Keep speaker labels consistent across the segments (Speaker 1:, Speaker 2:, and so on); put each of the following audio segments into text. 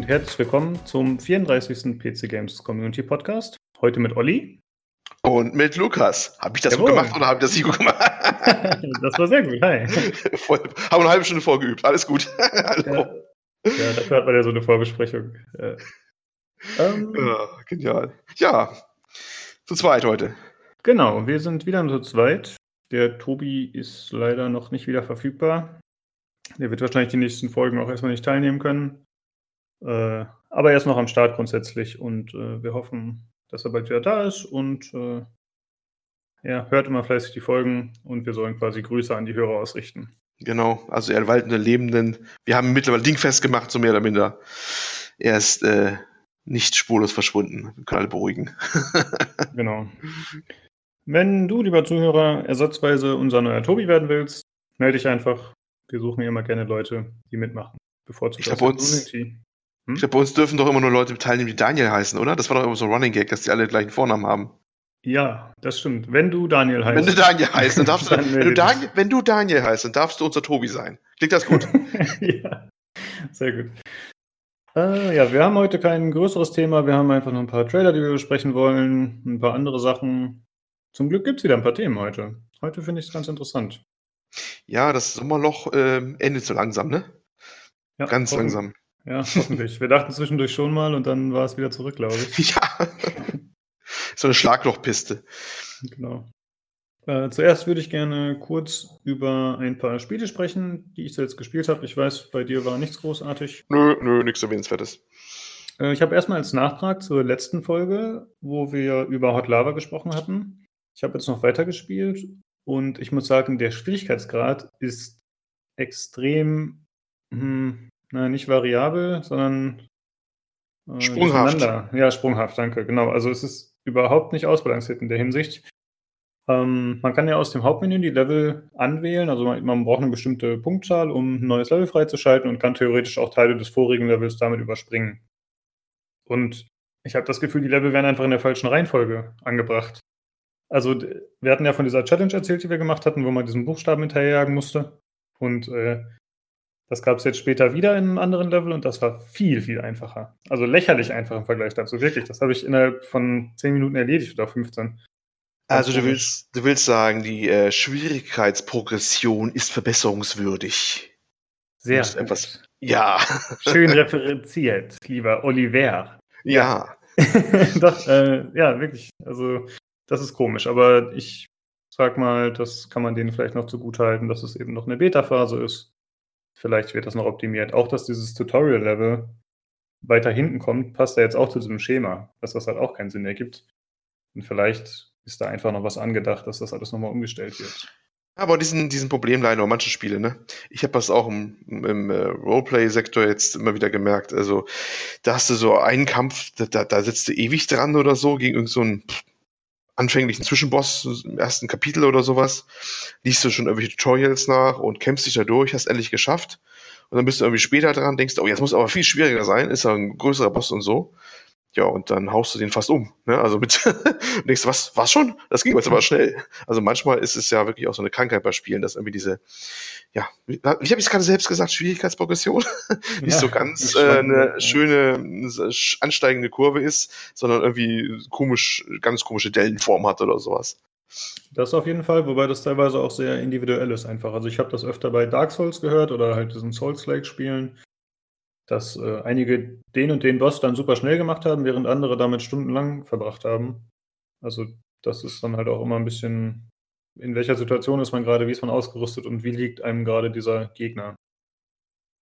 Speaker 1: und herzlich willkommen zum 34. PC Games Community Podcast. Heute mit Olli.
Speaker 2: Und mit Lukas. Habe ich das Jawohl. gut gemacht oder habe ich das nicht gut gemacht?
Speaker 1: das war sehr gut. Hi.
Speaker 2: Voll, haben eine halbe Stunde vorgeübt. Alles gut.
Speaker 1: ja, ja, dafür hat man ja so eine Vorbesprechung. Ja.
Speaker 2: Ähm, ja, genial. Ja, zu zweit heute.
Speaker 1: Genau, wir sind wieder zu zweit. Der Tobi ist leider noch nicht wieder verfügbar. Der wird wahrscheinlich die nächsten Folgen auch erstmal nicht teilnehmen können. Äh, aber er ist noch am Start grundsätzlich und äh, wir hoffen, dass er bald wieder da ist und äh, ja, hört immer fleißig die Folgen und wir sollen quasi Grüße an die Hörer ausrichten.
Speaker 2: Genau, also er waltende Lebenden. Wir haben mittlerweile dingfest gemacht, so mehr oder minder. Er ist äh, nicht spurlos verschwunden. Wir können alle beruhigen.
Speaker 1: genau. Wenn du, lieber Zuhörer, ersatzweise unser neuer Tobi werden willst, melde dich einfach. Wir suchen immer gerne Leute, die mitmachen.
Speaker 2: Bevorzugt ich glaube, uns, hm? glaub, bei uns dürfen doch immer nur Leute teilnehmen, die Daniel heißen, oder? Das war doch immer so ein Running Gag, dass die alle gleichen Vornamen haben.
Speaker 1: Ja, das stimmt. Wenn du Daniel heißt.
Speaker 2: Wenn du Daniel heißt, dann darfst du, dann wenn, du Daniel, wenn du Daniel heißt, dann darfst du unser Tobi sein. Klingt das gut?
Speaker 1: ja, sehr gut. Äh, ja, wir haben heute kein größeres Thema. Wir haben einfach noch ein paar Trailer, die wir besprechen wollen, ein paar andere Sachen. Zum Glück gibt es wieder ein paar Themen heute. Heute finde ich es ganz interessant.
Speaker 2: Ja, das Sommerloch äh, endet so langsam, ne?
Speaker 1: Ja, ganz langsam. Ja, hoffentlich. Wir dachten zwischendurch schon mal und dann war es wieder zurück, glaube ich.
Speaker 2: Ja. so eine Schlaglochpiste.
Speaker 1: Genau. Äh, zuerst würde ich gerne kurz über ein paar Spiele sprechen, die ich jetzt gespielt habe. Ich weiß, bei dir war nichts großartig.
Speaker 2: Nö, nö, nichts erwähnenswertes.
Speaker 1: Äh, ich habe erstmal als Nachtrag zur letzten Folge, wo wir über Hot Lava gesprochen hatten. Ich habe jetzt noch weitergespielt und ich muss sagen, der Schwierigkeitsgrad ist extrem, hm, na, nicht variabel, sondern
Speaker 2: äh, sprunghaft.
Speaker 1: Ja, sprunghaft, danke. Genau. Also es ist überhaupt nicht ausbalanciert in der Hinsicht. Ähm, man kann ja aus dem Hauptmenü die Level anwählen. Also man, man, braucht eine bestimmte Punktzahl, um ein neues Level freizuschalten und kann theoretisch auch Teile des vorigen Levels damit überspringen. Und ich habe das Gefühl, die Level werden einfach in der falschen Reihenfolge angebracht. Also, wir hatten ja von dieser Challenge erzählt, die wir gemacht hatten, wo man diesen Buchstaben hinterherjagen musste. Und äh, das gab es jetzt später wieder in einem anderen Level und das war viel, viel einfacher. Also lächerlich einfach im Vergleich dazu. Wirklich, das habe ich innerhalb von 10 Minuten erledigt oder 15.
Speaker 2: Also du willst, du willst sagen, die äh, Schwierigkeitsprogression ist verbesserungswürdig.
Speaker 1: Sehr
Speaker 2: gut. Etwas, ja.
Speaker 1: Schön referenziert, lieber Oliver.
Speaker 2: Ja.
Speaker 1: Doch, äh, ja, wirklich. Also das ist komisch, aber ich sag mal, das kann man denen vielleicht noch zugutehalten, dass es eben noch eine Beta-Phase ist. Vielleicht wird das noch optimiert. Auch, dass dieses Tutorial-Level weiter hinten kommt, passt ja jetzt auch zu diesem Schema, dass das halt auch keinen Sinn ergibt. Und vielleicht ist da einfach noch was angedacht, dass das alles nochmal umgestellt wird.
Speaker 2: Aber diesen, diesen Problem leider manche Spiele, ne? Ich habe das auch im, im äh, Roleplay-Sektor jetzt immer wieder gemerkt. Also, da hast du so einen Kampf, da, da sitzt du ewig dran oder so, gegen irgendeinen so anfänglichen Zwischenboss im ersten Kapitel oder sowas, liest du schon irgendwelche Tutorials nach und kämpfst dich da durch, hast endlich geschafft. Und dann bist du irgendwie später dran, denkst, oh, jetzt muss aber viel schwieriger sein, ist ja ein größerer Boss und so. Ja, und dann haust du den fast um. Ne? Also mit denkst du, was, was schon? Das ging jetzt aber schnell. Also manchmal ist es ja wirklich auch so eine Krankheit bei Spielen, dass irgendwie diese, ja, wie habe ich es gerade selbst gesagt, Schwierigkeitsprogression nicht ja, so ganz äh, eine ja. schöne ansteigende Kurve ist, sondern irgendwie komisch, ganz komische Dellenform hat oder sowas.
Speaker 1: Das auf jeden Fall, wobei das teilweise auch sehr individuell ist einfach. Also ich habe das öfter bei Dark Souls gehört oder halt diesen Souls-like-Spielen, dass äh, einige den und den Boss dann super schnell gemacht haben, während andere damit stundenlang verbracht haben. Also das ist dann halt auch immer ein bisschen, in welcher Situation ist man gerade, wie ist man ausgerüstet und wie liegt einem gerade dieser Gegner.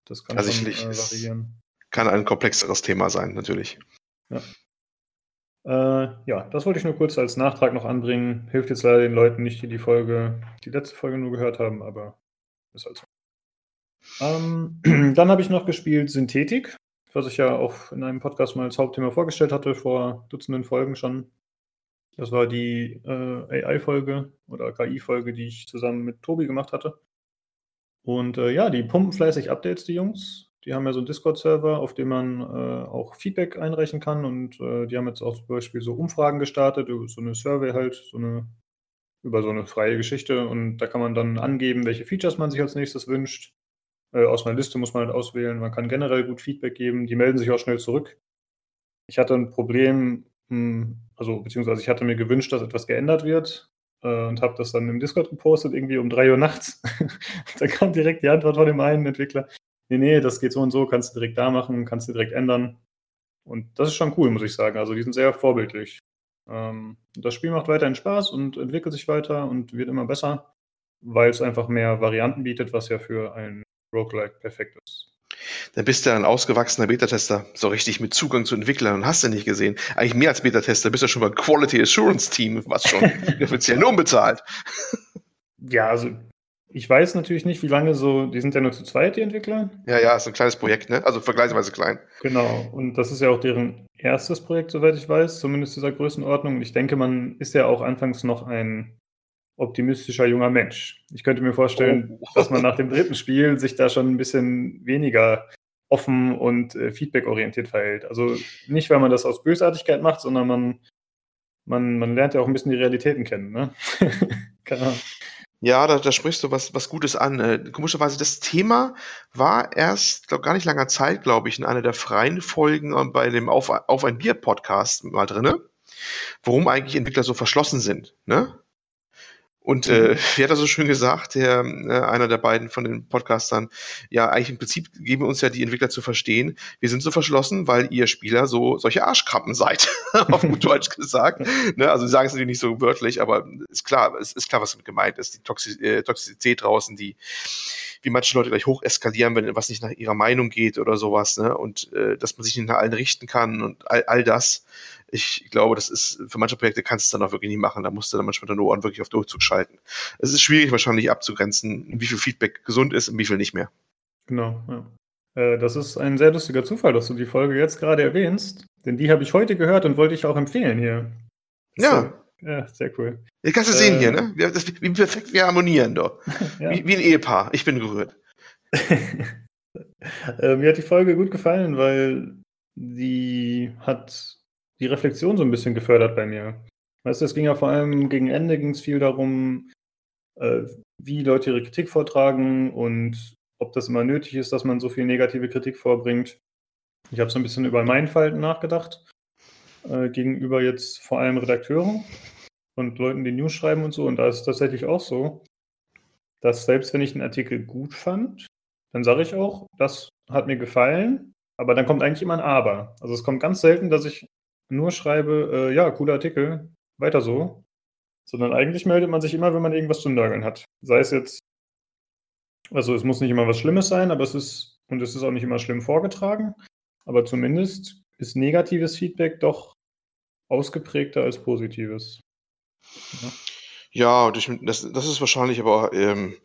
Speaker 2: Das kann also schon äh, variieren. Kann ein komplexeres Thema sein, natürlich.
Speaker 1: Ja. Äh, ja, das wollte ich nur kurz als Nachtrag noch anbringen. Hilft jetzt leider den Leuten nicht, die die Folge, die letzte Folge nur gehört haben, aber ist halt so. Ähm, dann habe ich noch gespielt Synthetik, was ich ja auch in einem Podcast mal als Hauptthema vorgestellt hatte, vor Dutzenden Folgen schon. Das war die äh, AI-Folge oder KI-Folge, die ich zusammen mit Tobi gemacht hatte. Und äh, ja, die pumpen fleißig Updates, die Jungs. Die haben ja so einen Discord-Server, auf dem man äh, auch Feedback einreichen kann. Und äh, die haben jetzt auch zum Beispiel so Umfragen gestartet, so eine Survey halt, so eine über so eine freie Geschichte. Und da kann man dann angeben, welche Features man sich als nächstes wünscht. Äh, aus einer Liste muss man halt auswählen. Man kann generell gut Feedback geben. Die melden sich auch schnell zurück. Ich hatte ein Problem, hm, also beziehungsweise ich hatte mir gewünscht, dass etwas geändert wird äh, und habe das dann im Discord gepostet, irgendwie um 3 Uhr nachts. da kam direkt die Antwort von dem einen Entwickler. Nee, nee, das geht so und so, kannst du direkt da machen, kannst du direkt ändern. Und das ist schon cool, muss ich sagen. Also die sind sehr vorbildlich. Ähm, das Spiel macht weiterhin Spaß und entwickelt sich weiter und wird immer besser, weil es einfach mehr Varianten bietet, was ja für ein Roguelike perfekt ist.
Speaker 2: Dann bist du ein ausgewachsener Beta-Tester, so richtig mit Zugang zu Entwicklern und hast du nicht gesehen. Eigentlich mehr als Beta-Tester, bist du schon beim Quality Assurance Team, was schon offiziell nur unbezahlt.
Speaker 1: Ja, also ich weiß natürlich nicht, wie lange so, die sind ja nur zu zweit, die Entwickler.
Speaker 2: Ja, ja, ist ein kleines Projekt, ne? Also vergleichsweise klein.
Speaker 1: Genau, und das ist ja auch deren erstes Projekt, soweit ich weiß, zumindest dieser Größenordnung. Ich denke, man ist ja auch anfangs noch ein optimistischer junger Mensch. Ich könnte mir vorstellen, oh. dass man nach dem dritten Spiel sich da schon ein bisschen weniger offen und äh, feedbackorientiert verhält. Also nicht, weil man das aus Bösartigkeit macht, sondern man, man, man lernt ja auch ein bisschen die Realitäten kennen. Ne?
Speaker 2: Keine Ahnung. Ja, da, da sprichst du was, was Gutes an. Äh, komischerweise, das Thema war erst, glaub, gar nicht langer Zeit, glaube ich, in einer der freien Folgen äh, bei dem Auf, Auf ein Bier-Podcast mal drinne, warum eigentlich Entwickler so verschlossen sind. Ne? Und äh, wie hat er so schön gesagt, der, äh, einer der beiden von den Podcastern, ja, eigentlich im Prinzip geben wir uns ja die Entwickler zu verstehen, wir sind so verschlossen, weil ihr Spieler so solche Arschkrabben seid, auf gut Deutsch gesagt. ne? Also sie sagen es natürlich nicht so wörtlich, aber ist klar, es ist klar, was damit gemeint ist. Die Toxi äh, Toxizität draußen, die wie manche Leute gleich hoch eskalieren, wenn was nicht nach ihrer Meinung geht oder sowas, ne? Und äh, dass man sich nicht nach allen richten kann und all, all das ich glaube, das ist, für manche Projekte kannst du es dann auch wirklich nicht machen. Da musst du dann manchmal deine Ohren wirklich auf Durchzug schalten. Es ist schwierig wahrscheinlich abzugrenzen, wie viel Feedback gesund ist und wie viel nicht mehr.
Speaker 1: Genau, ja. Äh, das ist ein sehr lustiger Zufall, dass du die Folge jetzt gerade erwähnst, denn die habe ich heute gehört und wollte ich auch empfehlen hier.
Speaker 2: ja.
Speaker 1: Ja, sehr cool.
Speaker 2: Jetzt kannst du äh, sehen hier, ne? Wir, das, wie perfekt wir harmonieren doch. ja. wie, wie, ein Ehepaar. Ich bin gerührt.
Speaker 1: äh, mir hat die Folge gut gefallen, weil die hat die Reflexion so ein bisschen gefördert bei mir. Weißt du, es ging ja vor allem gegen Ende ging es viel darum, äh, wie Leute ihre Kritik vortragen und ob das immer nötig ist, dass man so viel negative Kritik vorbringt. Ich habe so ein bisschen über mein Verhalten nachgedacht, äh, gegenüber jetzt vor allem Redakteuren und Leuten, die News schreiben und so. Und da ist es tatsächlich auch so, dass selbst wenn ich einen Artikel gut fand, dann sage ich auch, das hat mir gefallen, aber dann kommt eigentlich immer ein Aber. Also es kommt ganz selten, dass ich nur schreibe, äh, ja, cooler Artikel, weiter so. Sondern eigentlich meldet man sich immer, wenn man irgendwas zu nörgeln hat. Sei es jetzt, also es muss nicht immer was Schlimmes sein, aber es ist, und es ist auch nicht immer schlimm vorgetragen, aber zumindest ist negatives Feedback doch ausgeprägter als positives.
Speaker 2: Ja, ja das, das ist wahrscheinlich aber ähm,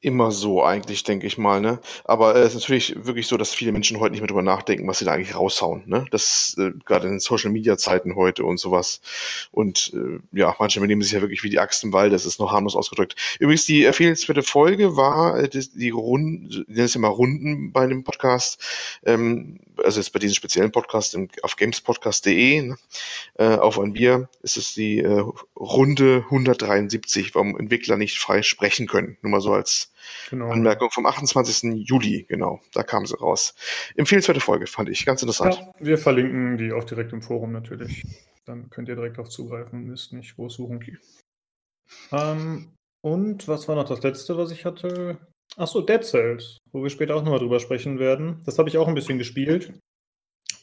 Speaker 2: immer so eigentlich, denke ich mal, ne? Aber äh, es ist natürlich wirklich so, dass viele Menschen heute nicht mehr drüber nachdenken, was sie da eigentlich raushauen, ne? Das äh, gerade in den Social Media Zeiten heute und sowas. Und äh, ja, manche benehmen sich ja wirklich wie die Axt im Wald, das ist noch harmlos ausgedrückt. Übrigens, die empfehlenswerte Folge war äh, die, die Runden, ist ja mal Runden bei dem Podcast, ähm, also jetzt bei diesem speziellen Podcast im, auf gamespodcast.de, ne? äh, auf ein Bier ist es die äh, Runde 173, warum Entwickler nicht frei sprechen können. Nur mal so als Genau. Anmerkung vom 28. Juli, genau, da kam sie raus. Empfehlenswerte Folge, fand ich, ganz interessant. Ja,
Speaker 1: wir verlinken die auch direkt im Forum natürlich. Dann könnt ihr direkt auf zugreifen, müsst nicht groß suchen. Ähm, und was war noch das letzte, was ich hatte? Achso, Dead Cells, wo wir später auch nochmal drüber sprechen werden. Das habe ich auch ein bisschen gespielt.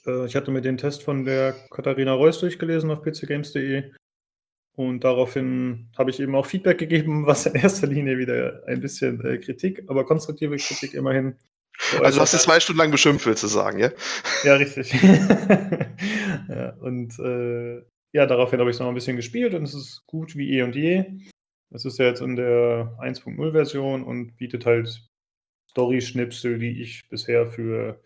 Speaker 1: Äh, ich hatte mir den Test von der Katharina Reuss durchgelesen auf pcgames.de und daraufhin habe ich eben auch Feedback gegeben, was in erster Linie wieder ein bisschen äh, Kritik, aber konstruktive Kritik immerhin.
Speaker 2: Also hast du zwei Stunden lang beschimpft, willst du sagen, ja?
Speaker 1: Ja, richtig. ja, und äh, ja, daraufhin habe ich es noch ein bisschen gespielt und es ist gut wie eh und je. Es ist ja jetzt in der 1.0-Version und bietet halt Story-Schnipsel, die ich bisher für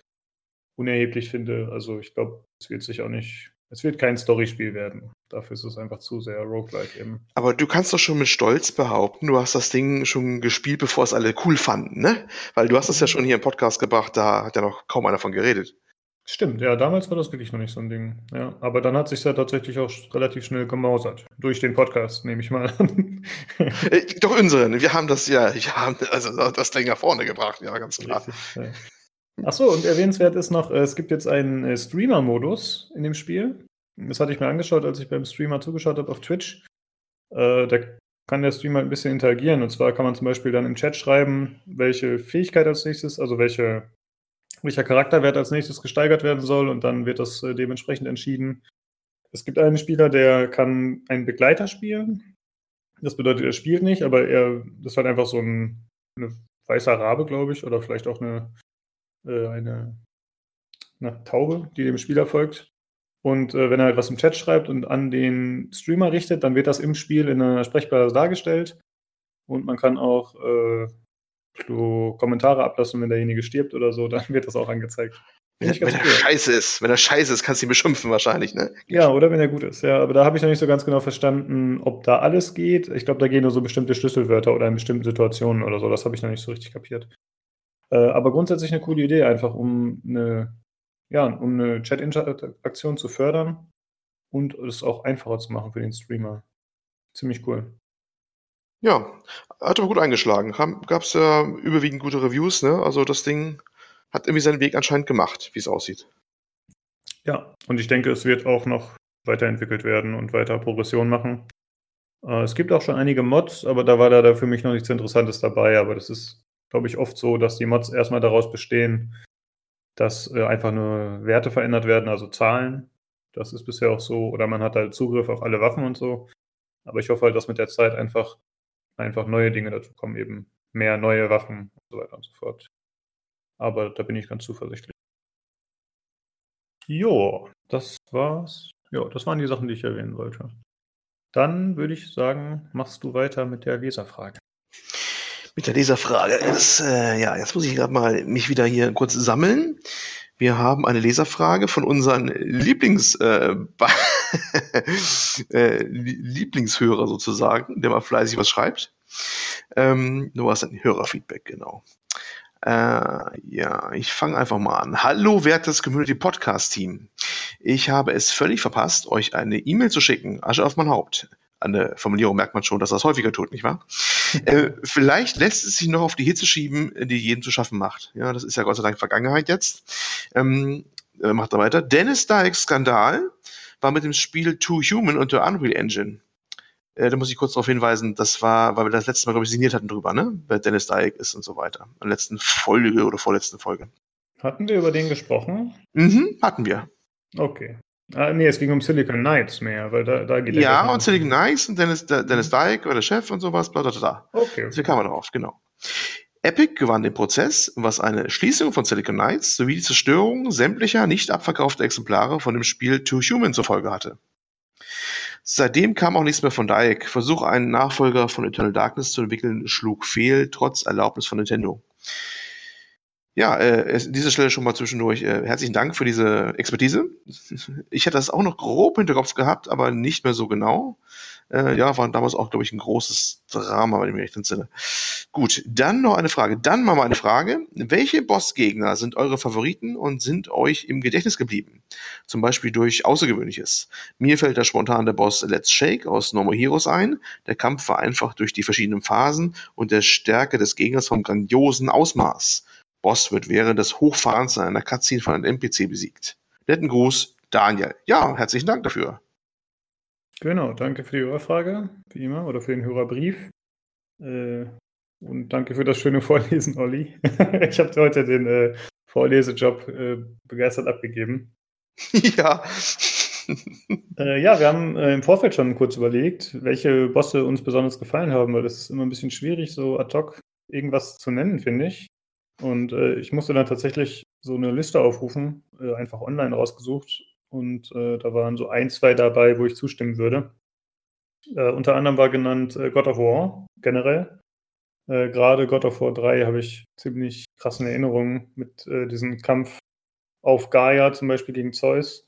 Speaker 1: unerheblich finde. Also ich glaube, es wird sich auch nicht es wird kein Storyspiel werden. Dafür ist es einfach zu sehr roguelike eben.
Speaker 2: Aber du kannst doch schon mit Stolz behaupten, du hast das Ding schon gespielt, bevor es alle cool fanden, ne? Weil du hast es ja schon hier im Podcast gebracht, da hat ja noch kaum einer von geredet.
Speaker 1: Stimmt, ja, damals war das wirklich noch nicht so ein Ding. Ja, aber dann hat sich ja tatsächlich auch relativ schnell gemausert. Durch den Podcast, nehme ich mal an.
Speaker 2: Äh, doch unseren. Wir haben das ja, wir haben also das Ding nach vorne gebracht, ja, ganz klar.
Speaker 1: ja. Achso, und erwähnenswert ist noch, äh, es gibt jetzt einen äh, Streamer-Modus in dem Spiel. Das hatte ich mir angeschaut, als ich beim Streamer zugeschaut habe auf Twitch. Äh, da kann der Streamer ein bisschen interagieren. Und zwar kann man zum Beispiel dann im Chat schreiben, welche Fähigkeit als nächstes, also welche welcher Charakterwert als nächstes gesteigert werden soll und dann wird das äh, dementsprechend entschieden. Es gibt einen Spieler, der kann einen Begleiter spielen. Das bedeutet, er spielt nicht, aber er das ist halt einfach so ein eine weißer Rabe, glaube ich, oder vielleicht auch eine, äh, eine, eine Taube, die dem Spieler folgt. Und äh, wenn er halt was im Chat schreibt und an den Streamer richtet, dann wird das im Spiel in einer Sprechblase dargestellt. Und man kann auch äh, so Kommentare ablassen, wenn derjenige stirbt oder so, dann wird das auch angezeigt.
Speaker 2: Wenn, wenn er scheiße ist, wenn er scheiße ist, kannst du ihn beschimpfen wahrscheinlich, ne?
Speaker 1: Ja, oder wenn er gut ist, ja. Aber da habe ich noch nicht so ganz genau verstanden, ob da alles geht. Ich glaube, da gehen nur so bestimmte Schlüsselwörter oder in bestimmten Situationen oder so. Das habe ich noch nicht so richtig kapiert. Äh, aber grundsätzlich eine coole Idee, einfach um eine, ja, um eine Chat-Interaktion zu fördern und es auch einfacher zu machen für den Streamer. Ziemlich cool.
Speaker 2: Ja, hat aber gut eingeschlagen. Gab es ja überwiegend gute Reviews, ne? Also das Ding hat irgendwie seinen Weg anscheinend gemacht, wie es aussieht.
Speaker 1: Ja, und ich denke, es wird auch noch weiterentwickelt werden und weiter Progression machen. Äh, es gibt auch schon einige Mods, aber da war da für mich noch nichts Interessantes dabei. Aber das ist, glaube ich, oft so, dass die Mods erstmal daraus bestehen, dass äh, einfach nur Werte verändert werden, also Zahlen. Das ist bisher auch so. Oder man hat halt Zugriff auf alle Waffen und so. Aber ich hoffe halt, dass mit der Zeit einfach einfach neue Dinge dazu kommen, eben mehr neue Waffen und so weiter und so fort. Aber da bin ich ganz zuversichtlich. Jo, das war's. Ja, das waren die Sachen, die ich erwähnen wollte. Dann würde ich sagen, machst du weiter mit der Leserfrage.
Speaker 2: Mit der Leserfrage. Das, äh, ja, jetzt muss ich gerade mal mich wieder hier kurz sammeln. Wir haben eine Leserfrage von unseren Lieblings, äh, äh, Lieblingshörer sozusagen, der mal fleißig was schreibt. Ähm, du hast ein Hörerfeedback, genau. Äh, ja, ich fange einfach mal an. Hallo, wertes Community Podcast Team. Ich habe es völlig verpasst, euch eine E-Mail zu schicken. Asche auf mein Haupt. An der Formulierung merkt man schon, dass das häufiger tut, nicht wahr? äh, vielleicht lässt es sich noch auf die Hitze schieben, die jedem zu schaffen macht. Ja, das ist ja Gott sei Dank Vergangenheit jetzt. Ähm, äh, macht er weiter. Dennis Dykes Skandal war mit dem Spiel Too Human und der Unreal Engine. Äh, da muss ich kurz darauf hinweisen, das war, weil wir das letzte Mal, glaube ich, signiert hatten drüber, ne? Wer Dennis Dyke ist und so weiter. In der letzten Folge oder vorletzten Folge.
Speaker 1: Hatten wir über den gesprochen?
Speaker 2: Mhm, hatten wir.
Speaker 1: Okay. Ah, nee, es ging um Silicon Knights mehr, weil da, da geht
Speaker 2: Ja, und Silicon Knights und Dennis, Dennis mhm. Dyke war der Chef und sowas, bla bla bla.
Speaker 1: Okay. okay.
Speaker 2: So kamen wir darauf, genau. Epic gewann den Prozess, was eine Schließung von Silicon Knights sowie die Zerstörung sämtlicher nicht abverkaufter Exemplare von dem Spiel Two Human zur Folge hatte. Seitdem kam auch nichts mehr von Dyke. Versuch, einen Nachfolger von Eternal Darkness zu entwickeln, schlug fehl, trotz Erlaubnis von Nintendo. Ja, äh, an dieser Stelle schon mal zwischendurch äh, herzlichen Dank für diese Expertise. Ich hätte das auch noch grob hinter Kopf gehabt, aber nicht mehr so genau. Äh, ja, war damals auch, glaube ich, ein großes Drama, wenn ich mich recht entsinne. Gut, dann noch eine Frage. Dann mal eine Frage. Welche Bossgegner sind eure Favoriten und sind euch im Gedächtnis geblieben? Zum Beispiel durch Außergewöhnliches. Mir fällt da spontan der Boss Let's Shake aus Normal Heroes ein. Der Kampf war einfach durch die verschiedenen Phasen und der Stärke des Gegners vom grandiosen Ausmaß. Boss wird während des Hochfahrens in einer Cutscene von einem NPC besiegt. Netten Gruß, Daniel. Ja, herzlichen Dank dafür.
Speaker 1: Genau, danke für die Hörerfrage, wie immer, oder für den Hörerbrief. Äh, und danke für das schöne Vorlesen, Olli. ich habe heute den äh, Vorlesejob äh, begeistert abgegeben.
Speaker 2: Ja.
Speaker 1: äh, ja, wir haben äh, im Vorfeld schon kurz überlegt, welche Bosse uns besonders gefallen haben, weil das ist immer ein bisschen schwierig, so ad hoc irgendwas zu nennen, finde ich. Und äh, ich musste dann tatsächlich so eine Liste aufrufen, äh, einfach online rausgesucht. Und äh, da waren so ein, zwei dabei, wo ich zustimmen würde. Äh, unter anderem war genannt äh, God of War generell. Äh, gerade God of War 3 habe ich ziemlich krassen Erinnerungen mit diesem Kampf auf Gaia, zum Beispiel gegen Zeus.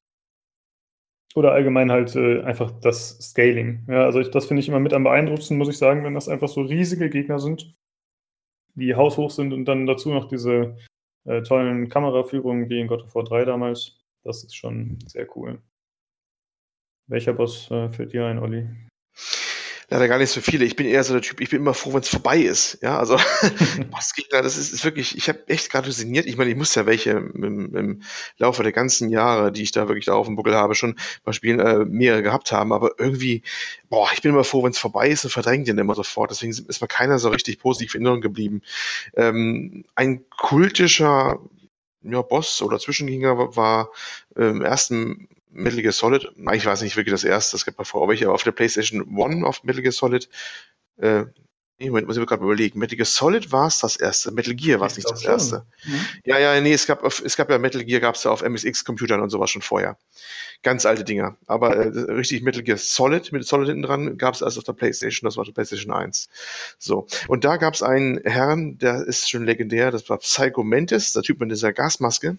Speaker 1: Oder allgemein halt einfach das Scaling. Ja, also ich, das finde ich immer mit am beeindruckendsten, muss ich sagen, wenn das einfach so riesige Gegner sind die haushoch sind und dann dazu noch diese äh, tollen Kameraführungen wie in God of War 3 damals. Das ist schon sehr cool. Welcher Boss äh, fällt dir ein, Olli?
Speaker 2: Leider gar nicht so viele. Ich bin eher so der Typ, ich bin immer froh, wenn es vorbei ist. Ja, also Bossgegner, das ist, ist wirklich, ich habe echt gerade sinniert. Ich meine, ich muss ja welche im, im, Laufe der ganzen Jahre, die ich da wirklich da auf dem Buckel habe, schon bei Spielen äh, mehrere gehabt haben. Aber irgendwie, boah, ich bin immer froh, wenn es vorbei ist und verdrängt den immer sofort. Deswegen ist mir keiner so richtig positiv in Erinnerung geblieben. Ähm, ein kultischer ja, Boss oder Zwischengänger war im ersten Metal Gear Solid, ich weiß nicht wirklich das erste, es gibt mal vor welche, aber auf der PlayStation 1 auf Metal Gear Solid, äh, Moment, muss ich mir gerade überlegen. Metal Gear Solid war es das erste. Metal Gear war es nicht das schon. erste. Mhm. Ja, ja, nee, es gab, es gab ja Metal Gear, gab es ja auf MSX-Computern und sowas schon vorher. Ganz alte Dinger. Aber äh, richtig Metal Gear Solid, mit Solid hinten dran, gab es erst auf der PlayStation, das war die PlayStation 1. So. Und da gab es einen Herrn, der ist schon legendär, das war Psycho Mantis, der Typ mit dieser Gasmaske.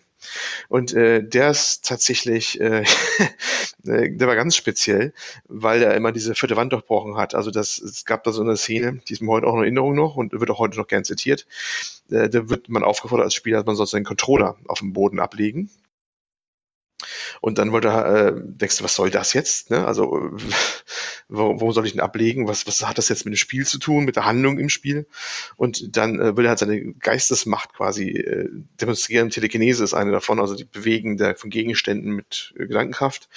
Speaker 2: Und äh, der ist tatsächlich, äh, äh, der war ganz speziell, weil er immer diese vierte Wand durchbrochen hat. Also das, es gab da so eine Szene, die ist mir heute auch in Erinnerung noch und wird auch heute noch gern zitiert. Äh, da wird man aufgefordert als Spieler, man soll seinen Controller auf dem Boden ablegen und dann wollte er, äh, denkst du, was soll das jetzt? Ne? Also, wo, wo soll ich ihn ablegen? Was, was hat das jetzt mit dem Spiel zu tun, mit der Handlung im Spiel? Und dann äh, will er halt seine Geistesmacht quasi äh, demonstrieren. Telekinese ist eine davon, also die Bewegen der, von Gegenständen mit äh, Gedankenkraft.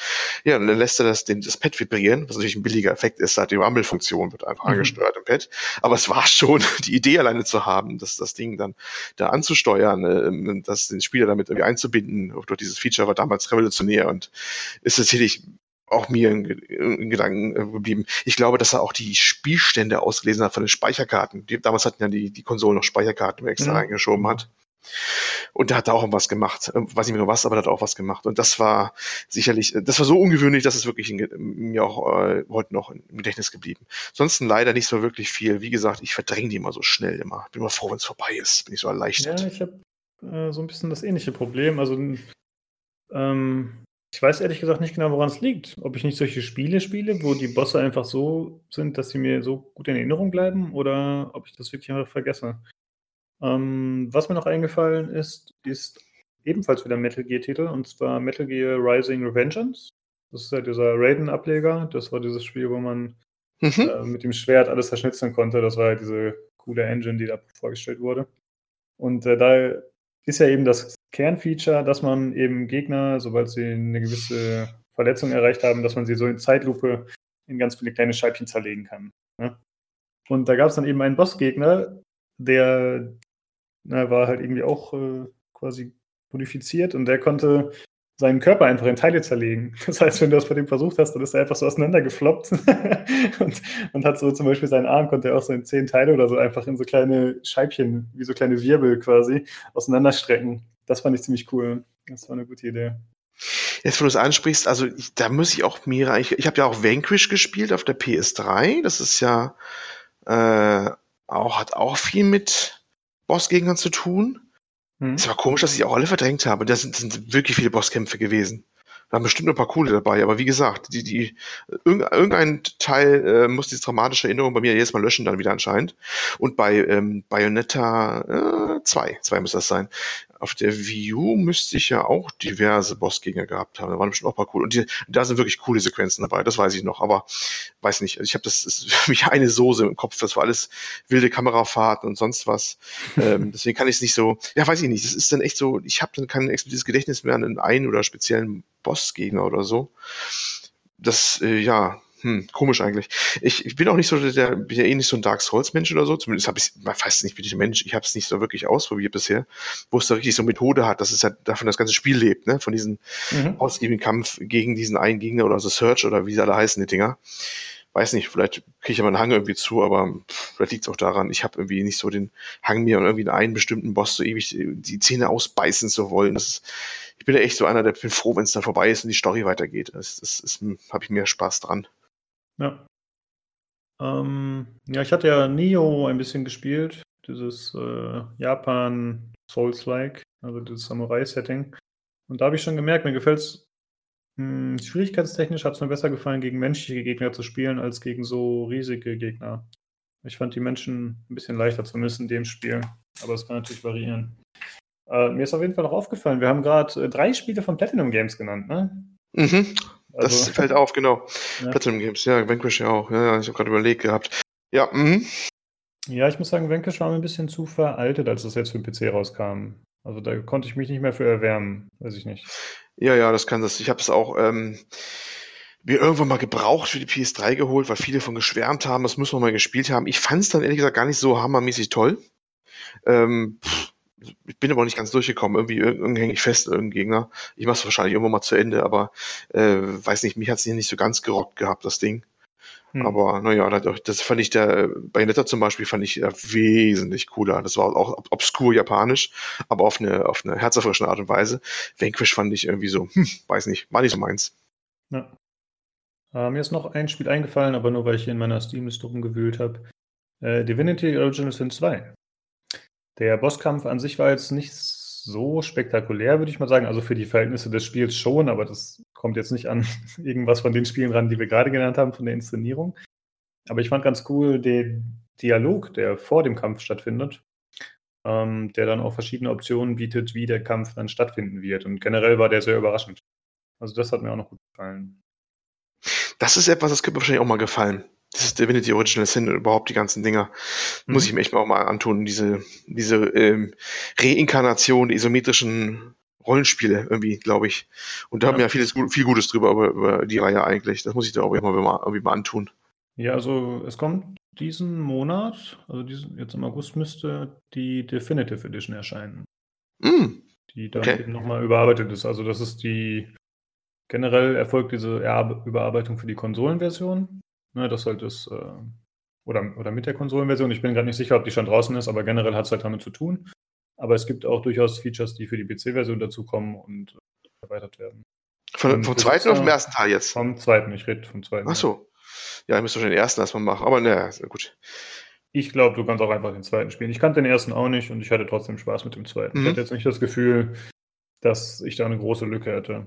Speaker 2: Ja, und dann lässt er das, den, das Pad vibrieren, was natürlich ein billiger Effekt ist. Da hat die Rumble-Funktion, wird einfach mhm. angesteuert im Pad. Aber es war schon die Idee alleine zu haben, dass das Ding dann da anzusteuern, äh, das den Spieler damit irgendwie einzubinden. Durch dieses Feature war damals revolutionär und ist tatsächlich auch mir in, in, Gedanken äh, geblieben. Ich glaube, dass er auch die Spielstände ausgelesen hat von den Speicherkarten. Die, damals hatten ja die, die Konsolen noch Speicherkarten extra mhm. reingeschoben hat. Und der hat da auch was gemacht. Ähm, weiß nicht mehr was, aber der hat auch was gemacht. Und das war sicherlich, das war so ungewöhnlich, dass es wirklich in, mir auch äh, heute noch im Gedächtnis geblieben. Ansonsten leider nicht so wirklich viel. Wie gesagt, ich verdränge die immer so schnell immer. Bin immer froh, wenn es vorbei ist. Bin ich so erleichtert.
Speaker 1: Ja, ich habe äh, so ein bisschen das ähnliche Problem. Also ähm, ich weiß ehrlich gesagt nicht genau, woran es liegt. Ob ich nicht solche Spiele spiele, wo die Bosse einfach so sind, dass sie mir so gut in Erinnerung bleiben, oder ob ich das wirklich einfach vergesse. Ähm, was mir noch eingefallen ist, ist ebenfalls wieder Metal Gear-Titel, und zwar Metal Gear Rising Revengeance. Das ist ja dieser Raiden-Ableger. Das war dieses Spiel, wo man mhm. äh, mit dem Schwert alles zerschnitzen konnte. Das war ja diese coole Engine, die da vorgestellt wurde. Und äh, da ist ja eben das Kernfeature, dass man eben Gegner, sobald sie eine gewisse Verletzung erreicht haben, dass man sie so in Zeitlupe in ganz viele kleine Scheibchen zerlegen kann. Ne? Und da gab es dann eben einen Bossgegner, der na, war halt irgendwie auch äh, quasi modifiziert und der konnte seinen Körper einfach in Teile zerlegen. Das heißt, wenn du das bei dem versucht hast, dann ist er einfach so auseinandergefloppt und, und hat so zum Beispiel seinen Arm, konnte er auch so in zehn Teile oder so einfach in so kleine Scheibchen, wie so kleine Wirbel quasi, auseinanderstrecken. Das fand ich ziemlich cool. Das war eine gute Idee.
Speaker 2: Jetzt, wo du es ansprichst, also ich, da muss ich auch mir, ich, ich habe ja auch Vanquish gespielt auf der PS3. Das ist ja äh, auch, hat auch viel mit Bossgegnern zu tun. Hm. Es war komisch, dass ich auch alle verdrängt habe. Das sind, das sind wirklich viele Bosskämpfe gewesen. Da haben bestimmt ein paar coole dabei, aber wie gesagt, die, die, irgendein Teil äh, muss diese traumatische Erinnerung bei mir jedes Mal löschen, dann wieder anscheinend. Und bei ähm, Bayonetta 2, äh, 2 muss das sein, auf der Wii U müsste ich ja auch diverse Bossgegner gehabt haben. Da waren bestimmt auch ein paar cool. Und die, da sind wirklich coole Sequenzen dabei, das weiß ich noch. Aber weiß nicht. Ich habe das, ist für mich eine Soße im Kopf. Das war alles wilde Kamerafahrten und sonst was. ähm, deswegen kann ich es nicht so. Ja, weiß ich nicht. Das ist dann echt so. Ich habe dann kein explizites Gedächtnis mehr an einen oder speziellen Bossgegner oder so. Das, äh, ja, hm, komisch eigentlich. Ich, ich bin auch nicht so der, bin ja eh nicht so ein Dark Souls-Mensch oder so. Zumindest habe ich, weiß nicht, bin ich ein Mensch, ich habe es nicht so wirklich ausprobiert bisher, wo es da richtig so Methode hat, dass es ja davon das ganze Spiel lebt, ne? Von diesem mhm. ausgiebigen Kampf gegen diesen einen Gegner oder so Search oder wie sie alle heißen, die Dinger. Weiß nicht, vielleicht kriege ich ja mal einen Hang irgendwie zu, aber vielleicht liegt es auch daran, ich habe irgendwie nicht so den Hang mir und irgendwie einen bestimmten Boss so ewig die Zähne ausbeißen zu wollen. Das ist, ich bin ja echt so einer, der bin froh, wenn es dann vorbei ist und die Story weitergeht. Das, das, das habe ich mehr Spaß dran.
Speaker 1: Ja. Ähm, ja, ich hatte ja Neo ein bisschen gespielt, dieses äh, Japan Souls-like, also dieses Samurai-Setting. Und da habe ich schon gemerkt, mir gefällt es hm, schwierigkeitstechnisch hat es mir besser gefallen, gegen menschliche Gegner zu spielen, als gegen so riesige Gegner. Ich fand die Menschen ein bisschen leichter, zumindest in dem Spiel. Aber es kann natürlich variieren. Äh, mir ist auf jeden Fall noch aufgefallen, wir haben gerade äh, drei Spiele von Platinum Games genannt, ne?
Speaker 2: Mhm. Das also, fällt auf, genau. Ja. Platinum Games, ja, Vanquish ja auch. Ja, ich habe gerade überlegt gehabt. Ja, mhm.
Speaker 1: Ja, ich muss sagen, Vanquish war mir ein bisschen zu veraltet, als das jetzt für den PC rauskam. Also da konnte ich mich nicht mehr für erwärmen, weiß ich nicht.
Speaker 2: Ja, ja, das kann das. Ich habe es auch ähm, mir irgendwann mal gebraucht für die PS3 geholt, weil viele von geschwärmt haben, das müssen wir mal gespielt haben. Ich fand es dann ehrlich gesagt gar nicht so hammermäßig toll. Ähm, pff, ich bin aber nicht ganz durchgekommen. Irgendwie, irgendwie hänge ich fest, irgendein Gegner. Ich mache es wahrscheinlich irgendwann mal zu Ende, aber äh, weiß nicht, mich hat es nicht so ganz gerockt gehabt, das Ding. Hm. Aber naja, das fand ich der, bei Netta zum Beispiel fand ich wesentlich cooler. Das war auch obskur japanisch, aber auf eine, auf eine herzerfrischende Art und Weise. Vanquish fand ich irgendwie so, hm, weiß nicht, war nicht so meins.
Speaker 1: Ja. Äh, mir ist noch ein Spiel eingefallen, aber nur weil ich hier in meiner Steam-Liste rumgewühlt habe. Äh, Divinity Original Sin 2. Der Bosskampf an sich war jetzt nicht so spektakulär, würde ich mal sagen. Also für die Verhältnisse des Spiels schon, aber das kommt jetzt nicht an irgendwas von den Spielen ran, die wir gerade genannt haben, von der Inszenierung. Aber ich fand ganz cool den Dialog, der vor dem Kampf stattfindet, ähm, der dann auch verschiedene Optionen bietet, wie der Kampf dann stattfinden wird. Und generell war der sehr überraschend. Also das hat mir auch noch gut gefallen.
Speaker 2: Das ist etwas, das könnte mir wahrscheinlich auch mal gefallen. Das ist Divinity Original Sin und überhaupt die ganzen Dinger. Mhm. Muss ich mir echt mal auch mal antun, diese, diese ähm, Reinkarnation, die isometrischen Rollenspiele irgendwie, glaube ich. Und da ja. haben wir ja vieles, viel Gutes drüber über, über die Reihe eigentlich. Das muss ich da auch mal, mal, irgendwie mal antun.
Speaker 1: Ja, also es kommt diesen Monat, also diesen, jetzt im August müsste die Definitive Edition erscheinen. Mm. Die dann okay. eben nochmal überarbeitet ist. Also das ist die, generell erfolgt diese Überarbeitung für die Konsolenversion. Ne, das halt ist, äh, oder, oder mit der Konsolenversion. Ich bin gerade nicht sicher, ob die schon draußen ist, aber generell hat es halt damit zu tun. Aber es gibt auch durchaus Features, die für die PC-Version dazukommen und äh, erweitert werden.
Speaker 2: Von, vom zweiten oder vom ersten Teil jetzt?
Speaker 1: Vom zweiten, ich rede vom zweiten.
Speaker 2: Ach so. Ja, ich müsste schon den ersten erstmal machen, aber naja, gut.
Speaker 1: Ich glaube, du kannst auch einfach den zweiten spielen. Ich kannte den ersten auch nicht und ich hatte trotzdem Spaß mit dem zweiten. Mhm. Ich hatte jetzt nicht das Gefühl, dass ich da eine große Lücke hätte.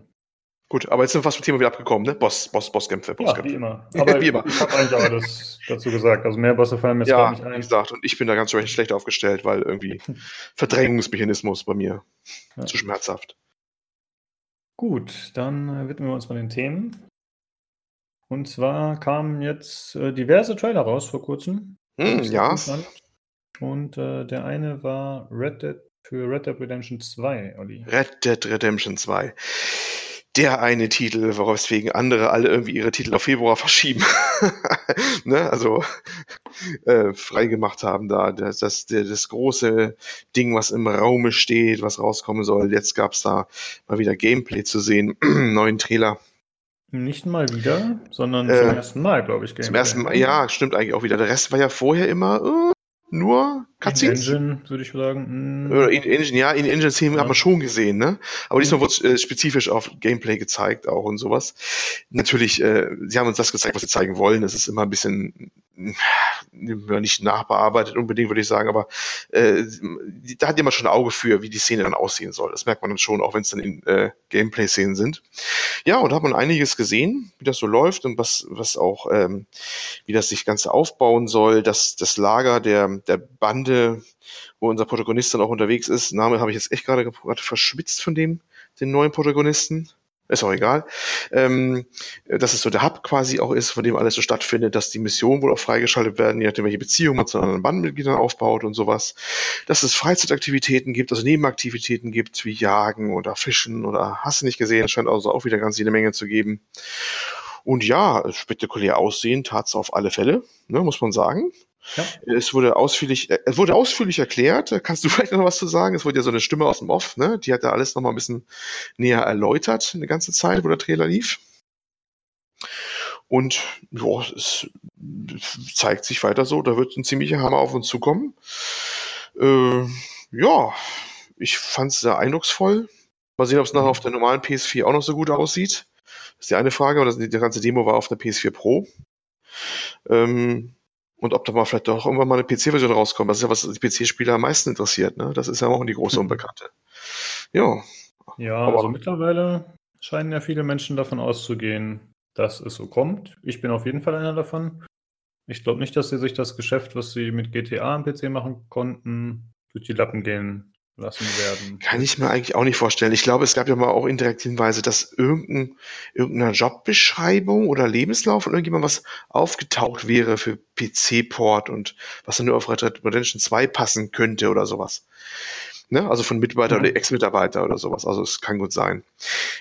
Speaker 2: Gut, aber jetzt sind wir fast vom Thema wieder abgekommen, ne? Boss, Boss, Bosskämpfe,
Speaker 1: Bosskämpfe. Ja, wie immer. Aber wie immer. ich habe eigentlich auch alles dazu gesagt. Also mehr Bosse fallen mir jetzt
Speaker 2: ja, gar nicht ein. wie gesagt, und ich bin da ganz schlecht aufgestellt, weil irgendwie Verdrängungsmechanismus bei mir ja. zu schmerzhaft.
Speaker 1: Gut, dann äh, widmen wir uns mal den Themen. Und zwar kamen jetzt äh, diverse Trailer raus vor kurzem.
Speaker 2: Hm, ja.
Speaker 1: Und äh, der eine war Red Dead für Red Dead Redemption 2, Olli.
Speaker 2: Red Dead Redemption 2 der eine Titel, weswegen andere alle irgendwie ihre Titel auf Februar verschieben. ne? Also äh, freigemacht haben da das, das, das große Ding, was im Raume steht, was rauskommen soll. Jetzt gab es da mal wieder Gameplay zu sehen, neuen Trailer.
Speaker 1: Nicht mal wieder, sondern äh, zum ersten Mal, glaube ich.
Speaker 2: Gameplay. Zum ersten Mal, ja, stimmt eigentlich auch wieder. Der Rest war ja vorher immer, uh, nur
Speaker 1: Cutscenes? In Engine, würde ich sagen.
Speaker 2: Mm. Oder in Engine, ja, in Engine-Szenen ja. hat man schon gesehen, ne? Aber diesmal wurde äh, spezifisch auf Gameplay gezeigt auch und sowas. Natürlich, äh, sie haben uns das gezeigt, was sie zeigen wollen. Das ist immer ein bisschen nicht nachbearbeitet unbedingt, würde ich sagen, aber äh, da hat jemand schon ein Auge für, wie die Szene dann aussehen soll. Das merkt man dann schon, auch wenn es dann in äh, Gameplay-Szenen sind. Ja, und da hat man einiges gesehen, wie das so läuft und was, was auch, ähm, wie das sich Ganze aufbauen soll, dass das Lager der, der Bande, wo unser Protagonist dann auch unterwegs ist, Name habe ich jetzt echt gerade verschwitzt von dem, den neuen Protagonisten ist auch egal, ähm, dass es so der Hub quasi auch ist, von dem alles so stattfindet, dass die Missionen wohl auch freigeschaltet werden, je nachdem, welche Beziehung man zu anderen Bandmitgliedern aufbaut und sowas, dass es Freizeitaktivitäten gibt, also Nebenaktivitäten gibt, wie Jagen oder Fischen oder hast du nicht gesehen, es scheint also auch wieder ganz jede Menge zu geben. Und ja, spektakulär aussehen tat es auf alle Fälle, ne, muss man sagen. Ja. Es wurde ausführlich, es wurde ausführlich erklärt. Kannst du vielleicht noch was zu sagen? Es wurde ja so eine Stimme aus dem Off, ne? Die hat da alles noch mal ein bisschen näher erläutert, eine ganze Zeit, wo der Trailer lief. Und ja, es zeigt sich weiter so, da wird ein ziemlicher Hammer auf uns zukommen. Äh, ja, ich fand es sehr eindrucksvoll. Mal sehen, ob es nachher auf der normalen PS4 auch noch so gut aussieht. Das ist die eine Frage, aber das, die ganze Demo war auf der PS4 Pro. Ähm, und ob da mal vielleicht doch irgendwann mal eine PC-Version rauskommt. Das ist ja, was die PC-Spieler am meisten interessiert. Ne? Das ist ja auch die große mhm. Unbekannte. Ja.
Speaker 1: Ja, aber also mittlerweile scheinen ja viele Menschen davon auszugehen, dass es so kommt. Ich bin auf jeden Fall einer davon. Ich glaube nicht, dass sie sich das Geschäft, was sie mit GTA am PC machen konnten, durch die Lappen gehen lassen werden.
Speaker 2: Kann ich mir eigentlich auch nicht vorstellen. Ich glaube, es gab ja mal auch indirekt Hinweise, dass irgendein, irgendeine Jobbeschreibung oder Lebenslauf von irgendjemand was aufgetaucht wäre für PC-Port und was dann nur auf Red Dead Redemption 2 passen könnte oder sowas. Ne? Also von Mitarbeiter
Speaker 1: Mhm.
Speaker 2: oder Ex-Mitarbeiter oder sowas. Also es kann gut sein.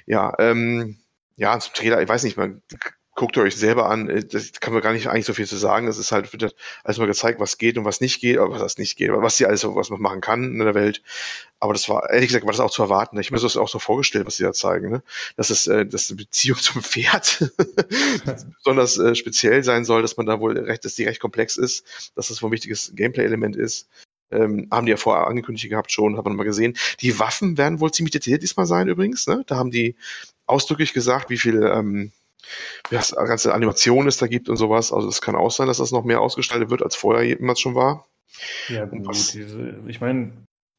Speaker 2: Ja, ähm, ja, zum Trailer, ich weiß nicht, man guckt ihr euch selber an, äh, das kann man gar nicht eigentlich so viel zu sagen. Das ist halt wird alles mal gezeigt, was geht und was nicht geht, aber was das nicht geht, aber was sie alles was man machen kann in der Welt. Aber das war, ehrlich gesagt, war das auch zu erwarten. Ich habe mir das auch so vorgestellt, was sie da zeigen, ne? Dass es, äh, dass die Beziehung zum Pferd besonders äh, speziell sein soll, dass man da wohl recht, dass die recht komplex ist, dass das wohl ein wichtiges Gameplay-Element ist. Ähm, haben die ja vorher angekündigt gehabt schon, hat man mal gesehen. Die Waffen werden wohl ziemlich detailliert diesmal sein übrigens. Ne? Da haben die ausdrücklich gesagt, wie viel ähm, wie das ganze Animation es da gibt und sowas. Also es kann auch sein, dass das noch mehr ausgestaltet wird, als vorher jemals schon war.
Speaker 1: Ja, gut.
Speaker 2: was-
Speaker 1: Diese, ich meine,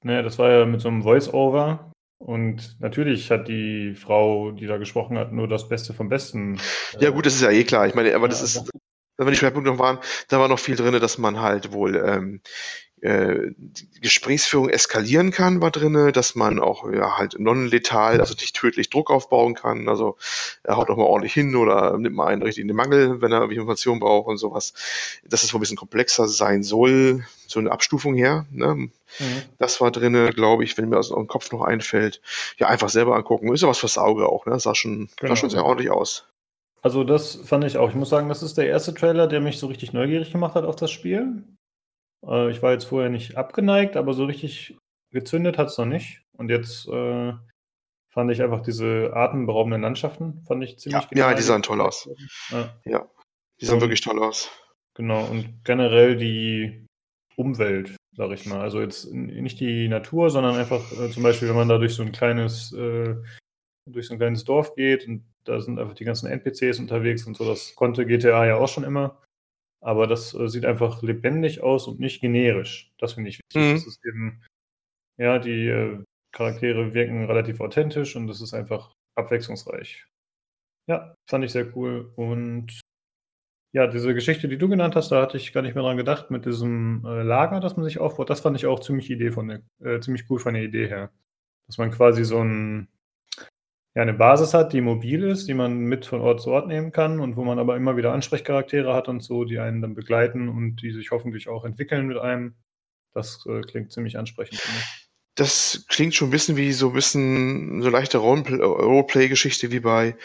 Speaker 1: ne, das war ja mit so einem Voice-Over. Und natürlich hat die Frau, die da gesprochen hat, nur das Beste vom Besten. äh,
Speaker 2: Ja gut, das ist ja eh klar. Ich meine, aber das
Speaker 1: Ja,
Speaker 2: ist, wenn die Schwerpunkte noch waren, da war noch viel drin, dass man halt wohl ähm, äh, die Gesprächsführung eskalieren kann, war drinne, dass man auch ja halt non-letal, also nicht tödlich Druck aufbauen kann. Also er haut auch mal ordentlich hin oder nimmt mal einen richtig in den Mangel, wenn er Informationen braucht und sowas. Dass es wohl ein bisschen komplexer sein soll, so eine Abstufung her. Ne?
Speaker 1: Mhm.
Speaker 2: Das war drinne, glaube ich, wenn mir aus dem Kopf noch einfällt. Ja, einfach selber angucken. Ist ja was fürs Auge auch, ne? Sah schon,
Speaker 1: Genau.
Speaker 2: sah schon sehr ordentlich aus.
Speaker 1: Also das fand ich auch. Ich muss sagen, das ist der erste Trailer, der mich so richtig neugierig gemacht hat auf das Spiel. Äh, ich war jetzt vorher nicht abgeneigt, aber so richtig gezündet hat es noch nicht. Und jetzt äh, fand ich einfach diese atemberaubenden Landschaften, fand ich ziemlich
Speaker 2: Ja,
Speaker 1: genial.
Speaker 2: ja, die sahen toll aus.
Speaker 1: Ja,
Speaker 2: Die sahen
Speaker 1: Und-
Speaker 2: wirklich toll aus.
Speaker 1: genau. Und generell die Umwelt, sag ich mal. Also jetzt nicht die Natur, sondern einfach äh, zum Beispiel, wenn man da durch so ein kleines, äh, durch so ein kleines Dorf geht und da sind einfach die ganzen NPCs unterwegs und so. Das konnte GTA ja auch schon immer. Aber das äh, sieht einfach lebendig aus und nicht generisch. Das finde ich wichtig.
Speaker 2: Mhm.
Speaker 1: Das ist eben, ja, die äh, Charaktere wirken relativ authentisch und das ist einfach abwechslungsreich. Ja, fand ich sehr cool. Und ja, diese Geschichte, die du genannt hast, da hatte ich gar nicht mehr dran gedacht, mit diesem äh, Lager, das man sich aufbaut. Das fand ich auch ziemlich, Idee von der, äh, ziemlich cool von der Idee her. Dass man quasi so ein, ja, eine Basis hat, die mobil ist, die man mit von Ort zu Ort nehmen kann und wo man aber immer wieder Ansprechcharaktere hat und so, die einen dann begleiten und die sich hoffentlich auch entwickeln mit einem. Das äh, klingt ziemlich ansprechend für mich.
Speaker 2: Das klingt schon ein bisschen wie so ein bisschen so leichte Rolepl- Roleplay-Geschichte wie bei,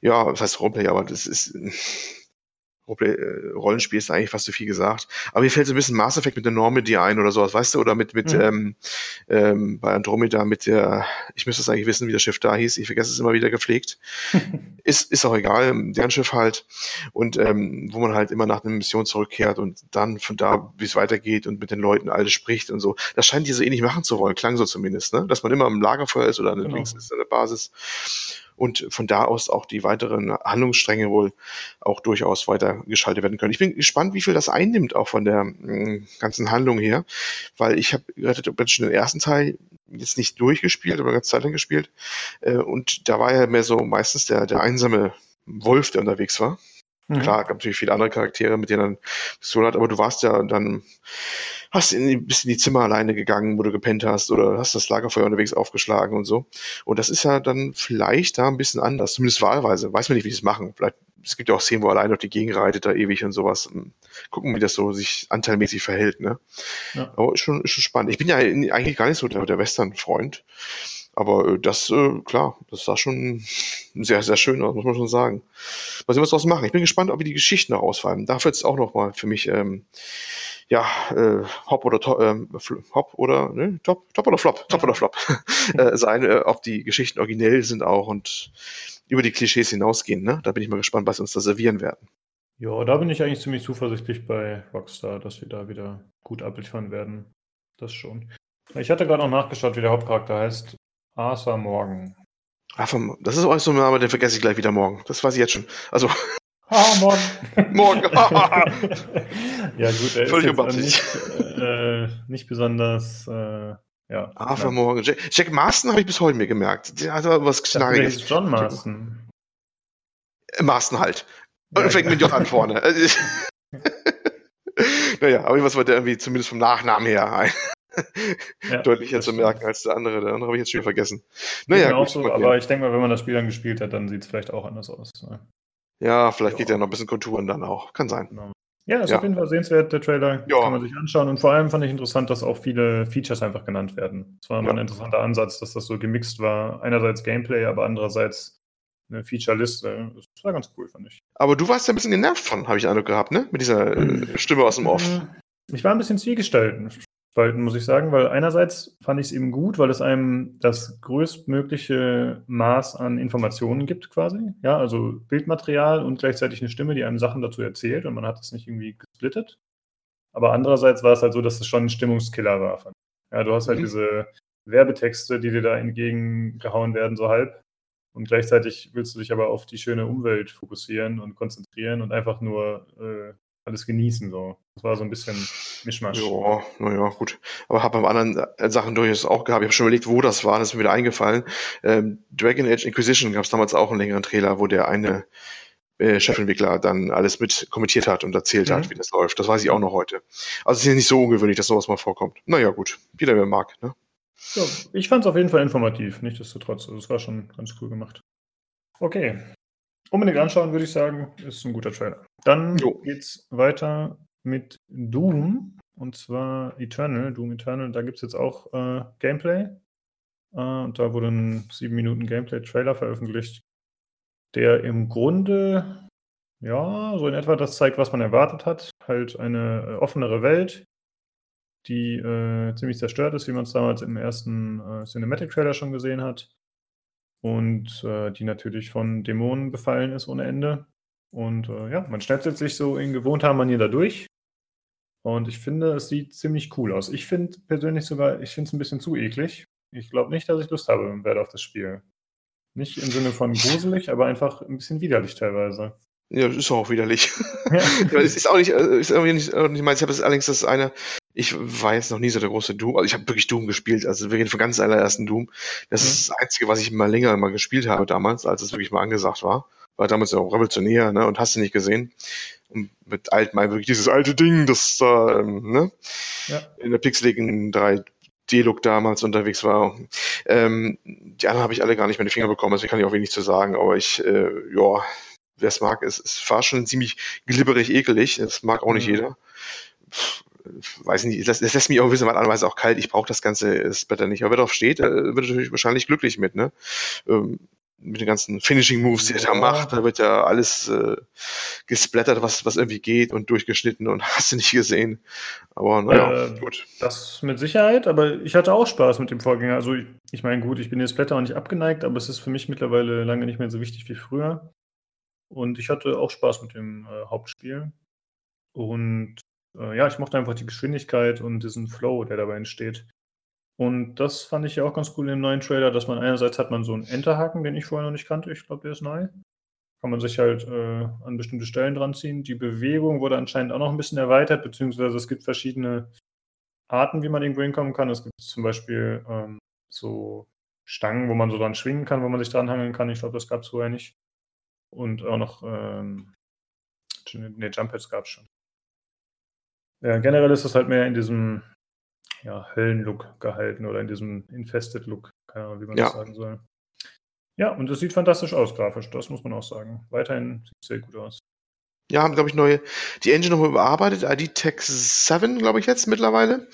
Speaker 2: ja, was heißt Roleplay, aber das ist Rollenspiel ist eigentlich fast zu viel gesagt. Aber mir fällt so ein bisschen Mass Effect mit der Normandy ein oder sowas, weißt du? Oder mit, mit
Speaker 1: Mhm.
Speaker 2: ähm, ähm, bei Andromeda mit der, ich müsste es eigentlich wissen, wie das Schiff da hieß, ich vergesse es immer wieder gepflegt. ist, ist auch egal, deren Schiff halt. Und ähm, wo man halt immer nach einer Mission zurückkehrt und dann von da, wie es weitergeht und mit den Leuten alles spricht und so. Das scheint die so ähnlich machen zu wollen, klang so zumindest, ne? Dass man immer am Lagerfeuer ist oder an der
Speaker 1: Genau.
Speaker 2: Dings ist, an der Basis. Und von da aus auch die weiteren Handlungsstränge wohl auch durchaus weiter geschaltet werden können. Ich bin gespannt, wie viel das einnimmt, auch von der mh, ganzen Handlung her, weil ich habe Dead Redemption den ersten Teil jetzt nicht durchgespielt, aber ganz Zeit lang gespielt. Äh, und da war ja mehr so meistens der, der einsame Wolf, der unterwegs war.
Speaker 1: Mhm.
Speaker 2: Klar, gab natürlich viele andere Charaktere, mit denen man Mission hat, aber du warst ja dann, hast in, bist in die Zimmer alleine gegangen, wo du gepennt hast, oder hast das Lagerfeuer unterwegs aufgeschlagen und so. Und das ist ja dann vielleicht da ein bisschen anders, zumindest wahlweise. Weiß man nicht, wie die es machen. Vielleicht, es gibt ja auch Szenen, wo er alleine durch die Gegend reitet, da ewig und sowas. Gucken, wie das so sich anteilmäßig verhält, ne?
Speaker 1: Ja.
Speaker 2: Aber ist schon, ist schon spannend. Ich bin ja eigentlich gar nicht so der, der Western-Freund. Aber äh, das, äh, klar, das sah schon sehr, sehr schön aus, muss man schon sagen. Mal sehen, was daraus machen. Ich bin gespannt, ob wie die Geschichten noch ausfallen. Da es auch noch mal für mich, ähm, ja, äh, Hop oder to ähm, Hop oder ne, Top, Top oder Flop, Top
Speaker 1: Ja.
Speaker 2: oder Flop äh, sein, äh, ob die Geschichten originell sind auch und über die Klischees hinausgehen. Ne? Da bin ich mal gespannt, was uns da servieren werden.
Speaker 1: Ja, da bin ich eigentlich ziemlich zuversichtlich bei Rockstar, dass wir da wieder gut abliefern werden. Das schon. Ich hatte gerade noch nachgeschaut, wie der Hauptcharakter heißt. Arthur Morgan.
Speaker 2: Vom, das ist auch so ein Name, den vergesse ich gleich wieder morgen. Das weiß ich jetzt schon. Also
Speaker 1: Ah, Morgan.
Speaker 2: morgen.
Speaker 1: ja, gut, er ist
Speaker 2: Völlig überhaupt
Speaker 1: nicht, äh, nicht besonders, äh, ja.
Speaker 2: Arthur
Speaker 1: ja.
Speaker 2: Morgan. Jack, Jack Marston habe ich bis heute mir gemerkt. Der hat aber was
Speaker 1: hieß John Marston.
Speaker 2: Äh, Marston halt. Und
Speaker 1: Ja,
Speaker 2: fängt mit J an vorne. Naja, aber was war der irgendwie zumindest vom Nachnamen her ein. Ja, deutlicher zu merken als der andere. Der andere habe ich jetzt schon vergessen. Naja,
Speaker 1: gut, so, aber ich denke mal, wenn man das Spiel dann gespielt hat, dann sieht es vielleicht auch anders aus. Ne?
Speaker 2: Ja, vielleicht ja. geht ja noch ein bisschen Konturen dann auch. Kann sein. Genau.
Speaker 1: Ja, ist ja. auf jeden Fall sehenswert, der Trailer. Ja. Kann man sich anschauen. Und vor allem fand ich interessant, dass auch viele Features einfach genannt werden. Das war ja. ein interessanter Ansatz, dass das so gemixt war. Einerseits Gameplay, aber andererseits eine Feature-Liste. Das war ganz cool, fand ich.
Speaker 2: Aber du warst ja ein bisschen genervt von, habe ich Eindruck gehabt, ne? Mit dieser äh, Stimme aus dem Off.
Speaker 1: Ich war ein bisschen zwiegespalten, muss ich sagen, weil einerseits fand ich es eben gut, weil es einem das größtmögliche Maß an Informationen gibt, quasi. Ja, also Bildmaterial und gleichzeitig eine Stimme, die einem Sachen dazu erzählt und man hat es nicht irgendwie gesplittet. Aber andererseits war es halt so, dass es schon ein Stimmungskiller war. Ja, du hast halt mhm. diese Werbetexte, die dir da entgegengehauen werden, so halb. Und gleichzeitig willst du dich aber auf die schöne Umwelt fokussieren und konzentrieren und einfach nur äh, alles genießen. So. Das war so ein bisschen Mischmasch.
Speaker 2: Ja, naja, gut. Aber habe beim anderen äh, Sachen durchaus auch gehabt. Ich habe schon überlegt, wo das war, das ist mir wieder eingefallen. Ähm, Dragon Age Inquisition gab es damals auch einen längeren Trailer, wo der eine äh, Chefentwickler dann alles mit kommentiert hat und erzählt mhm. hat, wie das läuft. Das weiß ich auch noch heute. Also es ist ja nicht so ungewöhnlich, dass sowas mal vorkommt. Naja, gut. Jeder, wer mag, ne?
Speaker 1: Ja, ich fand es auf jeden Fall informativ, nichtsdestotrotz. Also es war schon ganz cool gemacht. Okay. Unbedingt anschauen, würde ich sagen. Ist ein guter Trailer. Dann jo. geht's weiter mit Doom. Und zwar Eternal, Doom Eternal. Da gibt es jetzt auch äh, Gameplay. Äh, und da wurde ein 7 Minuten Gameplay-Trailer veröffentlicht, der im Grunde, ja, so in etwa das zeigt, was man erwartet hat. Halt eine äh, offenere Welt, die äh, ziemlich zerstört ist, wie man es damals im ersten äh, Cinematic-Trailer schon gesehen hat. Und äh, die natürlich von Dämonen befallen ist ohne Ende. Und äh, ja, man schnetzelt sich so in gewohnter Manier da durch. Und ich finde, es sieht ziemlich cool aus. Ich finde persönlich sogar, ich finde es ein bisschen zu eklig. Ich glaube nicht, dass ich Lust habe werde auf das Spiel. Nicht im Sinne von gruselig, aber einfach ein bisschen widerlich teilweise.
Speaker 2: Ja, das ist auch widerlich. Ja. es ist auch nicht, äh, ist irgendwie nicht, nicht meins. Ich habe es allerdings das eine, ich war jetzt noch nie so der große Doom, also ich habe wirklich Doom gespielt, also wirklich von ganz allerersten Doom. Das mhm. ist das Einzige, was ich mal länger mal gespielt habe damals, als es wirklich mal angesagt war. War damals ja auch revolutionär, ne, und hast du nicht gesehen. Und mit alt, mal wirklich dieses alte Ding, das da, ähm, ne, ja. in der pixeligen 3 D-Look damals unterwegs war. Ähm, die anderen habe ich alle gar nicht mehr in die Finger bekommen, also ich kann ich auch wenig zu sagen, aber ich, äh, ja, wer es mag, es, es war schon ziemlich glibberig ekelig, das mag auch nicht mhm. jeder weiß nicht, das, das lässt mich auch wissen, weil andererseits auch kalt, ich brauche das ganze Splatter nicht. Aber wer drauf steht, äh, wird natürlich wahrscheinlich glücklich mit, ne? Ähm, mit den ganzen Finishing Moves, die er da macht, da wird ja alles äh, gesplattert, was, was irgendwie geht und durchgeschnitten und hast du nicht gesehen. Aber naja,
Speaker 1: äh, gut. Das mit Sicherheit, aber ich hatte auch Spaß mit dem Vorgänger. Also ich, ich meine, gut, ich bin jetzt Splatter auch nicht abgeneigt, aber es ist für mich mittlerweile lange nicht mehr so wichtig wie früher. Und ich hatte auch Spaß mit dem äh, Hauptspiel. Und äh, ja, ich mochte einfach die Geschwindigkeit und diesen Flow, der dabei entsteht. Und das fand ich ja auch ganz cool im neuen Trailer, dass man einerseits hat man so einen Enterhaken, den ich vorher noch nicht kannte. Ich glaube, der ist neu. Kann man sich halt äh, an bestimmte Stellen dran ziehen. Die Bewegung wurde anscheinend auch noch ein bisschen erweitert, beziehungsweise es gibt verschiedene Arten, wie man irgendwo hinkommen kann. Es gibt zum Beispiel ähm, so Stangen, wo man so dran schwingen kann, wo man sich dran hangeln kann. Ich glaube, das gab es vorher nicht. Und auch noch, ähm, ne, Jump-Pads gab es schon. Ja, generell ist es halt mehr in diesem ja, Höllenlook gehalten oder in diesem Infested-Look, keine Ahnung, wie man ja. das sagen soll. Ja, und es sieht fantastisch aus, grafisch, das muss man auch sagen. Weiterhin sieht es sehr gut aus.
Speaker 2: Ja, haben, glaube ich, neue, die Engine nochmal überarbeitet, ID Tech 7, glaube ich jetzt mittlerweile.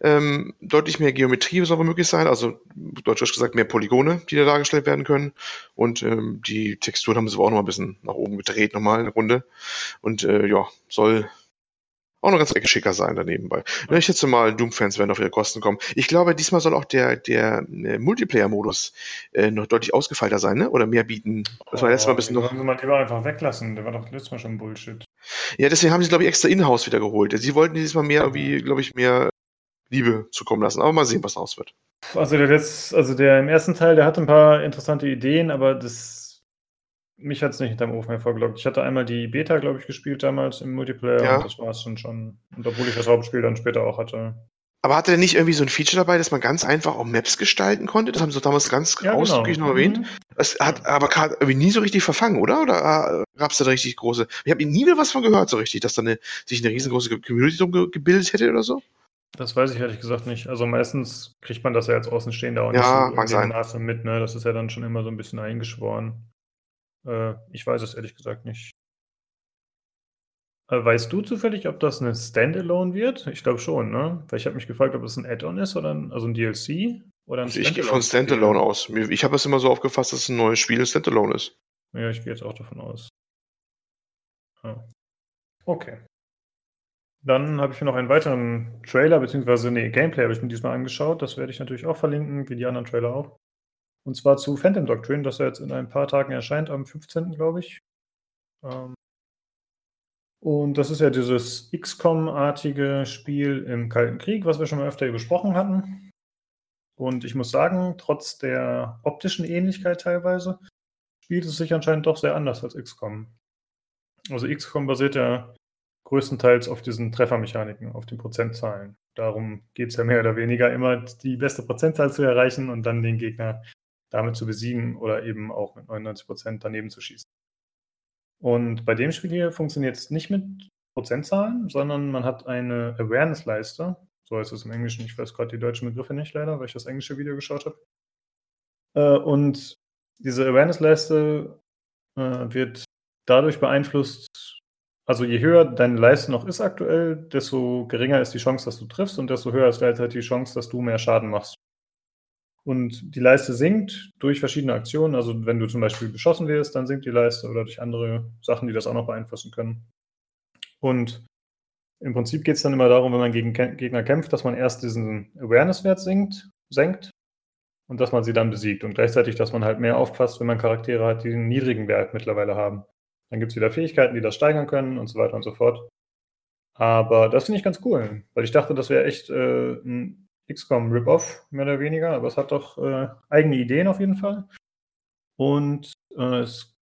Speaker 2: Ähm, deutlich mehr Geometrie soll möglich sein, also deutsch gesagt mehr Polygone, die da dargestellt werden können. Und ähm, die Texturen haben sie auch noch mal ein bisschen nach oben gedreht, nochmal eine Runde. Und äh, ja, soll auch noch ganz schicker sein daneben bei. Ne, ich schätze mal, Doom-Fans werden auf ihre Kosten kommen. Ich glaube, diesmal soll auch der, der äh, Multiplayer-Modus äh, noch deutlich ausgefeilter sein, ne? Oder mehr bieten.
Speaker 1: Das war letztes Mal ein bisschen noch. Man lieber einfach weglassen, der war doch letztes Mal schon Bullshit.
Speaker 2: Ja, deswegen haben sie, glaube ich, extra in-house wieder geholt. Sie wollten dieses Mal mehr, irgendwie, glaube ich, mehr Liebe zukommen lassen. Aber mal sehen, was daraus wird.
Speaker 1: Also der, Letz-, also der im ersten Teil, der hat ein paar interessante Ideen, aber das mich hat es nicht hinterm Ofen hervorgelockt. Ich hatte einmal die Beta, glaube ich, gespielt damals im Multiplayer ja. und das war es dann schon. Und obwohl ich das Hauptspiel dann später auch hatte.
Speaker 2: Aber hatte der nicht irgendwie so ein Feature dabei, dass man ganz einfach auch Maps gestalten konnte? Das haben sie damals ganz ja, ausdrücklich genau. noch erwähnt. Mhm. Das hat aber irgendwie nie so richtig verfangen, oder? Oder äh, gab es da richtig große. Ich habe nie mehr was von gehört, so richtig, dass da eine, sich eine riesengroße Community drum gebildet hätte oder so?
Speaker 1: Das weiß ich ehrlich gesagt nicht. Also meistens kriegt man das ja als Außenstehender auch
Speaker 2: Ja,
Speaker 1: nicht so
Speaker 2: mag
Speaker 1: in
Speaker 2: sein.
Speaker 1: Maße mit, ne? Das ist ja dann schon immer so ein bisschen eingeschworen. Äh, ich weiß es ehrlich gesagt nicht. Äh, weißt du zufällig, ob das 'ne Standalone wird? Ich glaube schon, ne? Weil ich habe mich gefragt, ob es 'n Add-on ist oder 'n also 'n DLC oder 'n
Speaker 2: Also, ich gehe von. Standalone aus. Ich habe es immer so aufgefasst, dass 'n neues Spiel 'n Standalone ist.
Speaker 1: Ja, ich gehe jetzt auch davon aus. Ja. Okay. Dann habe ich mir noch einen weiteren Trailer beziehungsweise ne, Gameplay habe ich mir diesmal angeschaut. Das werde ich natürlich auch verlinken, wie die anderen Trailer auch. Und zwar zu Phantom Doctrine, das ja jetzt in ein paar Tagen erscheint, am 15., glaube ich. Ähm und das ist ja dieses XCOM-artige Spiel im Kalten Krieg, was wir schon mal öfter besprochen hatten. Und ich muss sagen, trotz der optischen Ähnlichkeit teilweise, spielt es sich anscheinend doch sehr anders als XCOM. Also, XCOM basiert ja größtenteils auf diesen Treffermechaniken, auf den Prozentzahlen. Darum geht's ja mehr oder weniger immer, die beste Prozentzahl zu erreichen und dann den Gegner damit zu besiegen oder eben auch mit 99% daneben zu schießen. Und bei dem Spiel hier funktioniert's nicht mit Prozentzahlen, sondern man hat eine Awareness-Leiste. So heißt es im Englischen. Ich weiß grad die deutschen Begriffe nicht leider, weil ich das englische Video geschaut habe. Äh, und diese Awareness-Leiste, äh, wird dadurch beeinflusst also, je höher deine Leiste noch ist aktuell, desto geringer ist die Chance, dass du triffst und desto höher ist gleichzeitig die Chance, dass du mehr Schaden machst. Und die Leiste sinkt durch verschiedene Aktionen. Also, wenn du zum Beispiel beschossen wirst, dann sinkt die Leiste oder durch andere Sachen, die das auch noch beeinflussen können. Und im Prinzip geht's dann immer darum, wenn man gegen Gegner kämpft, dass man erst diesen Awareness-Wert senkt und dass man sie dann besiegt und gleichzeitig, dass man halt mehr aufpasst, wenn man Charaktere hat, die 'n niedrigen Wert mittlerweile haben. Dann gibt's wieder Fähigkeiten, die das steigern können und so weiter und so fort. Aber das finde ich ganz cool, weil ich dachte, das wäre echt, äh, 'n XCOM Rip-Off, mehr oder weniger, aber es hat doch, äh, eigene Ideen auf jeden Fall. Und, äh, es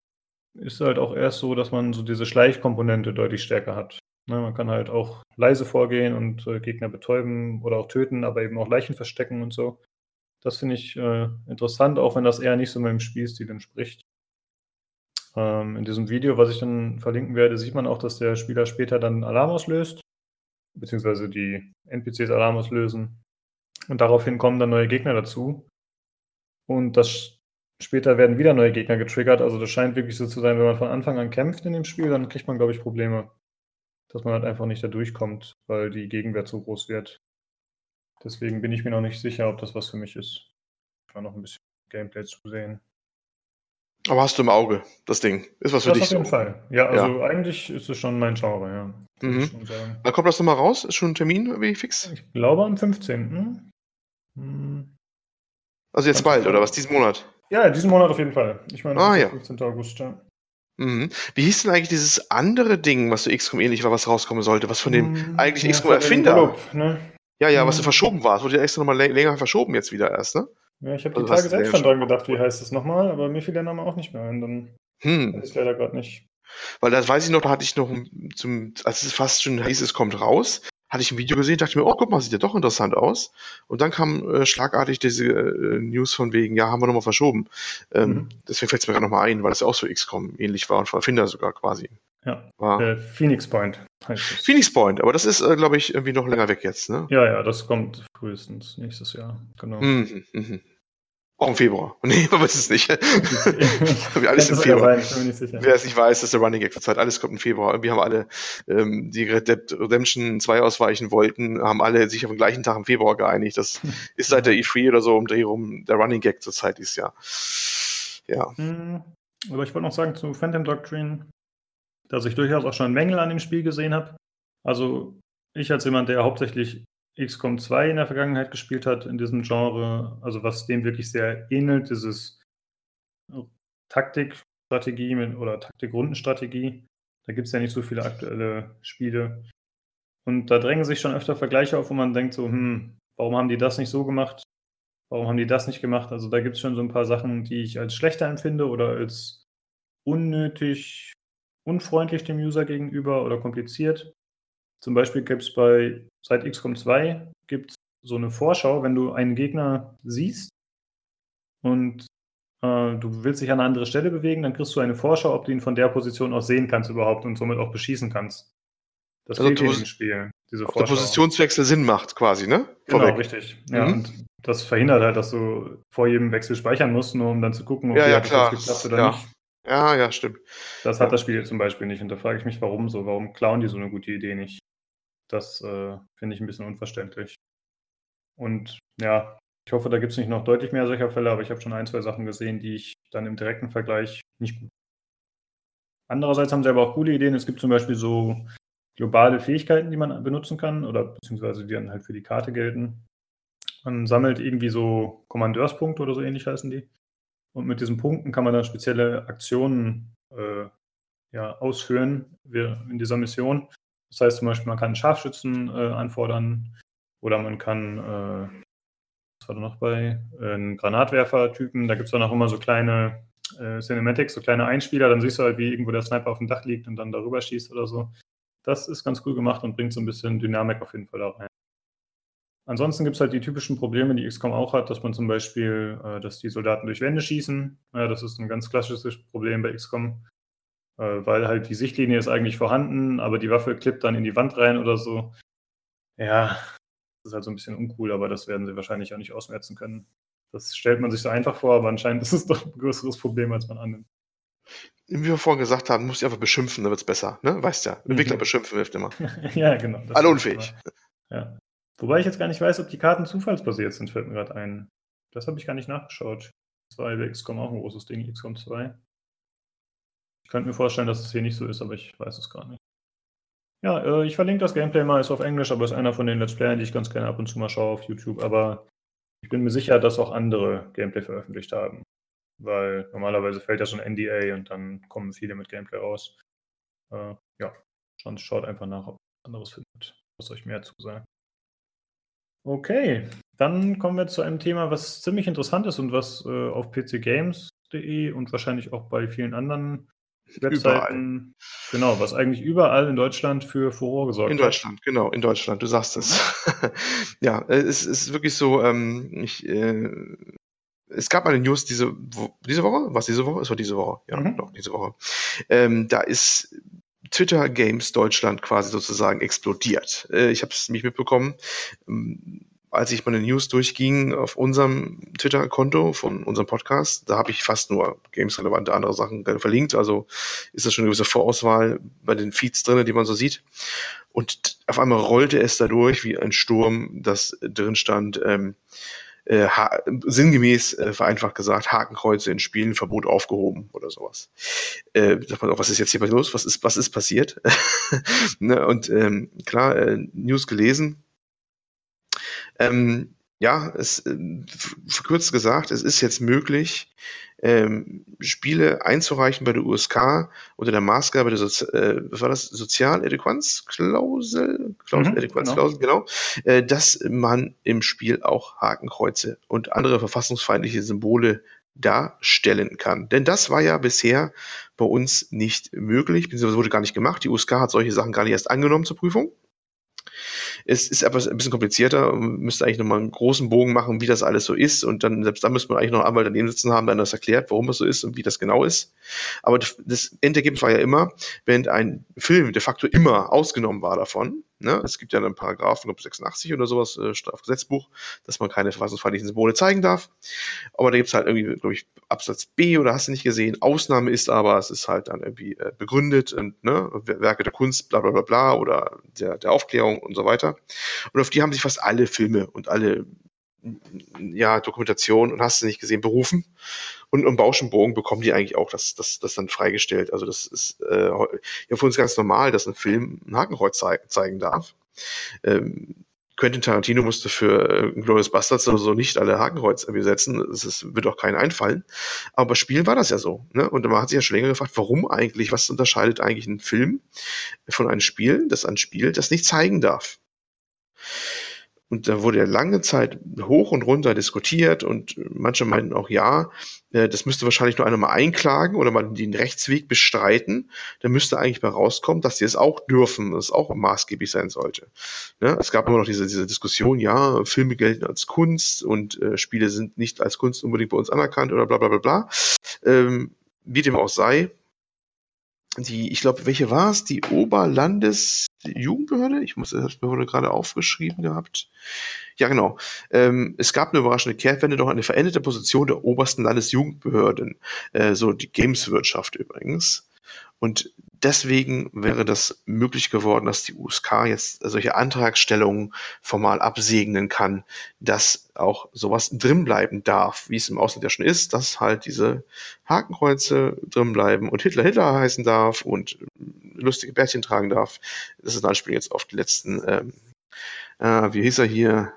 Speaker 1: ist halt auch erst so, dass man so diese Schleichkomponente deutlich stärker hat, ne? Man kann halt auch leise vorgehen und, äh, Gegner betäuben oder auch töten, aber eben auch Leichen verstecken und so. Das finde ich, äh, interessant, auch wenn das eher nicht so meinem Spielstil entspricht. Ähm, in diesem Video, was ich dann verlinken werde, sieht man auch, dass der Spieler später dann Alarm auslöst, beziehungsweise die NPCs Alarm auslösen. Und daraufhin kommen dann neue Gegner dazu. Und das später werden wieder neue Gegner getriggert. Also, das scheint wirklich so zu sein, wenn man von Anfang an kämpft in dem Spiel, dann kriegt man, glaube ich, Probleme, dass man halt einfach nicht da durchkommt, weil die Gegenwehr zu groß wird. Deswegen bin ich mir noch nicht sicher, ob das was für mich ist. Mal noch 'n bisschen Gameplay zu sehen.
Speaker 2: Aber hast du im Auge, das Ding. Ist was für
Speaker 1: Das
Speaker 2: dich
Speaker 1: auf jeden
Speaker 2: so.
Speaker 1: Fall. Ja, also,
Speaker 2: Ja.
Speaker 1: eigentlich ist es schon mein Genre, ja, ich
Speaker 2: Mhm. Wann kommt das noch mal raus? Ist schon 'n Termin irgendwie fix?
Speaker 1: Ich glaube am 15. Hm.
Speaker 2: Also, jetzt bald oder was, diesen Monat?
Speaker 1: Ja, diesen Monat auf jeden Fall. Ich meine, das
Speaker 2: Ah,
Speaker 1: ist der
Speaker 2: ja.
Speaker 1: 15. August, ja.
Speaker 2: Mhm. Wie hieß denn eigentlich dieses andere Ding, was so XCOM ähnlich war, was rauskommen sollte, was von dem
Speaker 1: Hm,
Speaker 2: eigentlich
Speaker 1: ja,
Speaker 2: XCOM-Erfinder
Speaker 1: ne?
Speaker 2: Ja, ja, was so
Speaker 1: Mhm.
Speaker 2: verschoben war. Es wurde ja extra noch mal lä länger verschoben jetzt wieder erst, ne?
Speaker 1: Ja, ich habe die
Speaker 2: Also, was
Speaker 1: Tage selbst schon dran gedacht, wie heißt es noch mal, aber mir fiel der Name auch nicht mehr ein, dann
Speaker 2: Hm.
Speaker 1: ich's leider grad nicht.
Speaker 2: Weil das weiß ich noch, da hatte ich noch zum als es fast schon hieß, es kommt raus, hatte ich 'n Video gesehen, dachte mir: „Oh, guck mal, sieht ja doch interessant aus.“ Und dann kam, äh, schlagartig diese, äh, News von wegen: „Ja, haben wir noch mal verschoben.“ Ähm,
Speaker 1: Mhm.
Speaker 2: deswegen fällt's mir grad noch mal ein, weil das ja auch so XCOM ähnlich war und vom Erfinder sogar quasi
Speaker 1: Ja,
Speaker 2: war.
Speaker 1: äh, Phoenix Point heißt es.
Speaker 2: Phoenix Point, aber das ist, äh, glaube ich, irgendwie noch länger weg jetzt, ne?
Speaker 1: Ja, ja, das kommt frühestens nächstes Jahr, genau.
Speaker 2: Mhm, mhm. Auch im Februar. Ne, man weiß es nicht. Irgendwie alles im Februar.
Speaker 1: sein, ich bin mir nicht.
Speaker 2: Wer es nicht weiß, das ist der Running Gag zur Zeit. Alles kommt im Februar. Irgendwie haben alle, ähm, die Red Dead Redemption 2 ausweichen wollten, haben alle sich auf den gleichen Tag im Februar geeinigt. Das ist seit der E3 oder so um Dreh rum der Running Gag zur Zeit dieses Jahr. Ja.
Speaker 1: Hm, aber ich wollte noch sagen zu Phantom Doctrine, dass ich durchaus auch schon Mängel an dem Spiel gesehen habe. Also, ich als jemand, der hauptsächlich XCOM 2 in der Vergangenheit gespielt hat in diesem Genre, also, was dem wirklich sehr ähnelt, dieses Taktikstrategie mit oder Taktik-Rundenstrategie. Da gibt's ja nicht so viele aktuelle Spiele. Und da drängen sich schon öfter Vergleiche auf, wo man denkt so: „Hm, warum haben die das nicht so gemacht? Warum haben die das nicht gemacht?“ Also, da gibt's schon so 'n paar Sachen, die ich als schlechter empfinde oder als unnötig unfreundlich dem User gegenüber oder kompliziert. Zum Beispiel gibt's bei seit XCOM 2 gibt's so 'ne Vorschau, wenn du einen Gegner siehst und, äh, du willst dich an 'ne andere Stelle bewegen, dann kriegst du eine Vorschau, ob du ihn von der Position aus sehen kannst überhaupt und somit auch beschießen kannst. Das
Speaker 2: Also
Speaker 1: fehlt im Spiel. Diese
Speaker 2: Ob der
Speaker 1: Vorschau.
Speaker 2: Positionswechsel Sinn macht, quasi, ne?
Speaker 1: Genau,
Speaker 2: Vorweg.
Speaker 1: richtig. Ja,
Speaker 2: Mhm.
Speaker 1: und das verhindert halt, dass du vor jedem Wechsel speichern musst, nur um dann zu gucken,
Speaker 2: Ja, ja,
Speaker 1: das
Speaker 2: klar.
Speaker 1: jetzt geklappt oder
Speaker 2: Ja.
Speaker 1: nicht.
Speaker 2: Ja, ja, stimmt.
Speaker 1: Das hat das Spiel zum Beispiel nicht. Und da frage ich mich, warum so? Warum klauen die so eine gute Idee nicht? Das äh, finde ich ein bisschen unverständlich. Und ja, ich hoffe, da gibt es nicht noch deutlich mehr solcher Fälle, aber ich habe schon ein, zwei Sachen gesehen, die ich dann im direkten Vergleich nicht gut. Andererseits haben sie aber auch coole Ideen. Es gibt zum Beispiel so globale Fähigkeiten, die man benutzen kann oder beziehungsweise die dann halt für die Karte gelten. Man sammelt irgendwie so Kommandeurspunkte oder so ähnlich heißen die. Und mit diesen Punkten kann man dann spezielle Aktionen äh, ja, ausführen in dieser Mission. Das heißt zum Beispiel, man kann einen Scharfschützen äh, anfordern oder man kann, äh, was war da noch bei, äh, einen Granatwerfer-Typen. Da gibt es dann auch immer so kleine äh, Cinematics, so kleine Einspieler. Dann siehst du halt, wie irgendwo der Sniper auf dem Dach liegt und dann darüber schießt oder so. Das ist ganz cool gemacht und bringt so ein bisschen Dynamik auf jeden Fall da rein. Ansonsten gibt es halt die typischen Probleme, die XCOM auch hat, dass man zum Beispiel, äh, dass die Soldaten durch Wände schießen. Ja, das ist ein ganz klassisches Problem bei XCOM, weil halt die Sichtlinie ist eigentlich vorhanden, aber die Waffe klippt dann in die Wand rein oder so. Ja, das ist halt so ein bisschen uncool, aber das werden sie wahrscheinlich auch nicht ausmerzen können. Das stellt man sich so einfach vor, aber anscheinend ist es doch ein größeres Problem, als man annimmt.
Speaker 2: Wie wir vorhin gesagt haben, musst du einfach beschimpfen, dann wird's besser, ne? Weißt ja. Entwickler
Speaker 1: Mhm.
Speaker 2: beschimpfen hilft immer.
Speaker 1: ja, genau.
Speaker 2: Alle unfähig.
Speaker 1: Ja. Wobei ich jetzt gar nicht weiß, ob die Karten zufallsbasiert sind, fällt mir gerade ein. Das habe ich gar nicht nachgeschaut. Das war bei XCOM auch ein großes Ding, XCOM 2. Ich könnte mir vorstellen, dass es hier nicht so ist, aber ich weiß es gar nicht. Ja, äh, ich verlinke das Gameplay mal, ist auf Englisch, aber ist einer von den Let's Playern, die ich ganz gerne ab und zu mal schaue auf YouTube. Aber ich bin mir sicher, dass auch andere Gameplay veröffentlicht haben. Weil normalerweise fällt ja ein NDA und dann kommen viele mit Gameplay raus. Äh, ja, sonst schaut einfach nach, ob ihr anderes findet, was euch mehr zusagt. Okay, dann kommen wir zu einem Thema, was ziemlich interessant ist und was äh, auf pcgames.de und wahrscheinlich auch bei vielen anderen Webseiten, genau, was eigentlich überall in Deutschland für Furore gesorgt
Speaker 2: In
Speaker 1: hat.
Speaker 2: Deutschland, genau, in Deutschland, du sagst es. ja, äh, es ist wirklich so, ähm, ich, äh, es gab eine News diese, Wo diese Woche, was diese Woche? Es war diese Woche, ja,
Speaker 1: Mhm.
Speaker 2: doch, diese Woche. Ähm, da ist Twitter Games Deutschland quasi sozusagen explodiert. Äh, ich habe es nicht mitbekommen. Ähm, als ich meine News durchging auf unserem Twitter-Konto von unserem Podcast, da habe ich fast nur Games-relevante andere Sachen verlinkt. Also ist das schon eine gewisse Vorauswahl bei den Feeds drin, die man so sieht. Und auf einmal rollte es da durch wie ein Sturm, das drin stand, ähm, äh, sinngemäß, äh, vereinfacht gesagt, Hakenkreuze in Spielen, Verbot aufgehoben oder sowas. Äh, sagt man auch, was ist jetzt hier los? Was ist, was ist passiert? ne? Und ähm, klar, äh, News gelesen. Ähm, ja, es ähm, verkürzt gesagt, es ist jetzt möglich, ähm, Spiele einzureichen bei der USK unter der Maßgabe der Sozi äh, was war das? Sozialedäquanzklausel? Klausel,
Speaker 1: Mhm,
Speaker 2: Adäquanzklausel, genau. Äh, dass man im Spiel auch Hakenkreuze und andere verfassungsfeindliche Symbole darstellen kann. Denn das war ja bisher bei uns nicht möglich, beziehungsweise wurde gar nicht gemacht. Die USK hat solche Sachen gar nicht erst angenommen zur Prüfung. Es ist aber ein bisschen komplizierter. Man müsste eigentlich nochmal einen großen Bogen machen, wie das alles so ist. Und dann, selbst dann müsste man eigentlich noch einen Anwalt daneben sitzen haben, der das erklärt, warum das so ist und wie das genau ist. Aber das- Endergebnis war ja immer, wenn ein Film de facto immer ausgenommen war davon, ne? es gibt ja einen Paragraphen, glaube 86 oder sowas, äh, Strafgesetzbuch, dass man keine verfassungsfeindlichen Symbole zeigen darf. Aber da gibt es halt irgendwie, glaube ich, Absatz B oder hast du nicht gesehen. Ausnahme ist aber, es ist halt dann irgendwie äh, begründet und ne, Werke der Kunst, bla bla bla bla oder der, der Aufklärung und so weiter. Und auf die haben sich fast alle Filme und alle ja, Dokumentation und hast du nicht gesehen, berufen. Und im Bauschenbogen bekommen die eigentlich auch das, das, das dann freigestellt. Also das ist äh, ja für uns ganz normal, dass ein Film ein Hakenkreuz zei zeigen darf. Ähm, Quentin Tarantino musste für äh, Glorious Bastards oder so nicht alle Hakenkreuz setzen. Das wird auch keinen einfallen. Aber bei Spielen war das ja so. Ne? Und man hat sich ja schon länger gefragt, warum eigentlich, was unterscheidet eigentlich einen Film von einem Spiel, das ein Spiel, das nicht zeigen darf. Und da wurde ja lange Zeit hoch und runter diskutiert und manche meinten auch, ja, äh, das müsste wahrscheinlich nur einer mal einklagen oder mal den Rechtsweg bestreiten. Da müsste eigentlich mal rauskommen, dass sie es auch dürfen, dass es auch maßgeblich sein sollte. Ja, es gab immer noch diese, diese Diskussion, ja, Filme gelten als Kunst und äh, Spiele sind nicht als Kunst unbedingt bei uns anerkannt oder bla bla bla bla. Ähm, wie dem auch sei, die, ich glaube, welche war es? Die Oberlandesjugendbehörde? Ich muss, das wurde gerade aufgeschrieben gehabt. Ja, genau. Ähm, es gab eine überraschende Kehrtwende, doch eine veränderte Position der obersten Landesjugendbehörden, äh, so die Gameswirtschaft übrigens. Und deswegen wäre das möglich geworden, dass die USK jetzt solche Antragstellungen formal absegnen kann, dass auch sowas drinbleiben darf, wie es im Ausland ja schon ist, dass halt diese Hakenkreuze drinbleiben und Hitler Hitler heißen darf und lustige Bärtchen tragen darf. Das ist ein Anspiel jetzt auf die letzten, ähm, äh, wie hieß er hier,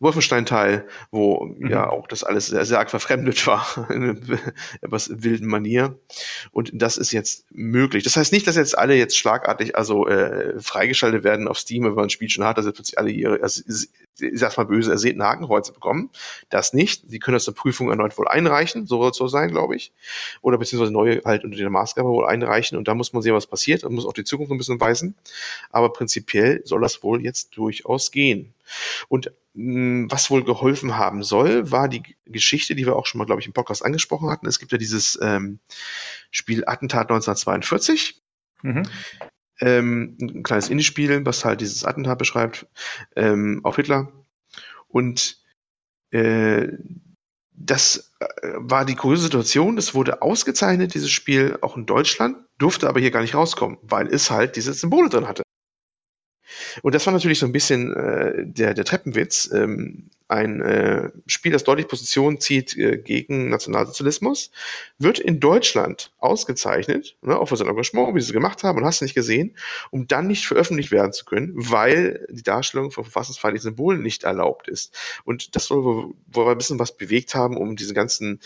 Speaker 2: Wolfenstein-Teil, wo mhm. ja auch das alles sehr, sehr arg verfremdet war, in etwas wilden Manier. Und das ist jetzt möglich. Das heißt nicht, dass jetzt alle jetzt schlagartig also äh, freigeschaltet werden auf Steam, wenn man ein Spiel schon hat, dass jetzt plötzlich alle ihre, also, ich sag's mal böse, ersehnten Hakenkreuze bekommen. Das nicht. Sie können das zur Prüfung erneut wohl einreichen, so soll es so sein, glaube ich. Oder beziehungsweise neue halt unter der Maßgabe wohl einreichen und da muss man sehen, was passiert und muss auch die Zukunft ein bisschen weisen. Aber prinzipiell soll das wohl jetzt durchaus gehen. Und hm, was wohl geholfen haben soll, war die Geschichte, die wir auch schon mal, glaube ich, im Podcast angesprochen hatten. Es gibt ja dieses ähm, Spiel Attentat 1942. Mhm. Ähm, ein kleines Indie-Spiel, was halt dieses Attentat beschreibt ähm, auf Hitler. Und äh, das äh, war die kuriose Situation. Es wurde ausgezeichnet, dieses Spiel, auch in Deutschland, durfte aber hier gar nicht rauskommen, weil es halt diese Symbole drin hatte. Und das war natürlich so ein bisschen äh, der, der Treppenwitz. Ähm, ein äh, Spiel, das deutlich Position zieht äh, gegen Nationalsozialismus, wird in Deutschland ausgezeichnet, ne, auch für sein Engagement, wie sie es gemacht haben und hast du nicht gesehen, um dann nicht veröffentlicht werden zu können, weil die Darstellung von verfassungsfeindlichen Symbolen nicht erlaubt ist. Und das soll wo, wo ein bisschen was bewegt haben, um diesen ganzen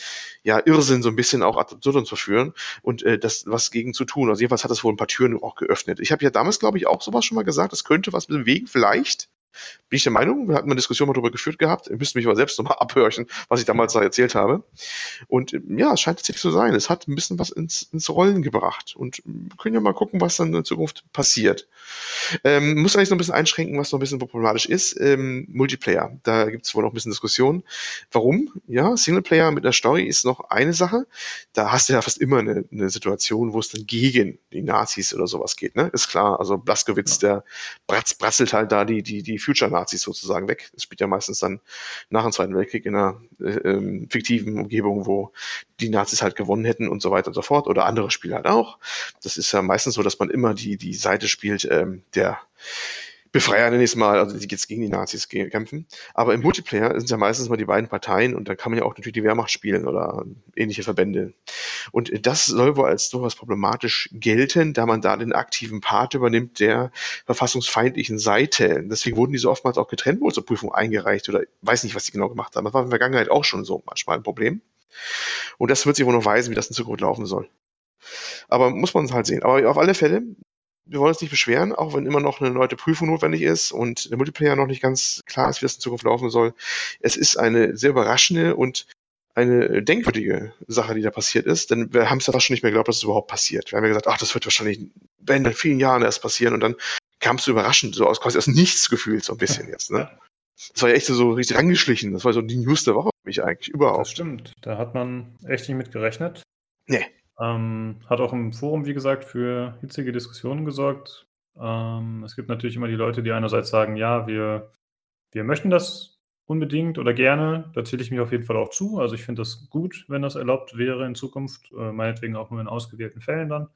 Speaker 2: ja, Irrsinn so ein bisschen auch ad absurdum zu führen und äh, das was gegen zu tun. Also jedenfalls hat es wohl ein paar Türen auch geöffnet. Ich habe ja damals, glaube ich, auch sowas schon mal gesagt, es könnte was bewegen, vielleicht. Bin ich der Meinung, wir hatten eine Diskussion mal darüber geführt gehabt, ihr müsst mich aber selbst nochmal abhören, was ich damals da erzählt habe. Und ja, es scheint tatsächlich zu sein. Es hat ein bisschen was ins, ins Rollen gebracht. Und wir können ja mal gucken, was dann in Zukunft passiert. Ähm, muss eigentlich noch ein bisschen einschränken, was noch ein bisschen problematisch ist. Ähm, Multiplayer. Da gibt es wohl noch ein bisschen Diskussion. Warum? Ja, Singleplayer mit einer Story ist noch eine Sache. Da hast du ja fast immer eine, eine Situation, wo es dann gegen die Nazis oder sowas geht. Ne? Ist klar. Also Blaskowitz, der bratz, bratzelt halt da die, die, die Future-Nazis sozusagen weg. Das spielt ja meistens dann nach dem Zweiten Weltkrieg in einer äh, ähm, fiktiven Umgebung, wo die Nazis halt gewonnen hätten und so weiter und so fort. Oder andere Spiele halt auch. Das ist ja meistens so, dass man immer die, die Seite spielt, ähm, der Befreier nenne ich es mal, also die jetzt gegen die Nazis kämpfen. Aber im Multiplayer sind ja meistens mal die beiden Parteien und da kann man ja auch natürlich die Wehrmacht spielen oder ähnliche Verbände. Und das soll wohl als durchaus problematisch gelten, da man da den aktiven Part übernimmt der verfassungsfeindlichen Seite. Deswegen wurden diese oftmals auch getrennt wohl zur Prüfung eingereicht oder weiß nicht, was die genau gemacht haben. Das war in der Vergangenheit auch schon so manchmal ein Problem. Und das wird sich wohl noch weisen, wie das in Zukunft laufen soll. Aber muss man halt sehen. Aber auf alle Fälle, wir wollen uns nicht beschweren, auch wenn immer noch eine neue Prüfung notwendig ist und der Multiplayer noch nicht ganz klar ist, wie das in Zukunft laufen soll. Es ist eine sehr überraschende und eine denkwürdige Sache, die da passiert ist, denn wir haben es ja fast schon nicht mehr geglaubt, dass es überhaupt passiert. Wir haben ja gesagt, ach, das wird wahrscheinlich in vielen Jahren erst passieren und dann kam es so überraschend, so aus quasi aus nichts gefühlt, so ein bisschen jetzt, ne? Das war ja echt so richtig rangeschlichen. Das war so die News der Woche für mich eigentlich überhaupt. Das
Speaker 1: stimmt. Da hat man echt nicht mit gerechnet.
Speaker 2: Nee.
Speaker 1: Ähm, hat auch im Forum, wie gesagt, für hitzige Diskussionen gesorgt. Ähm, es gibt natürlich immer die Leute, die einerseits sagen, ja, wir, wir möchten das unbedingt oder gerne. Da zähle ich mich auf jeden Fall auch zu. Also ich finde das gut, wenn das erlaubt wäre in Zukunft, äh, meinetwegen auch nur in ausgewählten Fällen dann.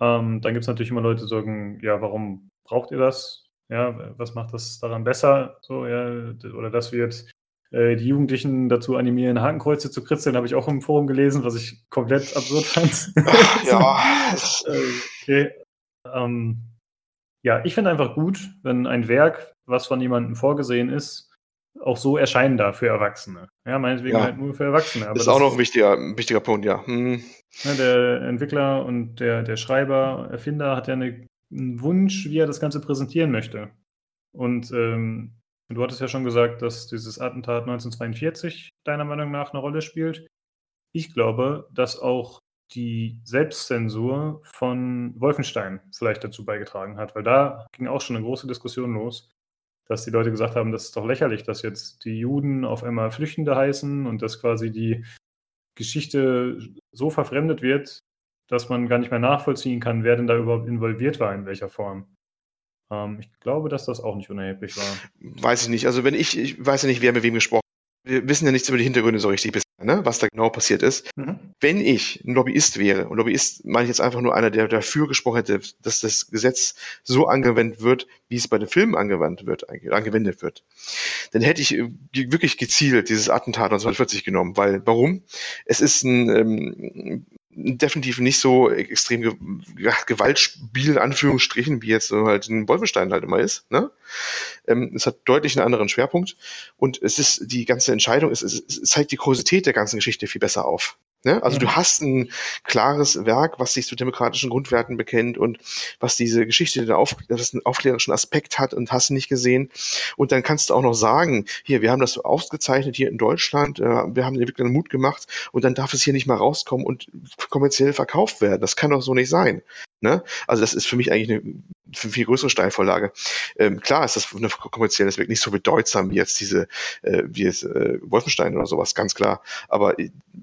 Speaker 1: Ähm, dann gibt es natürlich immer Leute, die sagen, ja, warum braucht ihr das? Ja, was macht das daran besser? So, ja, oder dass wir jetzt äh, die Jugendlichen dazu animieren, Hakenkreuze zu kritzeln, habe ich auch im Forum gelesen, was ich komplett absurd fand.
Speaker 2: ja.
Speaker 1: Äh, okay. Ähm, ja, ich finde einfach gut, wenn ein Werk, was von jemandem vorgesehen ist, auch so erscheinen darf für Erwachsene. Ja, meinetwegen ja. halt nur für Erwachsene.
Speaker 2: Aber das ist auch noch ein wichtiger, ein wichtiger Punkt, ja. Hm.
Speaker 1: ja. Der Entwickler und der, der Schreiber, Erfinder hat ja eine, einen Wunsch, wie er das Ganze präsentieren möchte. Und ähm, du hattest ja schon gesagt, dass dieses Attentat 1942 deiner Meinung nach eine Rolle spielt. Ich glaube, dass auch die Selbstzensur von Wolfenstein vielleicht dazu beigetragen hat, weil da ging auch schon eine große Diskussion los, dass die Leute gesagt haben, das ist doch lächerlich, dass jetzt die Juden auf einmal Flüchtende heißen und dass quasi die Geschichte so verfremdet wird, dass man gar nicht mehr nachvollziehen kann, wer denn da überhaupt involviert war, in welcher Form. Ähm, ich glaube, dass das auch nicht unerheblich war.
Speaker 2: Weiß ich nicht. Also wenn ich, ich weiß ja nicht, wer mit wem gesprochen hat. Wir wissen ja nichts über die Hintergründe so richtig bisher, ne? was da genau passiert ist. Mhm. Wenn ich ein Lobbyist wäre, und Lobbyist meine ich jetzt einfach nur einer, der dafür gesprochen hätte, dass das Gesetz so angewendet wird, wie es bei den Filmen angewandt wird, angewendet wird, dann hätte ich äh, wirklich gezielt dieses Attentat 1940 genommen. Weil, warum? Es ist ein ähm, definitiv nicht so extrem ge Gewaltspiel, in Anführungsstrichen, wie jetzt so halt in Wolfenstein halt immer ist. Ne? Ähm, es hat deutlich einen anderen Schwerpunkt und es ist die ganze Entscheidung, es, es, es zeigt die Kuriosität der ganzen Geschichte viel besser auf. Ne? Also ja. du hast ein klares Werk, was sich zu demokratischen Grundwerten bekennt und was diese Geschichte den auf, das einen aufklärerischen Aspekt hat und hast nicht gesehen. Und dann kannst du auch noch sagen, hier, wir haben das ausgezeichnet hier in Deutschland, äh, wir haben den Entwicklern Mut gemacht und dann darf es hier nicht mal rauskommen und kommerziell verkauft werden. Das kann doch so nicht sein. Ne? Also das ist für mich eigentlich eine viel größere Steilvorlage. Ähm, klar ist das eine kommerzielle Aspekt nicht so bedeutsam wie jetzt diese, äh, wie es äh, Wolfenstein oder sowas, ganz klar. Aber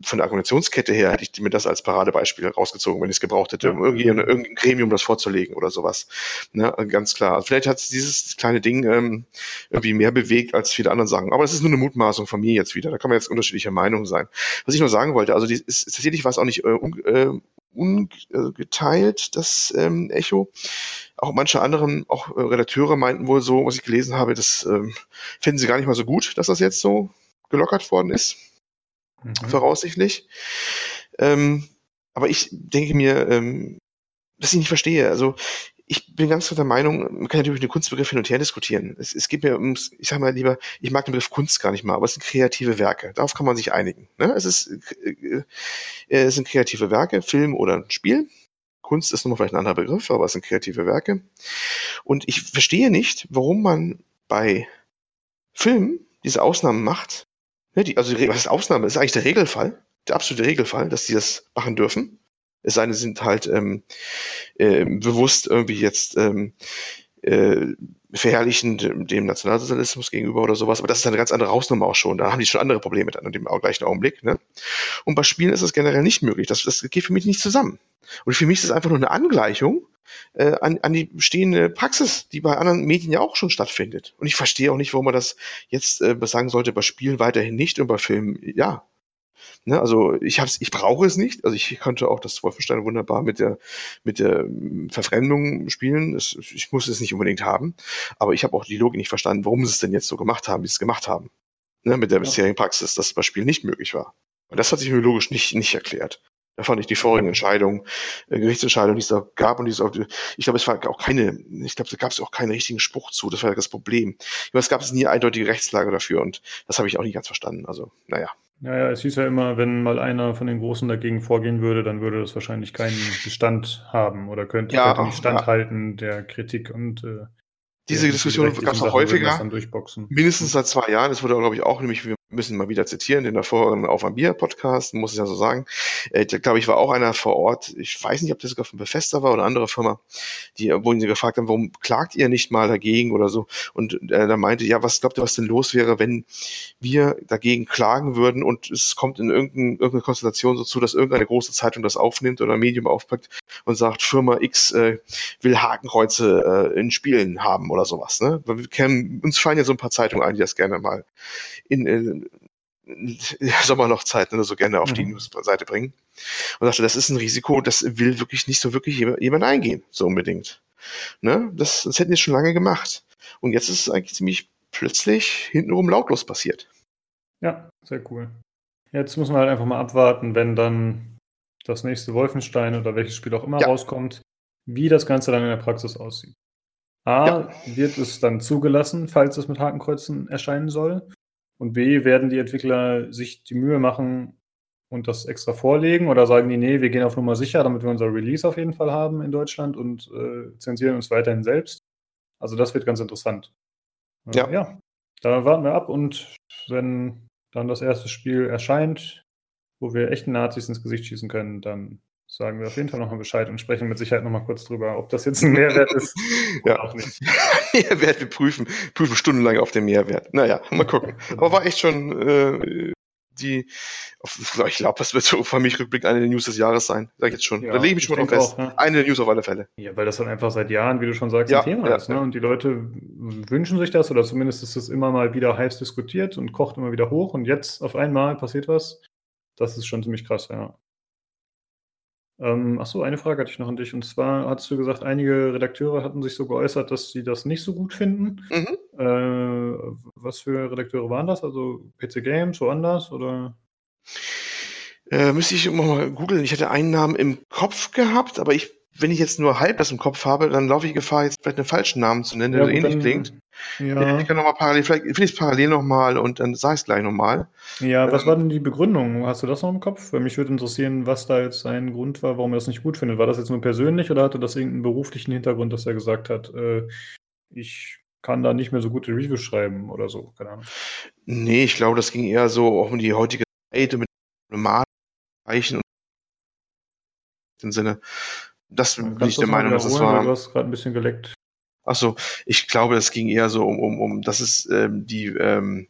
Speaker 2: von der Argumentationskette her hätte ich mir das als Paradebeispiel rausgezogen, wenn ich es gebraucht hätte, um irgendwie in, irgendein Gremium das vorzulegen oder sowas. Ne? Ganz klar. Also vielleicht hat dieses kleine Ding ähm, irgendwie mehr bewegt als viele andere Sachen. Aber es ist nur eine Mutmaßung von mir jetzt wieder. Da kann man jetzt unterschiedlicher Meinung sein. Was ich nur sagen wollte, also die, ist, tatsächlich war es auch nicht äh, äh, ungeteilt, das ähm, Echo. Auch manche anderen, auch äh, Redakteure meinten wohl so, was ich gelesen habe, das ähm, finden sie gar nicht mal so gut, dass das jetzt so gelockert worden ist. Mhm. Voraussichtlich. Ähm, aber ich denke mir, ähm, dass ich nicht verstehe. Also ich bin ganz der Meinung, man kann natürlich den Kunstbegriff hin und her diskutieren. Es, es geht mir ums, ich sag mal lieber, ich mag den Begriff Kunst gar nicht mal, aber es sind kreative Werke. Darauf kann man sich einigen. Ne? Es, ist, äh, äh, es sind kreative Werke, Film oder Spiel. Kunst ist nochmal vielleicht ein anderer Begriff, aber es sind kreative Werke. Und ich verstehe nicht, warum man bei Filmen diese Ausnahmen macht. Ne, die, also, was ist Ausnahme? Das ist eigentlich der Regelfall, der absolute Regelfall, dass die das machen dürfen. Es sei sind halt ähm, äh, bewusst irgendwie jetzt ähm, äh, verherrlichend dem Nationalsozialismus gegenüber oder sowas, aber das ist eine ganz andere Hausnummer auch schon. Da haben die schon andere Probleme dann in dem gleichen Augenblick. Ne? Und bei Spielen ist das generell nicht möglich. Das, das geht für mich nicht zusammen. Und für mich ist es einfach nur eine Angleichung äh, an, an die bestehende Praxis, die bei anderen Medien ja auch schon stattfindet. Und ich verstehe auch nicht, warum man das jetzt äh, sagen sollte, bei Spielen weiterhin nicht und bei Filmen ja. Ne, also ich hab's, ich brauche es nicht. Also ich konnte auch das Wolfenstein wunderbar mit der mit der hm, Verfremdung spielen. Das, ich muss es nicht unbedingt haben, aber ich habe auch die Logik nicht verstanden, warum sie es denn jetzt so gemacht haben, wie sie es gemacht haben. Ne, mit der bisherigen Praxis, dass das bei Spiel nicht möglich war. Und das hat sich mir logisch nicht nicht erklärt. Da fand ich die vorigen Entscheidungen, äh, Gerichtsentscheidungen, die es da gab und die es auch, ich glaube, es war auch keine, ich glaube, da gab es auch keinen richtigen Spruch zu. Das war ja das Problem. Ich meine, es gab nie eindeutige Rechtslage dafür und das habe ich auch nicht ganz verstanden. Also, naja.
Speaker 1: Naja, es hieß ja immer, wenn mal einer von den Großen dagegen vorgehen würde, dann würde das wahrscheinlich keinen Bestand haben oder könnte, ja, könnte nicht standhalten ja. der Kritik und äh,
Speaker 2: diese Diskussion gab es auch häufiger, mindestens seit zwei Jahren. Es wurde, glaube ich, auch nämlich, müssen mal wieder zitieren, den davor Auf am Bier Podcast, muss ich ja so sagen. Äh, glaube ich, war auch einer vor Ort, ich weiß nicht, ob das sogar von Befester war oder andere Firma, die, wo ihn gefragt haben, warum klagt ihr nicht mal dagegen oder so? Und äh, da meinte, ja, was glaubt ihr, was denn los wäre, wenn wir dagegen klagen würden und es kommt in irgendein, irgendeine Konstellation so zu, dass irgendeine große Zeitung das aufnimmt oder ein Medium aufpackt und sagt, Firma X äh, will Hakenkreuze äh, in Spielen haben oder sowas. Ne? Wir kennen, uns fallen ja so ein paar Zeitungen ein, die das gerne mal in, in, in Sommerlochzeiten oder so gerne auf mhm. die Newsseite bringen. Und sagte, das ist ein Risiko, das will wirklich nicht so wirklich jemand eingehen, so unbedingt. Ne? Das, das hätten wir schon lange gemacht. Und jetzt ist es eigentlich ziemlich plötzlich hintenrum lautlos passiert.
Speaker 1: Ja, sehr cool. Jetzt müssen wir halt einfach mal abwarten, wenn dann das nächste Wolfenstein oder welches Spiel auch immer ja. rauskommt, wie das Ganze dann in der Praxis aussieht. A, ja. wird es dann zugelassen, falls es mit Hakenkreuzen erscheinen soll? Und B, werden die Entwickler sich die Mühe machen und das extra vorlegen oder sagen die, nee, wir gehen auf Nummer sicher, damit wir unser Release auf jeden Fall haben in Deutschland und äh, zensieren uns weiterhin selbst? Also das wird ganz interessant. Äh, ja. ja, da warten wir ab und wenn dann das erste Spiel erscheint, wo wir echten Nazis ins Gesicht schießen können, dann sagen wir auf jeden Fall nochmal Bescheid und sprechen mit Sicherheit nochmal kurz drüber, ob das jetzt ein Mehrwert ist
Speaker 2: ja. auch nicht. Mehrwert, wir prüfen, prüfen stundenlang auf den Mehrwert. Naja, mal gucken. Aber war echt schon äh, die, ich glaube, das wird so für mich Rückblick eine der News des Jahres sein. Sag ich jetzt schon.
Speaker 1: Ja,
Speaker 2: da lege ich mich schon mal fest.
Speaker 1: Auch, ne?
Speaker 2: Eine der News auf alle Fälle.
Speaker 1: Ja, weil das dann einfach seit Jahren, wie du schon sagst,
Speaker 2: ja,
Speaker 1: ein Thema
Speaker 2: ja,
Speaker 1: ist. Ne? Und die Leute wünschen sich das oder zumindest ist es immer mal wieder heiß diskutiert und kocht immer wieder hoch und jetzt auf einmal passiert was. Das ist schon ziemlich krass, ja. Ähm, achso, eine Frage hatte ich noch an dich. Und zwar hattest du gesagt, einige Redakteure hatten sich so geäußert, dass sie das nicht so gut finden. Mhm. Äh, was für Redakteure waren das? Also PC Games, woanders oder?
Speaker 2: Äh, müsste ich mal googeln. Ich hatte einen Namen im Kopf gehabt, aber ich wenn ich jetzt nur halb das im Kopf habe, dann laufe ich Gefahr, jetzt vielleicht einen falschen Namen zu nennen, der ja, so ähnlich dann, klingt. Ja. Ich kann nochmal parallel, vielleicht finde ich es parallel nochmal und dann sage ich es gleich nochmal.
Speaker 1: Ja, was ähm, war denn die Begründung? Hast du das noch im Kopf? Weil mich würde interessieren, was da jetzt sein Grund war, warum er das nicht gut findet. War das jetzt nur persönlich oder hatte das irgendeinen beruflichen Hintergrund, dass er gesagt hat, äh, ich kann da nicht mehr so gute Reviews schreiben oder so? Keine Ahnung.
Speaker 2: Nee, ich glaube, das ging eher so auch um die heutige Zeit mit Problematiken und im Sinne, das bin ich der Meinung, dass es war.
Speaker 1: Du hast gerade ein bisschen geleckt.
Speaker 2: Achso, ich glaube, es ging eher so um, um, um dass es ähm, die ähm,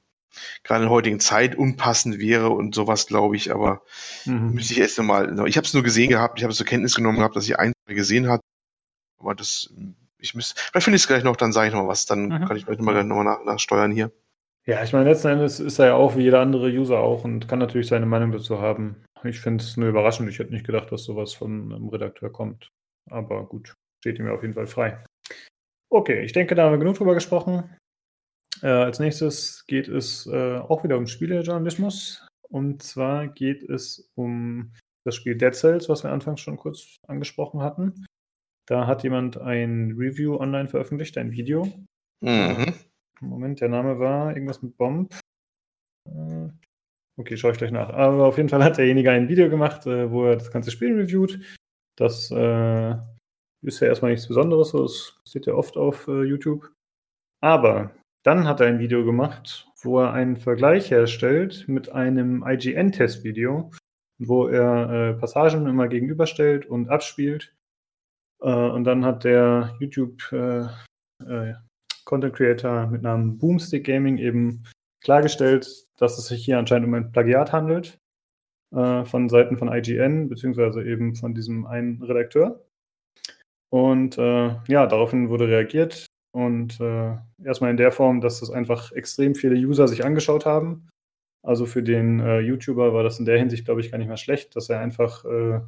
Speaker 2: gerade in der heutigen Zeit unpassend wäre und sowas, glaube ich, aber mhm. müsste ich erst nochmal. Ich habe es nur gesehen gehabt, ich habe es zur Kenntnis genommen gehabt, dass ich ein gesehen hat. Aber das, ich müsste, vielleicht finde ich es gleich noch, dann sage ich noch was, dann mhm. kann ich vielleicht nochmal noch nach, nachsteuern hier.
Speaker 1: Ja, ich meine, letzten Endes ist er ja auch wie jeder andere User auch und kann natürlich seine Meinung dazu haben. Ich finde es nur überraschend. Ich hätte nicht gedacht, dass sowas von einem Redakteur kommt. Aber gut, steht ihm ja auf jeden Fall frei. Okay, ich denke, da haben wir genug drüber gesprochen. Äh, als nächstes geht es äh, auch wieder um Spielejournalismus. Und zwar geht es um das Spiel Dead Cells, was wir anfangs schon kurz angesprochen hatten. Da hat jemand ein Review online veröffentlicht, ein Video. Mhm. Moment, der Name war irgendwas mit Bomb. Äh, Okay, schaue ich gleich nach. Aber auf jeden Fall hat derjenige ein Video gemacht, äh, wo er das ganze Spiel reviewt. Das äh, ist ja erstmal nichts Besonderes, das steht ja oft auf äh, YouTube. Aber dann hat er ein Video gemacht, wo er einen Vergleich herstellt mit einem IGN-Testvideo, wo er äh, Passagen immer gegenüberstellt und abspielt. Äh, und dann hat der YouTube äh, Content Creator mit Namen Boomstick Gaming eben klargestellt, dass es sich hier anscheinend um ein Plagiat handelt äh, von Seiten von IGN, beziehungsweise eben von diesem einen Redakteur. Und äh, ja, daraufhin wurde reagiert und äh, erstmal in der Form, dass das einfach extrem viele User sich angeschaut haben. Also für den äh, YouTuber war das in der Hinsicht, glaube ich, gar nicht mehr schlecht, dass er einfach äh,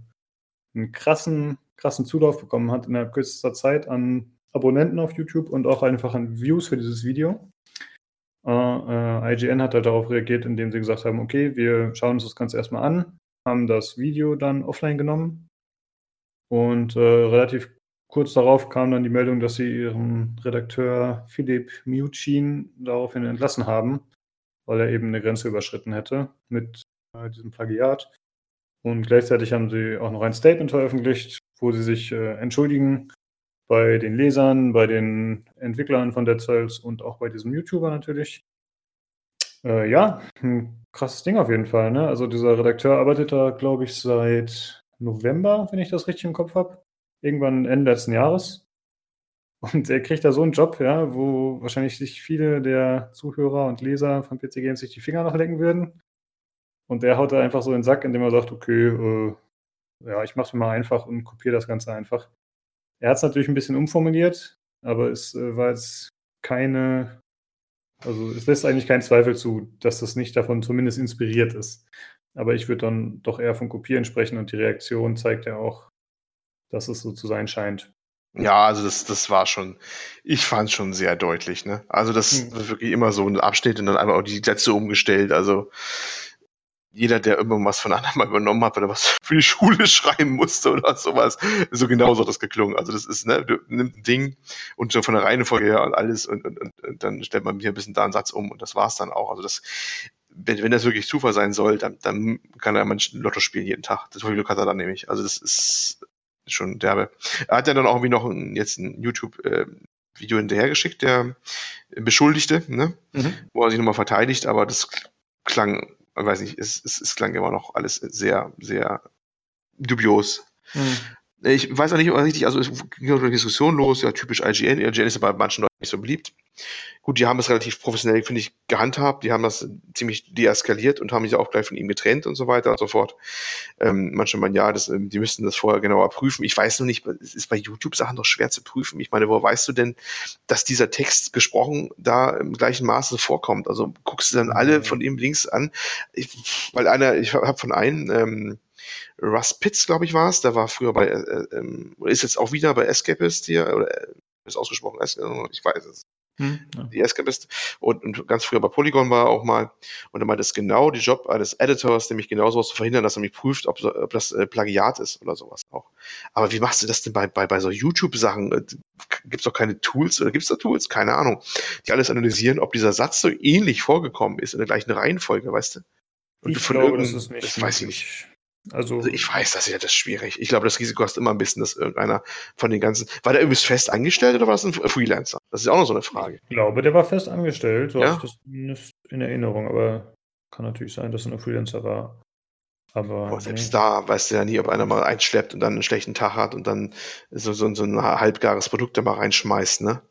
Speaker 1: einen krassen, krassen Zulauf bekommen hat in der kürzester Zeit an Abonnenten auf YouTube und auch einfach an Views für dieses Video. Äh, äh IGN hat halt darauf reagiert, indem sie gesagt haben, okay, wir schauen uns das Ganze erstmal an, haben das Video dann offline genommen und relativ kurz darauf kam dann die Meldung, dass sie ihren Redakteur Philipp Miucin daraufhin entlassen haben, weil er eben eine Grenze überschritten hätte mit äh, diesem Plagiat. Und gleichzeitig haben sie auch noch ein Statement veröffentlicht, wo sie sich äh, entschuldigen bei den Lesern, bei den Entwicklern von Dead Cells und auch bei diesem YouTuber natürlich. Äh, ja, ein krasses Ding auf jeden Fall. Ne? Also dieser Redakteur arbeitet da, glaube ich, seit November, wenn ich das richtig im Kopf habe. Irgendwann Ende letzten Jahres. Und er kriegt da so einen Job, ja, wo wahrscheinlich sich viele der Zuhörer und Leser von PC Games sich die Finger noch lecken würden. Und der haut da einfach so in den Sack, indem er sagt, okay, äh, ja, ich mach's mir mal einfach und kopiere das Ganze einfach. Er hat es natürlich ein bisschen umformuliert, aber es äh, war jetzt keine, also es lässt eigentlich keinen Zweifel zu, dass das nicht davon zumindest inspiriert ist. Aber ich würde dann doch eher von Kopieren sprechen und die Reaktion zeigt ja auch, dass es so zu sein scheint.
Speaker 2: Ja, also das, das war schon, ich fand es schon sehr deutlich, ne? Also das hm. wirklich immer so ein Abschnitt und dann einmal auch die Sätze umgestellt. Also jeder, der irgendwas von anderen mal übernommen hat oder was für die Schule schreiben musste oder sowas, so genauso hat das geklungen. Also das ist, ne, du nimmst ein Ding und so von der Reihenfolge her und alles und, und, und, und dann stellt man hier ein bisschen da einen Satz um und das war's dann auch. Also das, wenn, wenn das wirklich Zufall sein soll, dann, dann kann er manchen Lotto spielen jeden Tag. Das Glück hat er dann nämlich. Also das ist schon derbe. Er hat ja dann auch irgendwie noch ein, jetzt ein YouTube, äh, Video hinterhergeschickt, der Beschuldigte, ne? Mhm. wo er sich nochmal verteidigt, aber das klang weiß nicht, es, es, es klang immer noch alles sehr, sehr dubios. Mhm. Ich weiß auch nicht richtig, also es ging eine Diskussion los, ja, typisch IGN. IGN ist ja bei manchen Leuten nicht so beliebt. Gut, die haben es relativ professionell, finde ich, gehandhabt. Die haben das ziemlich deeskaliert und haben sich auch gleich von ihm getrennt und so weiter und so fort. Ähm, manche meinen, ja, das, ähm, die müssten das vorher genauer prüfen. Ich weiß nur nicht, es ist bei YouTube-Sachen doch schwer zu prüfen. Ich meine, wo weißt du denn, dass dieser Text gesprochen da im gleichen Maße vorkommt? Also guckst du dann alle von ihm links an? Ich, weil einer, ich habe von einem, ähm, Russ Pitts, glaube ich, war es. Der war früher bei, äh, ähm, ist jetzt auch wieder bei Escapist hier, oder äh, ist ausgesprochen, ich weiß es. Hm, ja. Die Escapist und, und, ganz früher bei Polygon war er auch mal und er meinte, das ist genau die Job eines Editors, nämlich genauso zu verhindern, dass er mich prüft, ob, ob das äh, Plagiat ist oder sowas auch. Aber wie machst du das denn bei, bei, bei so YouTube-Sachen? Äh, gibt es doch keine Tools oder gibt es da Tools? Keine Ahnung. Die alles analysieren, ob dieser Satz so ähnlich vorgekommen ist in der gleichen Reihenfolge, weißt du?
Speaker 1: Und ich glaube, das ist nicht.
Speaker 2: Das weiß ich nicht. Also, also, ich weiß, das ist ja das schwierig. Ich glaube, das Risiko hast immer ein bisschen, dass irgendeiner von den ganzen. War der übrigens fest angestellt oder war das ein Freelancer? Das ist auch noch so eine Frage.
Speaker 1: Ich glaube, der war fest angestellt. So ja? habe ich das zumindest in Erinnerung. Aber kann natürlich sein, dass er ein Freelancer war. Aber
Speaker 2: oh, selbst nee. da weißt du ja nie, ob einer mal einschleppt und dann einen schlechten Tag hat und dann so, so, so ein halbgares Produkt da mal reinschmeißt, ne?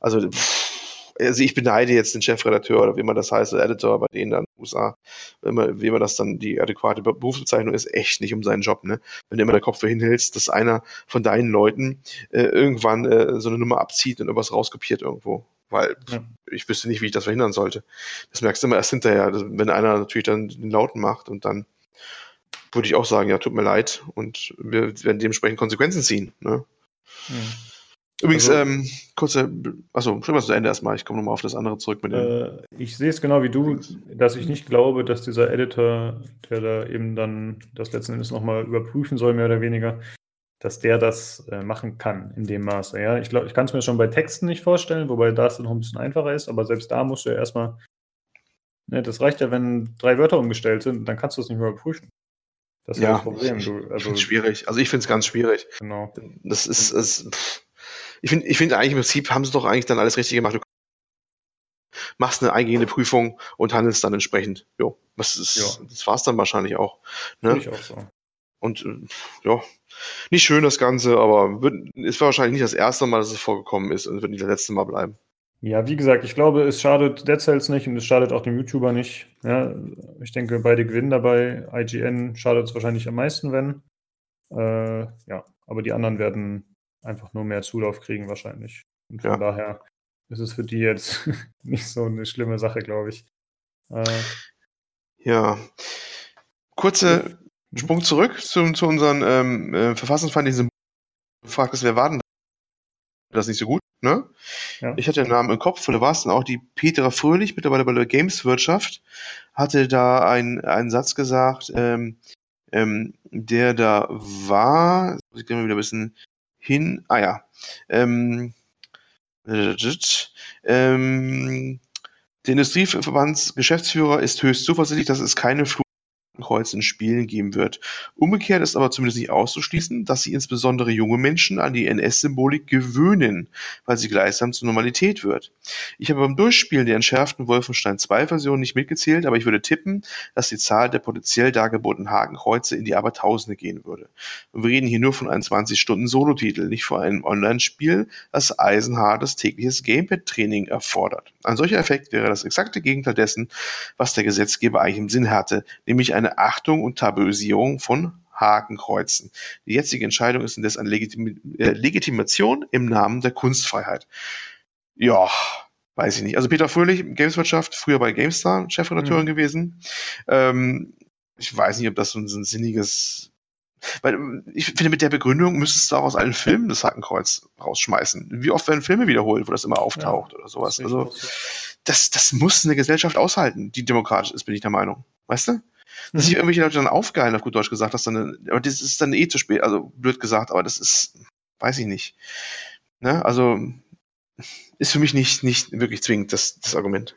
Speaker 2: Also, pff, also ich beneide jetzt den Chefredakteur oder wie man das heißt, der Editor bei denen dann in den USA, wenn man, wie man das dann die adäquate Berufsbezeichnung ist, echt nicht um seinen Job, ne? Wenn du immer den Kopf hinhältst, dass einer von deinen Leuten äh, irgendwann äh, so eine Nummer abzieht und irgendwas rauskopiert irgendwo. Weil ja. ich wüsste nicht, wie ich das verhindern sollte. Das merkst du immer erst hinterher, wenn einer natürlich dann den Lauten macht und dann würde ich auch sagen, ja, tut mir leid und wir werden dementsprechend Konsequenzen ziehen. Ne? Ja. Übrigens, also, ähm, kurze, achso, schön mal zu Ende erstmal. Ich komme nochmal auf das andere zurück mit dem.
Speaker 1: Äh, ich sehe es genau wie du, dass ich nicht glaube, dass dieser Editor, der da eben dann das letzten Endes nochmal überprüfen soll, mehr oder weniger, dass der das äh, machen kann in dem Maße. Ja, ich glaube, ich kann es mir schon bei Texten nicht vorstellen, wobei das noch ein bisschen einfacher ist, aber selbst da musst du ja erstmal, ne, das reicht ja, wenn drei Wörter umgestellt sind, dann kannst du es nicht mehr überprüfen.
Speaker 2: Das ist ja, das Problem. Du, also, schwierig. Also ich finde es ganz schwierig. Genau. Das ist, ist pff ich finde, ich finde eigentlich im Prinzip haben sie doch eigentlich dann alles richtig gemacht. Du machst eine eingehende Prüfung und handelst dann entsprechend. Jo, was ist, ja. das war's dann wahrscheinlich auch. Ne? Ich auch so. Und äh, ja, nicht schön das Ganze, aber wird, es war wahrscheinlich nicht das erste Mal, dass es vorgekommen ist und wird nicht das letzte Mal bleiben.
Speaker 1: Ja, wie gesagt, ich glaube, es schadet Dead Cells nicht und es schadet auch dem YouTuber nicht. Ja, ich denke, beide gewinnen dabei. IGN schadet es wahrscheinlich am meisten, wenn. Äh, ja, aber die anderen werden einfach nur mehr Zulauf kriegen wahrscheinlich. Und von ja. daher ist es für die jetzt nicht so eine schlimme Sache, glaube ich. Äh,
Speaker 2: ja. Kurze mhm. Sprung zurück zu, zu unseren ähm, äh, Verfassungsfeindlichen gefragt ist, wer war denn das nicht so gut, ne? Ja. Ich hatte den Namen im Kopf, oder war es dann auch die Petra Fröhlich, mittlerweile bei der Gameswirtschaft, hatte da ein, einen Satz gesagt, ähm, ähm, der da war, ich gehe mal wieder ein bisschen hin, ah ja, ähm, ähm, der Industrieverbandsgeschäftsführer ist höchst zuversichtlich, dass es keine Flug Kreuz in Spielen geben wird. Umgekehrt ist aber zumindest nicht auszuschließen, dass sie insbesondere junge Menschen an die NS-Symbolik gewöhnen, weil sie gleichsam zur Normalität wird. Ich habe beim Durchspielen der entschärften Wolfenstein 2 Version nicht mitgezählt, aber ich würde tippen, dass die Zahl der potenziell dargebotenen Hakenkreuze in die Abertausende gehen würde. Und wir reden hier nur von einem 20-Stunden-Solo-Titel, nicht von einem Online-Spiel, das eisenhartes tägliches Gamepad-Training erfordert. Ein solcher Effekt wäre das exakte Gegenteil dessen, was der Gesetzgeber eigentlich im Sinn hatte, nämlich eine eine Achtung und Tabuisierung von Hakenkreuzen. Die jetzige Entscheidung ist indes eine Legitim äh, Legitimation im Namen der Kunstfreiheit. Ja, weiß ich nicht. Also Peter Fröhlich, Gameswirtschaft, früher bei GameStar Chefredakteurin mhm. gewesen. Ähm, ich weiß nicht, ob das so ein, so ein sinniges weil ich finde, mit der Begründung müsstest du auch aus allen Filmen das Hakenkreuz rausschmeißen. Wie oft werden Filme wiederholt, wo das immer auftaucht ja, oder sowas? Also, das, das muss eine Gesellschaft aushalten, die demokratisch ist, bin ich der Meinung. Weißt du? Dass sich irgendwelche Leute dann aufgeilen, auf gut Deutsch gesagt, dass dann, aber das ist dann eh zu spät, also blöd gesagt, aber das ist, weiß ich nicht. Ne? Also ist für mich nicht, nicht wirklich zwingend das, das Argument.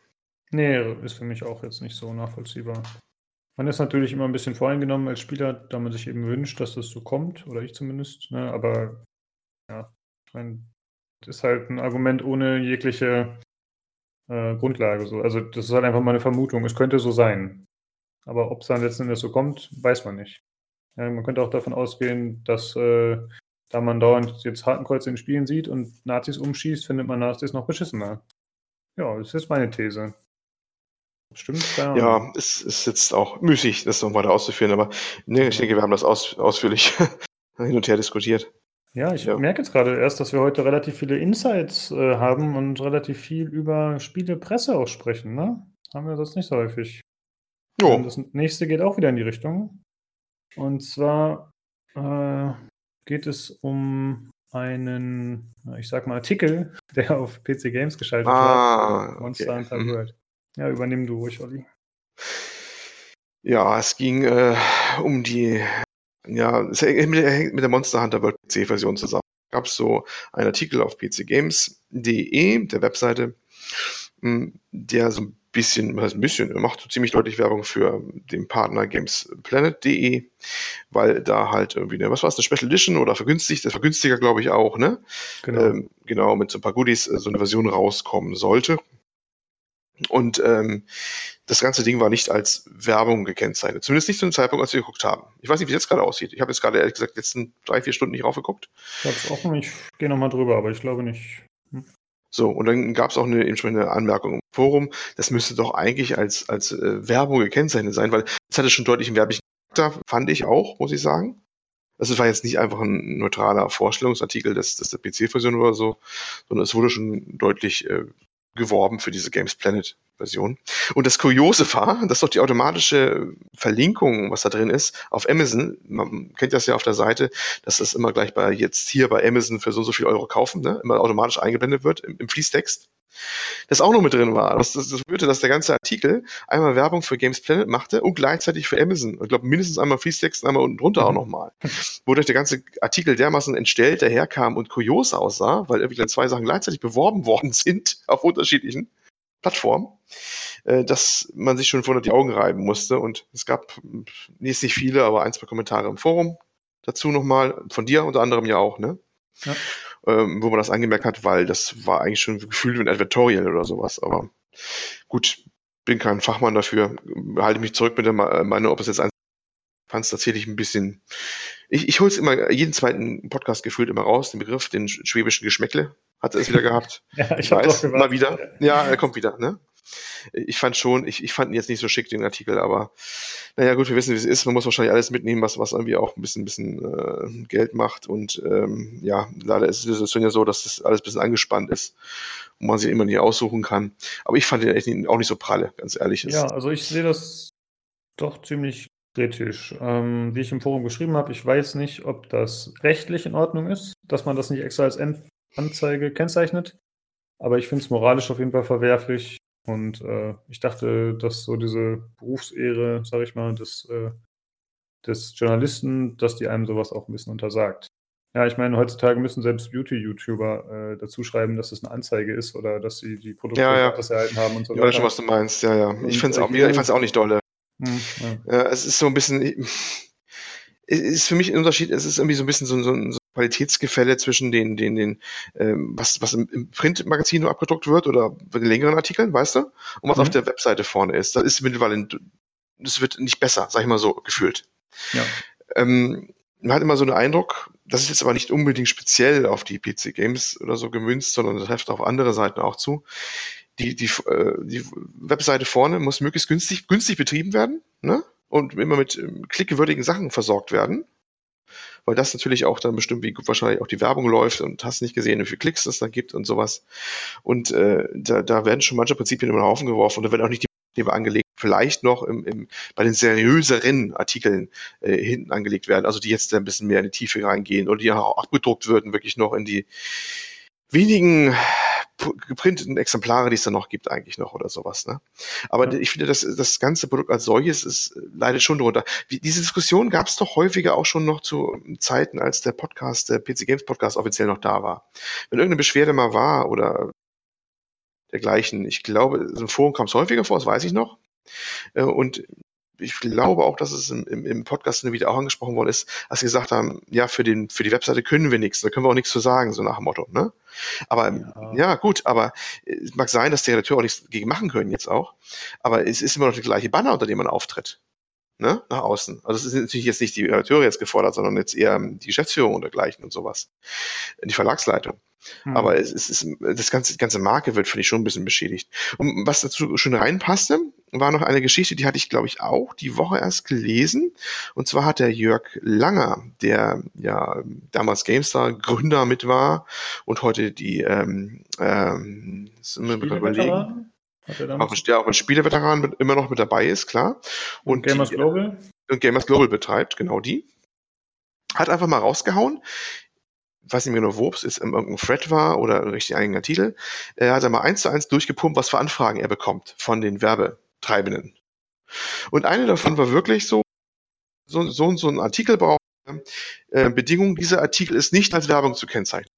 Speaker 1: Nee, ist für mich auch jetzt nicht so nachvollziehbar. Man ist natürlich immer ein bisschen voreingenommen als Spieler, da man sich eben wünscht, dass das so kommt, oder ich zumindest. Ne? Aber ja, ich meine, ist halt ein Argument ohne jegliche äh, Grundlage. So. Also das ist halt einfach mal eine Vermutung. Es könnte so sein. Aber ob es dann letzten Endes so kommt, weiß man nicht. Ja, man könnte auch davon ausgehen, dass äh, da man dauernd jetzt Hakenkreuze in Spielen sieht und Nazis umschießt, findet man Nazis noch beschissener. Ja, das ist meine These.
Speaker 2: Stimmt, ja. Ja, es ist jetzt auch müßig, das noch weiter auszuführen, aber nee, ich denke, wir haben das aus, ausführlich hin und her diskutiert.
Speaker 1: Ja, ich ja. merke jetzt gerade erst, dass wir heute relativ viele Insights äh, haben und relativ viel über Spielepresse auch sprechen, ne? Haben wir das nicht so häufig. Jo. Und das nächste geht auch wieder in die Richtung. Und zwar äh, geht es um einen, ich sag mal, Artikel, der auf PC Games geschaltet ah, wird. Monster okay. Hunter mhm. World. Ja, übernimm du ruhig, Olli.
Speaker 2: Ja, es ging äh, um die, ja, es hängt mit der Monster Hunter World PC-Version zusammen. Gab es so einen Artikel auf pcgames.de, der Webseite, der so ein bisschen, was ein bisschen, macht so ziemlich deutlich Werbung für den Partner gamesplanet.de, weil da halt irgendwie eine, was war es, eine Special Edition oder vergünstigt, der Vergünstiger glaube ich auch, ne? Genau. Ähm, genau, mit so ein paar Goodies äh, so eine Version rauskommen sollte. Und ähm, das ganze Ding war nicht als Werbung gekennzeichnet. Zumindest nicht zu dem Zeitpunkt, als wir geguckt haben. Ich weiß nicht, wie es jetzt gerade aussieht. Ich habe jetzt gerade ehrlich gesagt letzten drei, vier Stunden nicht raufgeguckt.
Speaker 1: Ich habe es offen, ich gehe nochmal drüber, aber ich glaube nicht.
Speaker 2: So, und dann gab es auch eine entsprechende Anmerkung im Forum, das müsste doch eigentlich als, als äh, Werbung gekennzeichnet sein, weil es hatte schon deutlich einen werblichen Charakter, fand ich auch, muss ich sagen. Also es war jetzt nicht einfach ein neutraler Vorstellungsartikel des, des der PC-Version oder so, sondern es wurde schon deutlich äh, geworben für diese Games Planet Version. Und das Kuriose war, dass doch die automatische Verlinkung, was da drin ist, auf Amazon, man kennt das ja auf der Seite, dass das immer gleich bei jetzt hier bei Amazon für so und so viel Euro kaufen, ne, immer automatisch eingeblendet wird im, im Fließtext das auch noch mit drin war. Das, das, das führte, dass der ganze Artikel einmal Werbung für Games Planet machte und gleichzeitig für Amazon. Ich glaube, mindestens einmal Fließtext und einmal unten drunter mhm. auch nochmal. Wodurch der ganze Artikel dermaßen entstellt daherkam und kurios aussah, weil irgendwie zwei Sachen gleichzeitig beworben worden sind auf unterschiedlichen Plattformen, äh, dass man sich schon vorher die Augen reiben musste. Und es gab, nee, nicht viele, aber ein, zwei Kommentare im Forum dazu nochmal, von dir unter anderem ja auch, ne? Ja ähm, wo man das angemerkt hat, weil das war eigentlich schon gefühlt wie ein Advertorial oder sowas. Aber gut, bin kein Fachmann dafür, halte mich zurück mit der Meinung, ob es jetzt ein fand es tatsächlich ein bisschen. Ich, ich hole es immer, jeden zweiten Podcast gefühlt immer raus, den Begriff, den schwäbischen Geschmäckle. Hat er es wieder gehabt. ja, ich, ich weiß, mal wieder. Ja, er kommt wieder, ne? Ich fand schon, ich, ich fand ihn jetzt nicht so schick, den Artikel, aber naja, gut, wir wissen, wie es ist. Man muss wahrscheinlich alles mitnehmen, was, was irgendwie auch ein bisschen, bisschen äh, Geld macht. Und ähm, ja, leider ist die Situation ja so, dass das alles ein bisschen angespannt ist und man sich immer nicht aussuchen kann. Aber ich fand den echt auch nicht so pralle, ganz ehrlich.
Speaker 1: Ja, also ich sehe das doch ziemlich kritisch. Ähm, wie ich im Forum geschrieben habe, ich weiß nicht, ob das rechtlich in Ordnung ist, dass man das nicht extra als Anzeige kennzeichnet. Aber ich finde es moralisch auf jeden Fall verwerflich, und äh, ich dachte, dass so diese Berufsehre, sage ich mal, des, äh, des Journalisten, dass die einem sowas auch ein bisschen untersagt. Ja, ich meine, heutzutage müssen selbst Beauty-YouTuber äh, dazu schreiben, dass es eine Anzeige ist oder dass sie die Produkte
Speaker 2: ja, ja. erhalten haben und so weiter. Ich weiß schon, was du meinst, ja, ja. ich finde es auch, auch nicht dolle. Hm, ja. es ist so ein bisschen, es ist für mich ein Unterschied, es ist irgendwie so ein bisschen so, so, so Qualitätsgefälle zwischen den, den, den, ähm, was, was im, Printmagazin nur abgedruckt wird oder bei den längeren Artikeln, weißt du? Und was mhm. auf der Webseite vorne ist. Das ist mittlerweile, das wird nicht besser, sag ich mal so, gefühlt. Ja. Ähm, man hat immer so den Eindruck, das ist jetzt aber nicht unbedingt speziell auf die PC Games oder so gemünzt, sondern das trifft auf andere Seiten auch zu. Die, die, äh, die Webseite vorne muss möglichst günstig, günstig betrieben werden, ne? Und immer mit ähm, klickgewürdigen Sachen versorgt werden weil das natürlich auch dann bestimmt, wie gut wahrscheinlich auch die Werbung läuft und hast nicht gesehen, wie viele Klicks es da gibt und sowas. Und äh, da, da werden schon manche Prinzipien über den Haufen geworfen und da werden auch nicht die Prinzipien angelegt, vielleicht noch im, im, bei den seriöseren Artikeln äh, hinten angelegt werden, also die jetzt ein bisschen mehr in die Tiefe reingehen oder die auch abgedruckt würden, wirklich noch in die wenigen geprinteten Exemplare, die es dann noch gibt, eigentlich noch oder sowas. Ne? Aber ja. ich finde, dass das ganze Produkt als solches ist leidet schon drunter. Wie, diese Diskussion gab es doch häufiger auch schon noch zu Zeiten, als der Podcast, der PC Games Podcast offiziell noch da war. Wenn irgendeine Beschwerde mal war oder dergleichen, ich glaube, so ein Forum kam es häufiger vor, das weiß ich noch. Äh, und ich glaube auch, dass es im, im, im Podcast wieder auch angesprochen worden ist, als sie gesagt haben, ja, für, den, für die Webseite können wir nichts, da können wir auch nichts zu sagen, so nach dem Motto. Ne? Aber ja. ja. gut, aber es mag sein, dass die Redakteure auch nichts gegen machen können jetzt auch, aber es ist immer noch die gleiche Banner, unter dem man auftritt. ne, nach außen. Also es sind natürlich jetzt nicht die Redakteure jetzt gefordert, sondern jetzt eher die Geschäftsführung und dergleichen und sowas. Die Verlagsleitung. Hm. Aber es ist, das ganze, ganze Marke wird, finde ich, schon ein bisschen beschädigt. Und was dazu schon reinpasste, war noch eine Geschichte, die hatte ich, glaube ich, auch die Woche erst gelesen. Und zwar hat der Jörg Langer, der ja damals GameStar Gründer mit war und heute die ähm, ähm, überlegen. Auch, ja, auch ein Spieleveteran mit, immer noch mit dabei ist, klar.
Speaker 1: Und, und Gamers die, Global?
Speaker 2: Und Gamers Global betreibt, genau die. Hat einfach mal rausgehauen, weiß nicht mehr genau, wo es ist, irgendein Thread war oder richtig eigener Titel. Er hat einmal eins zu eins durchgepumpt, was für Anfragen er bekommt von den Werbetreibenden. Und eine davon war wirklich so, so, so, so ein Artikel braucht äh, Bedingung, dieser Artikel ist nicht als Werbung zu kennzeichnen.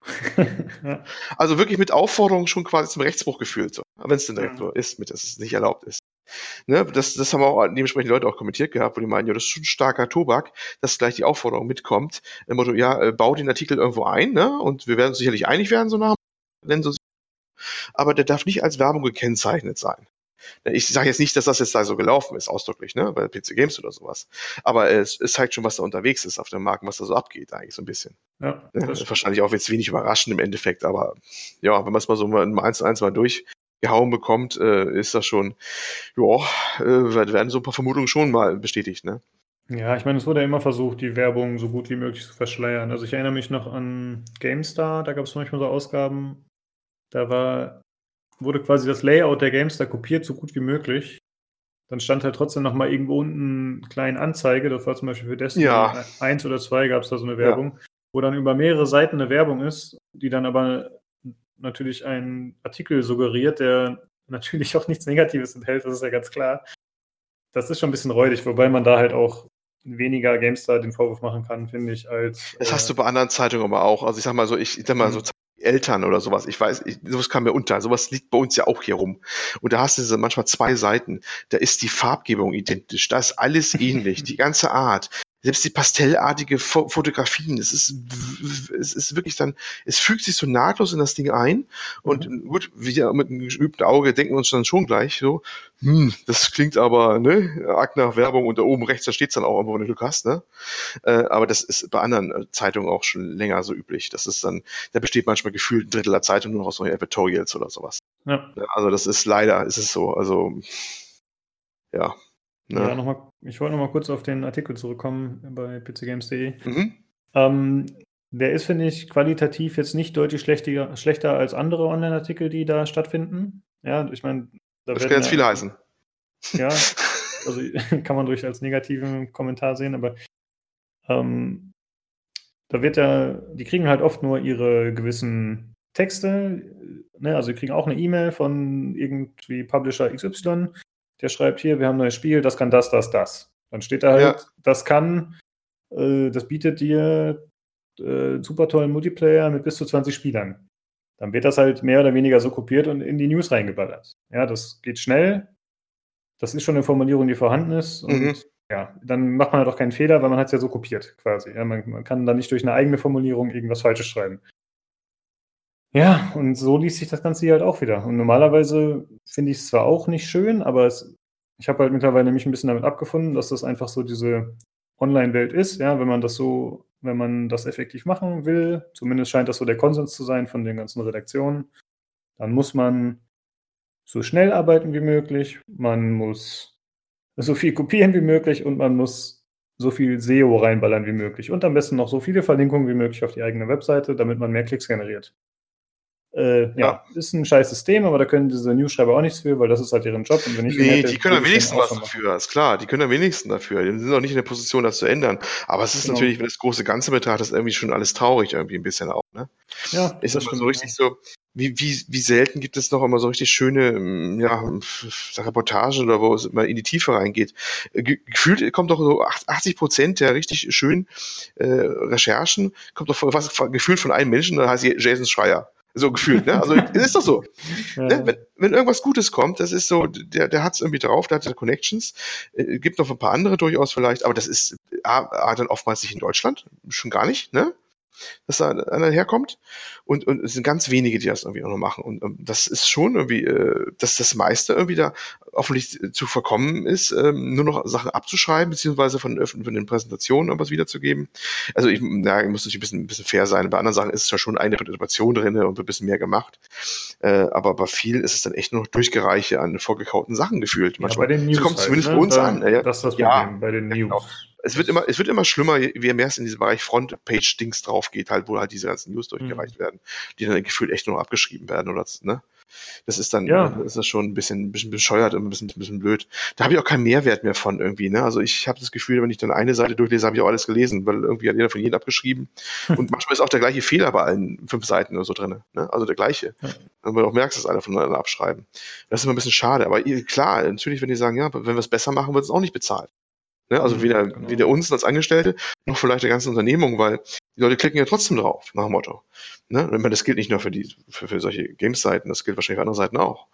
Speaker 2: Also wirklich mit Aufforderung schon quasi zum Rechtsbruch gefühlt, so. wenn es denn direkt so ist, mit dass es nicht erlaubt ist. Ne, das, das haben auch dementsprechend Leute auch kommentiert gehabt, wo die meinen, ja, das ist schon starker Tobak, dass gleich die Aufforderung mitkommt. Im Motto, ja, äh, bau den Artikel irgendwo ein, ne? Und wir werden uns sicherlich einig werden, so nach nennen so aber der darf nicht als Werbung gekennzeichnet sein. Ich sage jetzt nicht, dass das jetzt da so gelaufen ist, ausdrücklich, ne, bei PC Games oder sowas. Aber es, es zeigt schon, was da unterwegs ist auf dem Markt, was da so abgeht, eigentlich so ein bisschen. Ja, ne, das ist wahrscheinlich auch jetzt wenig überraschend im Endeffekt, aber ja, wenn man es mal so mal eins zu eins mal durch gehauen bekommt, äh, ist das schon, ja, äh, werden so ein paar Vermutungen schon mal bestätigt, ne?
Speaker 1: Ja, ich meine, es wurde ja immer versucht, die Werbung so gut wie möglich zu verschleiern. Also ich erinnere mich noch an GameStar, da gab es manchmal so Ausgaben, da war, wurde quasi das Layout der GameStar kopiert, so gut wie möglich. Dann stand halt trotzdem noch mal irgendwo unten eine kleine Anzeige, das war zum Beispiel für Destiny
Speaker 2: ja.
Speaker 1: 1 oder 2 gab es da so eine Werbung, ja. wo dann über mehrere Seiten eine Werbung ist, die dann aber natürlich einen Artikel suggeriert, der natürlich auch nichts Negatives enthält, das ist ja ganz klar. Das ist schon ein bisschen räudig, wobei man da halt auch weniger GameStar den Vorwurf machen kann, finde ich, als.
Speaker 2: Das äh, hast du bei anderen Zeitungen aber auch. Also ich sag mal so, ich, ich sag mal so mhm. Eltern oder sowas. Ich weiß, ich, sowas kam mir unter. Sowas liegt bei uns ja auch hier rum. Und da hast du manchmal zwei Seiten. Da ist die Farbgebung identisch. Da ist alles ähnlich. die ganze Art selbst die pastellartige Fo Fotografien, es ist, es ist wirklich dann, es fügt sich so nahtlos in das Ding ein. Und mhm. gut, wir mit einem geübten Auge denken uns dann schon gleich so, hm, das klingt aber, ne, Akt nach Werbung und da oben rechts, da steht's dann auch wenn du Glück hast, ne? Äh, aber das ist bei anderen äh, Zeitungen auch schon länger so üblich. Das ist dann, da besteht manchmal gefühlt ein Drittel der Zeitung nur noch aus solchen Editorials oder sowas. Ja. Also das ist leider, ist es so. Also, ja.
Speaker 1: Ne? Ja, noch mal, ich wollte noch mal kurz auf den Artikel zurückkommen bei pcgames.de. Mhm. Ähm, der ist, finde ich, qualitativ jetzt nicht deutlich schlechter, schlechter als andere Online-Artikel, die da stattfinden. Ja, ich meine,
Speaker 2: da das kann jetzt viel heißen.
Speaker 1: Ja, also kann man durch als negativen Kommentar sehen, aber ähm, da wird ja, die kriegen halt oft nur ihre gewissen Texte, ne? also die kriegen auch eine E-Mail von irgendwie Publisher XY, der schreibt hier, wir haben ein neues Spiel, das kann das, das, das. Dann steht da halt, ja. das kann, äh, das bietet dir äh, super tollen Multiplayer mit bis zu 20 Spielern. Dann wird das halt mehr oder weniger so kopiert und in die News reingeballert. Ja, das geht schnell. Das ist schon eine Formulierung, die vorhanden ist. Und mhm. ja, dann macht man halt auch keinen Fehler, weil man hat es ja so kopiert quasi. Ja, man, man kann dann nicht durch eine eigene Formulierung irgendwas Falsches schreiben. Ja, und so liest sich das Ganze hier halt auch wieder. Und normalerweise finde ich es zwar auch nicht schön, aber es, ich habe halt mittlerweile mich ein bisschen damit abgefunden, dass das einfach so diese Online-Welt ist, ja, wenn man das so, wenn man das effektiv machen will, zumindest scheint das so der Konsens zu sein von den ganzen Redaktionen, dann muss man so schnell arbeiten wie möglich, man muss so viel kopieren wie möglich und man muss so viel SEO reinballern wie möglich und am besten noch so viele Verlinkungen wie möglich auf die eigene Webseite, damit man mehr Klicks generiert. Äh, ja, ja, ist ein scheiß System, aber da können diese Newsschreiber auch nichts für, weil das ist halt ihren Job. Und
Speaker 2: wenn ich nee, hätte, die können am wenigsten was dafür, ist klar. Die können am wenigsten dafür. Die sind auch nicht in der Position, das zu ändern. Aber es ist genau. natürlich, wenn das große Ganze betrachtet, irgendwie schon alles traurig irgendwie ein bisschen auch. Ne? Ja, ist das immer so richtig so. Wie, wie, wie selten gibt es noch immer so richtig schöne mm, ja, Reportagen oder wo es immer in die Tiefe reingeht. Gefühlt kommt doch so 80 Prozent der richtig schönen äh, Recherchen, kommt doch von, was, gefühlt von einem Menschen, da heißt Jason Schreier. So gefühlt, ne? Also ist doch so. Ja. Ne? Wenn, wenn irgendwas Gutes kommt, das ist so, der, der hat es irgendwie drauf, der hat Connections, äh, gibt noch ein paar andere durchaus vielleicht, aber das ist A, A dann oftmals nicht in Deutschland, schon gar nicht, ne? Dass da einer herkommt. Und, und es sind ganz wenige, die das irgendwie auch noch machen. Und um, das ist schon irgendwie, äh, dass das meiste irgendwie da hoffentlich zu verkommen ist, ähm, nur noch Sachen abzuschreiben, beziehungsweise von, von den Präsentationen irgendwas wiederzugeben. Also ich, ja, ich muss natürlich ein bisschen, ein bisschen fair sein. Bei anderen Sachen ist ja schon eine Präsentation drin und ein bisschen mehr gemacht. Äh, aber bei vielen ist es dann echt nur noch Durchgereiche an vorgekauten Sachen gefühlt.
Speaker 1: Manchmal. Ja, bei den News
Speaker 2: kommt
Speaker 1: halt,
Speaker 2: zumindest
Speaker 1: ne?
Speaker 2: bei uns
Speaker 1: da,
Speaker 2: an. Ja,
Speaker 1: das ist das Problem
Speaker 2: ja,
Speaker 1: bei den News.
Speaker 2: Genau es wird immer, es wird immer schlimmer, je mehr es in diesen Bereich Frontpage-Dings drauf geht, halt, wo halt diese ganzen News durchgereicht mhm. werden, die dann gefühlt echt nur abgeschrieben werden oder, ne? Das ist dann, ja. ist das schon ein bisschen, ein bisschen bescheuert und ein bisschen, ein bisschen blöd. Da habe ich auch keinen Mehrwert mehr von irgendwie, ne? Also ich habe das Gefühl, wenn ich dann eine Seite durchlese, habe ich auch alles gelesen, weil irgendwie hat jeder von jedem abgeschrieben. und manchmal ist auch der gleiche Fehler bei allen fünf Seiten oder so drin, ne? Also der gleiche. Ja. Und man auch merkst, dass alle voneinander abschreiben. Das ist immer ein bisschen schade. Aber klar, natürlich, wenn die sagen, ja, wenn wir es besser machen, wird es auch nicht bezahlt. Ne? Also mhm, weder, genau. weder uns als Angestellte noch vielleicht der ganzen Unternehmung, weil die Leute klicken ja trotzdem drauf, nach dem Motto. Ne? Und das gilt nicht nur für die, für, für solche Games-Seiten, das gilt wahrscheinlich für andere Seiten auch.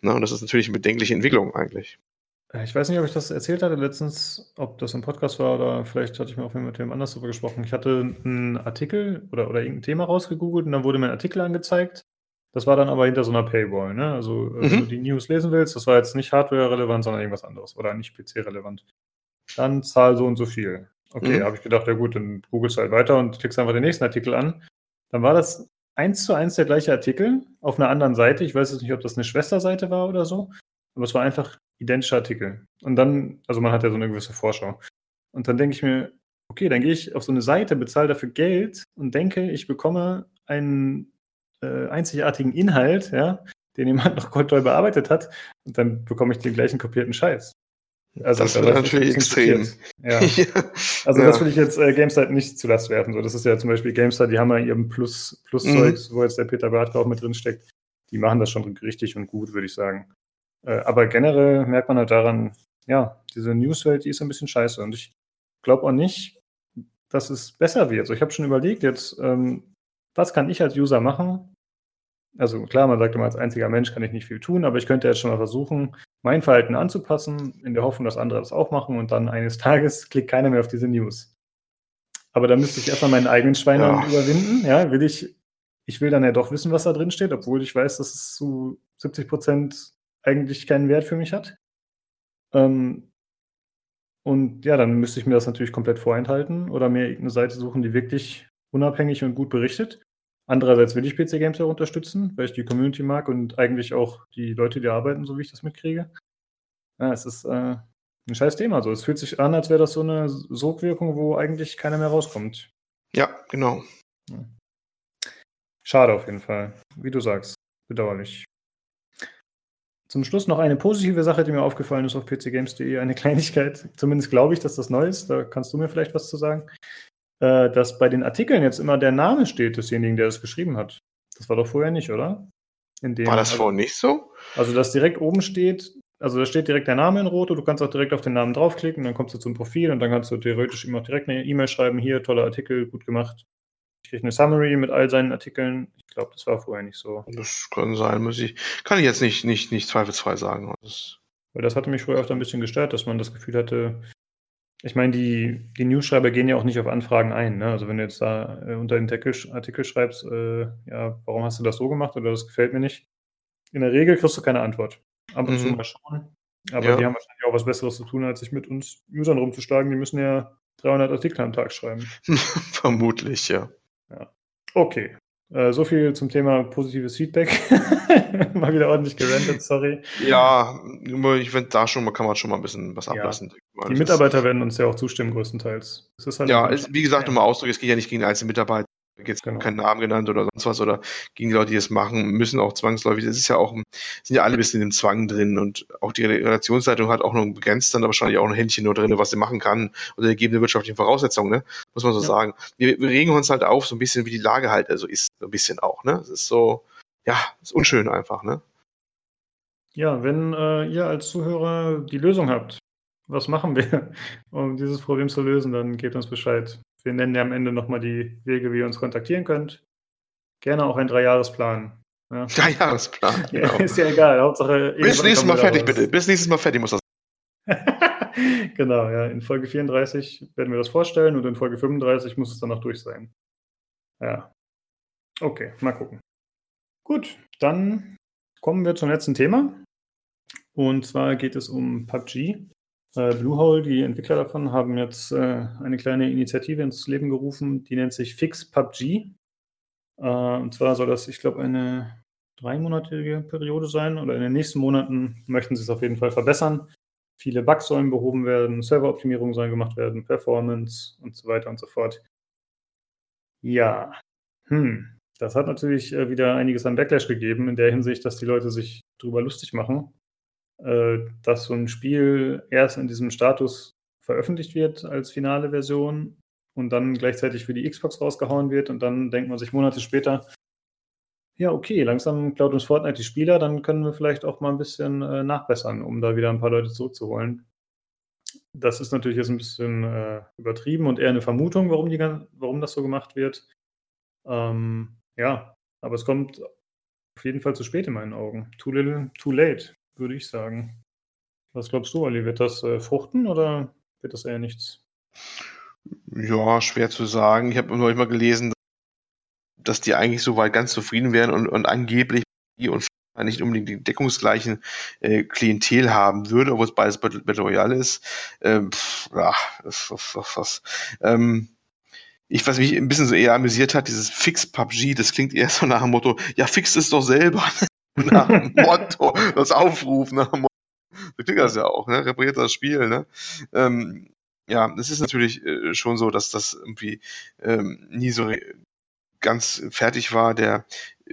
Speaker 2: Ne? Und das ist natürlich eine bedenkliche Entwicklung eigentlich.
Speaker 1: Äh, ich weiß nicht, ob ich das erzählt hatte letztens, ob das im Podcast war oder vielleicht hatte ich mir auch mit jemand anders darüber gesprochen. Ich hatte einen Artikel oder, oder irgendein Thema rausgegoogelt und dann wurde mir ein Artikel angezeigt. Das war dann aber hinter so einer Paywall. Ne? Also, mhm. wenn du die News lesen willst, das war jetzt nicht Hardware-relevant, sondern irgendwas anderes oder nicht PC-relevant dann zahl so und so viel. Okay, mhm. habe ich gedacht, ja gut, dann googelst du halt weiter und klickst einfach den nächsten Artikel an. Dann war das eins zu eins der gleiche Artikel auf einer anderen Seite. Ich weiß jetzt nicht, ob das eine Schwesterseite war oder so, aber es war einfach identischer Artikel. Und dann, also man hat ja so eine gewisse Vorschau. Und dann denke ich mir, okay, dann gehe ich auf so eine Seite, bezahle dafür Geld und denke, ich bekomme einen äh, einzigartigen Inhalt, ja, den jemand noch toll bearbeitet hat, und dann bekomme ich den gleichen kopierten Scheiß.
Speaker 2: Also, das wäre natürlich extrem.
Speaker 1: Ja. ja. Also, das will ich jetzt äh, GameStar nicht zu Last werfen. So, das ist ja zum Beispiel GameStar, die haben ja ihren Plus, Plus-Zeug, mhm. wo jetzt der Peter Bartka auch mit drin steckt. Die machen das schon richtig und gut, würde ich sagen. Äh, aber generell merkt man halt daran, ja, diese Newswelt, die ist ein bisschen scheiße. Und ich glaube auch nicht, dass es besser wird. Also, ich habe schon überlegt, jetzt, ähm, was kann ich als User machen? Also klar, man sagt immer, als einziger Mensch kann ich nicht viel tun, aber ich könnte jetzt schon mal versuchen, mein Verhalten anzupassen, in der Hoffnung, dass andere das auch machen und dann eines Tages klickt keiner mehr auf diese News. Aber da müsste ich erstmal meinen eigenen Schweinehund ja. überwinden. Ja, will ich, ich will dann ja doch wissen, was da drin steht, obwohl ich weiß, dass es zu 70 Prozent eigentlich keinen Wert für mich hat. Ähm, und ja, dann müsste ich mir das natürlich komplett vorenthalten oder mir irgendeine Seite suchen, die wirklich unabhängig und gut berichtet. Andererseits will ich PC Games auch unterstützen, weil ich die Community mag und eigentlich auch die Leute, die arbeiten, so wie ich das mitkriege. Ja, es ist äh, ein scheiß Thema. So. Es fühlt sich an, als wäre das so eine Sogwirkung, wo eigentlich keiner mehr rauskommt.
Speaker 2: Ja, genau. Ja.
Speaker 1: Schade auf jeden Fall. Wie du sagst. Bedauerlich. Zum Schluss noch eine positive Sache, die mir aufgefallen ist auf pcgames.de. Eine Kleinigkeit. Zumindest glaube ich, dass das neu ist. Da kannst du mir vielleicht was zu sagen äh, dass bei den Artikeln jetzt immer der Name steht desjenigen, der es geschrieben hat. Das war doch vorher nicht, oder?
Speaker 2: Dem, war das also, vorher nicht so?
Speaker 1: Also, dass direkt oben steht, also da steht direkt der Name in Rot und du kannst auch direkt auf den Namen draufklicken, dann kommst du zum Profil und dann kannst du theoretisch ihm auch direkt eine E-Mail schreiben, hier, toller Artikel, gut gemacht. Ich kriege eine Summary mit all seinen Artikeln. Ich glaube, das war vorher nicht so.
Speaker 2: Das kann sein, muss ich. Kann ich jetzt nicht, nicht, nicht zweifelsfrei sagen.
Speaker 1: Das Weil das hatte mich früher oft ein bisschen gestört, dass man das Gefühl hatte, ich meine, die, die Newsschreiber gehen ja auch nicht auf Anfragen ein. Ne? Also wenn du jetzt da äh, unter den Artikel, Artikel schreibst, äh, ja, warum hast du das so gemacht oder das gefällt mir nicht, in der Regel kriegst du keine Antwort. Ab und mhm. zu mal schauen. Aber ja. die haben wahrscheinlich auch was Besseres zu tun, als sich mit uns Usern rumzuschlagen. Die müssen ja 300 Artikel am Tag schreiben.
Speaker 2: Vermutlich, ja.
Speaker 1: ja. Okay. Äh, so viel zum Thema positives Feedback. mal wieder ordentlich gerantet, sorry.
Speaker 2: Ja, ich finde, da schon kann man schon mal ein bisschen was ablassen.
Speaker 1: Ja. Die Mitarbeiter werden uns ja auch zustimmen, größtenteils.
Speaker 2: Halt ja, ist, wie gesagt, nochmal Ausdruck, es geht ja nicht gegen einzelne Mitarbeiter jetzt genau. keinen Namen genannt oder sonst was oder gegen die Leute, die das machen, müssen auch zwangsläufig, das ist ja auch, sind ja alle ein bisschen im Zwang drin und auch die Relationsleitung hat auch noch begrenzt dann wahrscheinlich auch ein Händchen nur drin, was sie machen kann unter gegebene wirtschaftlichen Voraussetzungen, ne? Muss man so ja. sagen. Wir, wir regen uns halt auf, so ein bisschen wie die Lage halt also ist, so ein bisschen auch, ne? Es ist so, ja, ist unschön einfach, ne?
Speaker 1: Ja, wenn äh, ihr als Zuhörer die Lösung habt, was machen wir, um dieses Problem zu lösen, dann gebt uns Bescheid. Wir nennen ja am Ende nochmal die Wege, wie ihr uns kontaktieren könnt. Gerne auch ein Dreijahresplan.
Speaker 2: Ja. Dreijahresplan,
Speaker 1: genau. Ist ja egal, Hauptsache...
Speaker 2: Bis nächstes Mal fertig, raus. bitte. Bis nächstes Mal fertig muss das
Speaker 1: genau, ja. In Folge 34 werden wir das vorstellen und in Folge 35 muss es dann noch durch sein. Ja. Okay, mal gucken. Gut, dann kommen wir zum letzten Thema. Und zwar geht es um PUBG. Äh, Bluehole, die Entwickler davon, haben jetzt äh, eine kleine Initiative ins Leben gerufen, die nennt sich Fix PUBG. Äh, und zwar soll das, ich glaube, eine dreimonatige Periode sein oder in den nächsten Monaten möchten sie es auf jeden Fall verbessern. Viele Bugs sollen behoben werden, Serveroptimierungen sollen gemacht werden, Performance und so weiter und so fort. Ja, hm. Das hat natürlich wieder einiges an Backlash gegeben, in der Hinsicht, dass die Leute sich darüber lustig machen, äh, dass so ein Spiel erst in diesem Status veröffentlicht wird als finale Version und dann gleichzeitig für die Xbox rausgehauen wird und dann denkt man sich Monate später, ja, okay, langsam klaut uns Fortnite die Spieler, dann können wir vielleicht auch mal ein bisschen äh, nachbessern, um da wieder ein paar Leute zurückzuholen. Das ist natürlich jetzt ein bisschen äh, übertrieben und eher eine Vermutung, warum, die, warum das so gemacht wird. Ähm, ja, aber es kommt auf jeden Fall zu spät in meinen Augen. Too little, too late, würde ich sagen. Was glaubst du, Olli? Wird das äh, fruchten oder wird das eher nichts?
Speaker 2: Ja, schwer zu sagen. Ich habe neulich mal gelesen, dass die eigentlich so weit ganz zufrieden wären und, und angeblich und nicht unbedingt die deckungsgleichen äh, Klientel haben würde, obwohl es beides Battle, Battle Royale ist. Ähm, pff, ja, was, was, was. Ähm, ich, was mich ein bisschen so eher amüsiert hat, dieses Fix PUBG, das klingt eher so nach dem Motto, ja, fix es doch selber. nach dem Motto, das Aufruf nach dem Motto. So klingt das ja auch, ne? Repariert das Spiel, ne? Ähm, ja, es ist natürlich äh, schon so, dass das irgendwie ähm, nie so ganz fertig war. Der,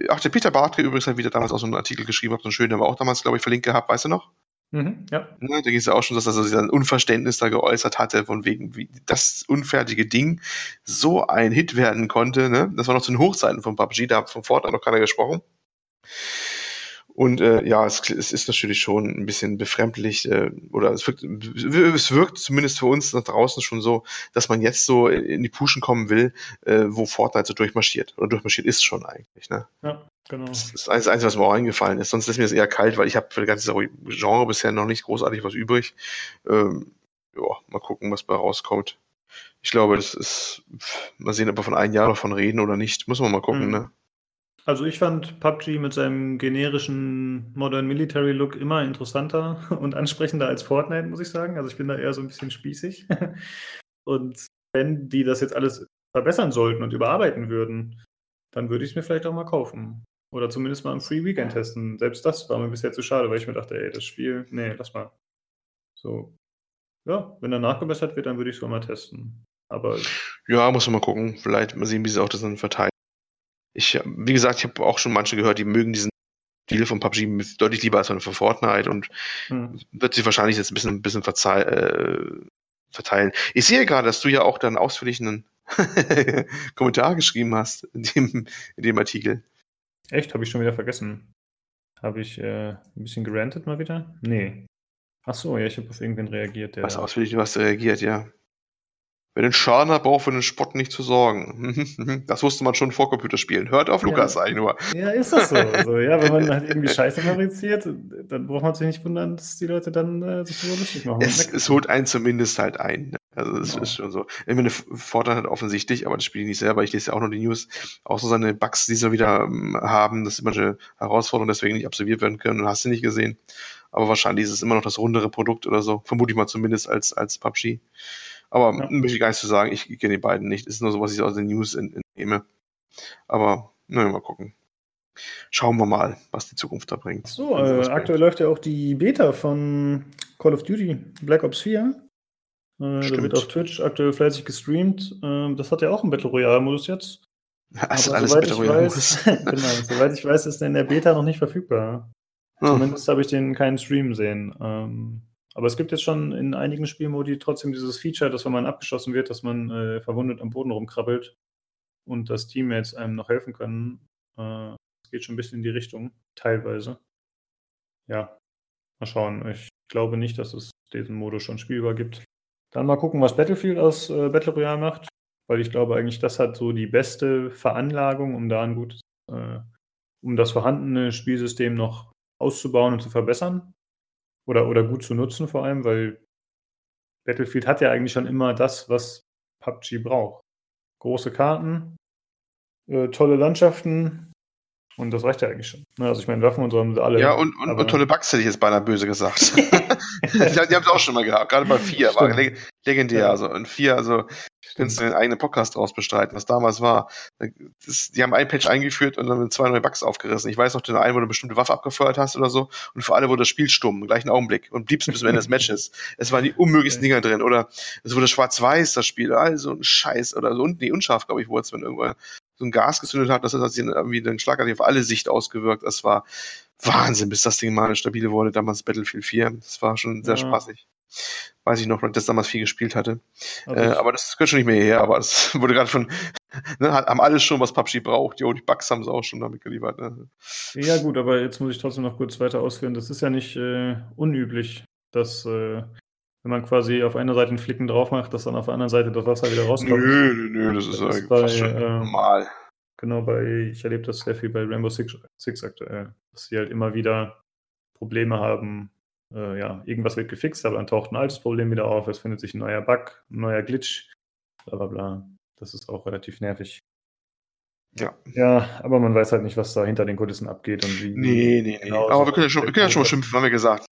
Speaker 2: ach, der Peter Bartke übrigens hat wieder damals auch so einen Artikel geschrieben, hat so einen schönen, war auch damals, glaube ich, verlinkt gehabt, weißt du noch? Mhm, ja. Ne, da ging es ja auch schon, dass er also ein Unverständnis da geäußert hatte, von wegen, wie das unfertige Ding so ein Hit werden konnte. Ne? Das war noch zu den Hochzeiten von PUBG, da hat von Fortnite noch keiner gesprochen. Und äh, ja, es, es ist natürlich schon ein bisschen befremdlich äh, oder es wirkt, es wirkt zumindest für uns nach draußen schon so, dass man jetzt so in die Puschen kommen will, äh, wo Fortnite so durchmarschiert. Oder durchmarschiert ist schon eigentlich. Ne? Ja, genau. Das ist das Einzige, was mir auch eingefallen ist. Sonst ist mir das eher kalt, weil ich habe für das ganze Genre bisher noch nicht großartig was übrig. Ähm, ja, mal gucken, was bei rauskommt. Ich glaube, das ist, mal sehen, ob wir von einem Jahr davon reden oder nicht. Muss man mal gucken, mhm. ne?
Speaker 1: Also ich fand PUBG mit seinem generischen Modern Military Look immer interessanter und ansprechender als Fortnite, muss ich sagen. Also ich bin da eher so ein bisschen spießig. Und wenn die das jetzt alles verbessern sollten und überarbeiten würden, dann würde ich es mir vielleicht auch mal kaufen. Oder zumindest mal im Free Weekend testen. Selbst das war mir bisher zu schade, weil ich mir dachte, ey, das Spiel, nee, lass mal. So. Ja, wenn er nachgebessert wird, dann würde ich es mal testen. Aber.
Speaker 2: Ja, muss man mal gucken. Vielleicht mal sehen, wie sie auch das dann verteilen ich, wie gesagt, ich habe auch schon manche gehört, die mögen diesen Stil von PUBG deutlich lieber als von Fortnite und hm. wird sich wahrscheinlich jetzt ein bisschen, ein bisschen äh, verteilen. Ich sehe gerade, dass du ja auch dann ausführlich einen Kommentar geschrieben hast in dem, in dem Artikel.
Speaker 1: Echt? Habe ich schon wieder vergessen. Habe ich äh, ein bisschen gerantet mal wieder? Nee. Ach so, ja, ich habe auf irgendwen reagiert.
Speaker 2: Der Was ausführlich, du hast reagiert, ja. Wer den Schaden hat, braucht für den Spott nicht zu sorgen. Das wusste man schon vor Computerspielen. Hört auf Lukas ja. eigentlich nur.
Speaker 1: Ja, ist das so. also, ja, wenn man halt irgendwie Scheiße fabriziert, dann braucht man sich nicht wundern, dass die Leute dann äh, sich darüber lustig machen.
Speaker 2: Es, es, holt einen zumindest halt ein. Ne? Also das genau. ist schon so. Ich meine, Vorteil hat offensichtlich, aber das spiele ich nicht selber, ich lese ja auch nur die News, auch so seine Bugs, die sie wieder ähm, haben, dass manche Herausforderungen deswegen nicht absolviert werden können, und hast du nicht gesehen. Aber wahrscheinlich ist es immer noch das rundere Produkt oder so. Vermute ich mal zumindest als, als PUBG. Aber ja. möchte ich gar nicht zu sagen, ich, kenne die beiden nicht. Ist nur so, was ich aus den News entnehme. Aber, naja, mal gucken. Schauen wir mal, was die Zukunft da bringt.
Speaker 1: So, äh, aktuell läuft ja auch die Beta von Call of Duty Black Ops 4. Äh, da wird auf Twitch aktuell fleißig gestreamt. Äh, das hat ja auch einen Battle Royale-Modus jetzt.
Speaker 2: Also alles Battle Royale-Modus.
Speaker 1: genau, soweit ich weiß, ist der in der Beta noch nicht verfügbar. Oh. Zumindest habe ich den keinen Stream sehen. Ähm, aber es gibt jetzt schon in einigen Spielmodi trotzdem dieses Feature, dass wenn man abgeschossen wird, dass man äh, verwundet am Boden rumkrabbelt und dass Teammates einem noch helfen können. Äh, es geht schon ein bisschen in die Richtung, teilweise. Ja, mal schauen. Ich glaube nicht, dass es diesen Modus schon spielbar gibt. Dann mal gucken, was Battlefield aus äh, Battle Royale macht, weil ich glaube eigentlich, das hat so die beste Veranlagung, um da ein gutes, äh, um das vorhandene Spielsystem noch auszubauen und zu verbessern. Oder, oder gut zu nutzen vor allem, weil Battlefield hat ja eigentlich schon immer das, was PUBG braucht. Große Karten, äh, tolle Landschaften und das reicht ja eigentlich schon. Ne, also ich meine, Waffen und so haben sie alle.
Speaker 2: Ja, und, und, und tolle Bugs hätte ich jetzt beinahe böse gesagt. die, die haben es auch schon mal gehabt, gerade bei 4 war leg legendär. Ja. Also in 4, also kannst du den eigenen Podcast draus bestreiten, was damals war. Das, die haben ein Patch eingeführt und dann zwei neue Bugs aufgerissen. Ich weiß noch, den einen, wo du eine bestimmte Waffe abgefeuert hast oder so und für alle wurde das Spiel stumm, im gleichen Augenblick und bliebst bis zum Ende des Matches. Es waren die unmöglichsten Dinger drin oder es wurde schwarz-weiß, das Spiel, also ein Scheiß oder so, nee, unscharf, glaube ich, wurde es, wenn irgendwann so ein Gas gezündet hat, das hat sich irgendwie dann schlagartig auf alle Sicht ausgewirkt. Das war Wahnsinn, bis das Ding mal stabil wurde, damals Battlefield 4. Das war schon sehr ja. spaßig. Weiß ich noch, dass ich damals viel gespielt hatte. Also äh, aber das gehört schon nicht mehr hierher, aber es wurde gerade von, ne, haben alles schon, was PUBG braucht. Jo, die Bugs haben sie auch schon damit geliefert. Ne?
Speaker 1: Ja, gut, aber jetzt muss ich trotzdem noch kurz weiter ausführen. Das ist ja nicht äh, unüblich, dass äh, wenn man quasi auf einer Seite einen Flicken drauf macht, dass dann auf der anderen Seite das Wasser wieder rauskommt.
Speaker 2: Nö, nö, nö, das ist, das ist bei, schon äh, normal.
Speaker 1: Genau, bei, ich erlebe das sehr viel bei Rainbow Six, Six aktuell, dass sie halt immer wieder Probleme haben. Äh, ja, irgendwas wird gefixt, aber dann taucht ein altes Problem wieder auf, es findet sich ein neuer Bug, ein neuer Glitch, bla bla bla. Das ist auch relativ nervig. Ja. Ja, aber man weiß halt nicht, was da hinter den Kulissen abgeht und wie.
Speaker 2: Nee, nee, nee. Genau aber wir können ja schon, wir können ja schon mal schimpfen, haben wir gesagt.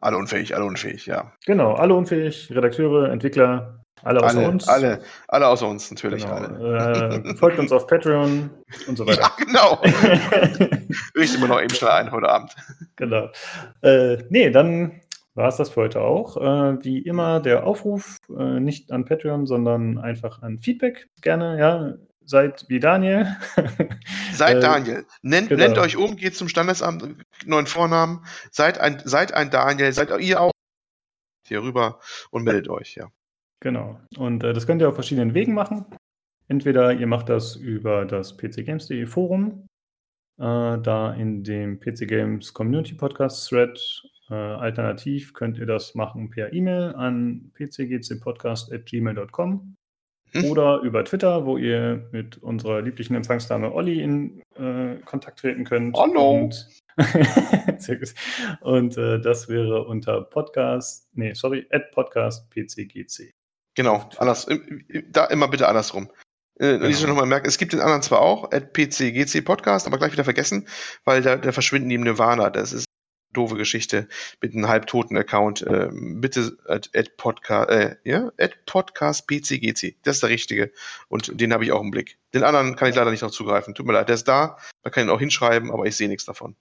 Speaker 2: Alle unfähig, alle unfähig, ja.
Speaker 1: Genau, alle unfähig, Redakteure, Entwickler, alle außer
Speaker 2: alle,
Speaker 1: uns.
Speaker 2: Alle, alle außer uns, natürlich
Speaker 1: genau.
Speaker 2: alle.
Speaker 1: Äh, folgt uns auf Patreon und so weiter. Ja,
Speaker 2: genau. Richte immer noch eben schnell ein heute Abend.
Speaker 1: Genau. Äh, nee, dann war es das für heute auch. Äh, wie immer der Aufruf, äh, nicht an Patreon, sondern einfach an Feedback gerne, ja seid wie Daniel.
Speaker 2: seid äh, Daniel. Nennt, genau. nennt euch um, geht zum Standesamt, neuen Vornamen. Seid ein, seid ein Daniel, seid ihr auch hier rüber und meldet euch, ja.
Speaker 1: Genau. Und äh, das könnt ihr auf verschiedenen Wegen machen. Entweder ihr macht das über das pcgames.de Forum, äh, da in dem PC Games Community Podcast Thread. Äh, alternativ könnt ihr das machen per E-Mail an pcgcpodcast.gmail.com? Oder über Twitter, wo ihr mit unserer lieblichen Empfangsdame Olli in äh, Kontakt treten könnt.
Speaker 2: Hallo!
Speaker 1: Und, und äh, das wäre unter Podcast, nee, sorry, at Podcast PCGC.
Speaker 2: Genau, anders, da immer bitte andersrum. Äh, genau. Ich nochmal merke, es gibt den anderen zwar auch, at PCGC Podcast, aber gleich wieder vergessen, weil da, da verschwinden die im Nirvana. Das ist doofe Geschichte mit einem halbtoten Account. Äh, bitte at, at Podcast, äh, ja, at Podcast PCGC. Das ist der richtige. Und den habe ich auch im Blick. Den anderen kann ich leider nicht noch zugreifen. Tut mir leid. Der ist da. Man kann ihn auch hinschreiben, aber ich sehe nichts davon.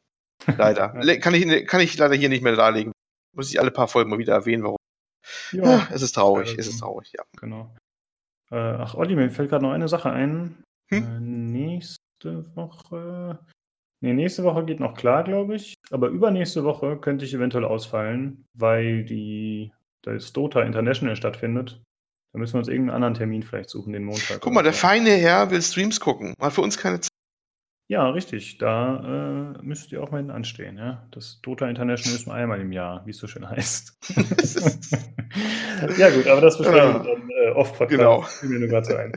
Speaker 2: Leider. kann, ich, kann ich leider hier nicht mehr darlegen. Muss ich alle paar Folgen mal wieder erwähnen, warum. Ja, ah, es ist traurig. Also, es ist traurig, ja.
Speaker 1: Genau. Äh, ach, Olli, mir fällt gerade noch eine Sache ein. Hm? Äh, nächste Woche Nee, nächste Woche geht noch klar, glaube ich. Aber übernächste Woche könnte ich eventuell ausfallen, weil die, das Dota International stattfindet. Da müssen wir uns irgendeinen anderen Termin vielleicht suchen, den Montag.
Speaker 2: Guck mal, der feine Herr will Streams gucken. Hat für uns keine Zeit.
Speaker 1: Ja, richtig. Da äh, müsst ihr auch mal anstehen. Ja? Das Dota International ist nur einmal im Jahr, wie es so schön heißt. ja, gut, aber das besprechen wir dann äh, oft-Podcast.
Speaker 2: Genau.
Speaker 1: Mir nur ein.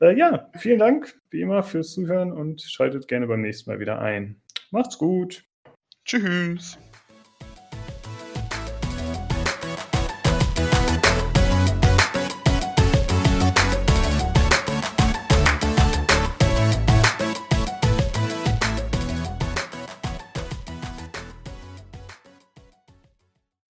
Speaker 1: Äh, ja, vielen Dank, wie immer, fürs Zuhören und schaltet gerne beim nächsten Mal wieder ein. Macht's gut.
Speaker 2: Tschüss.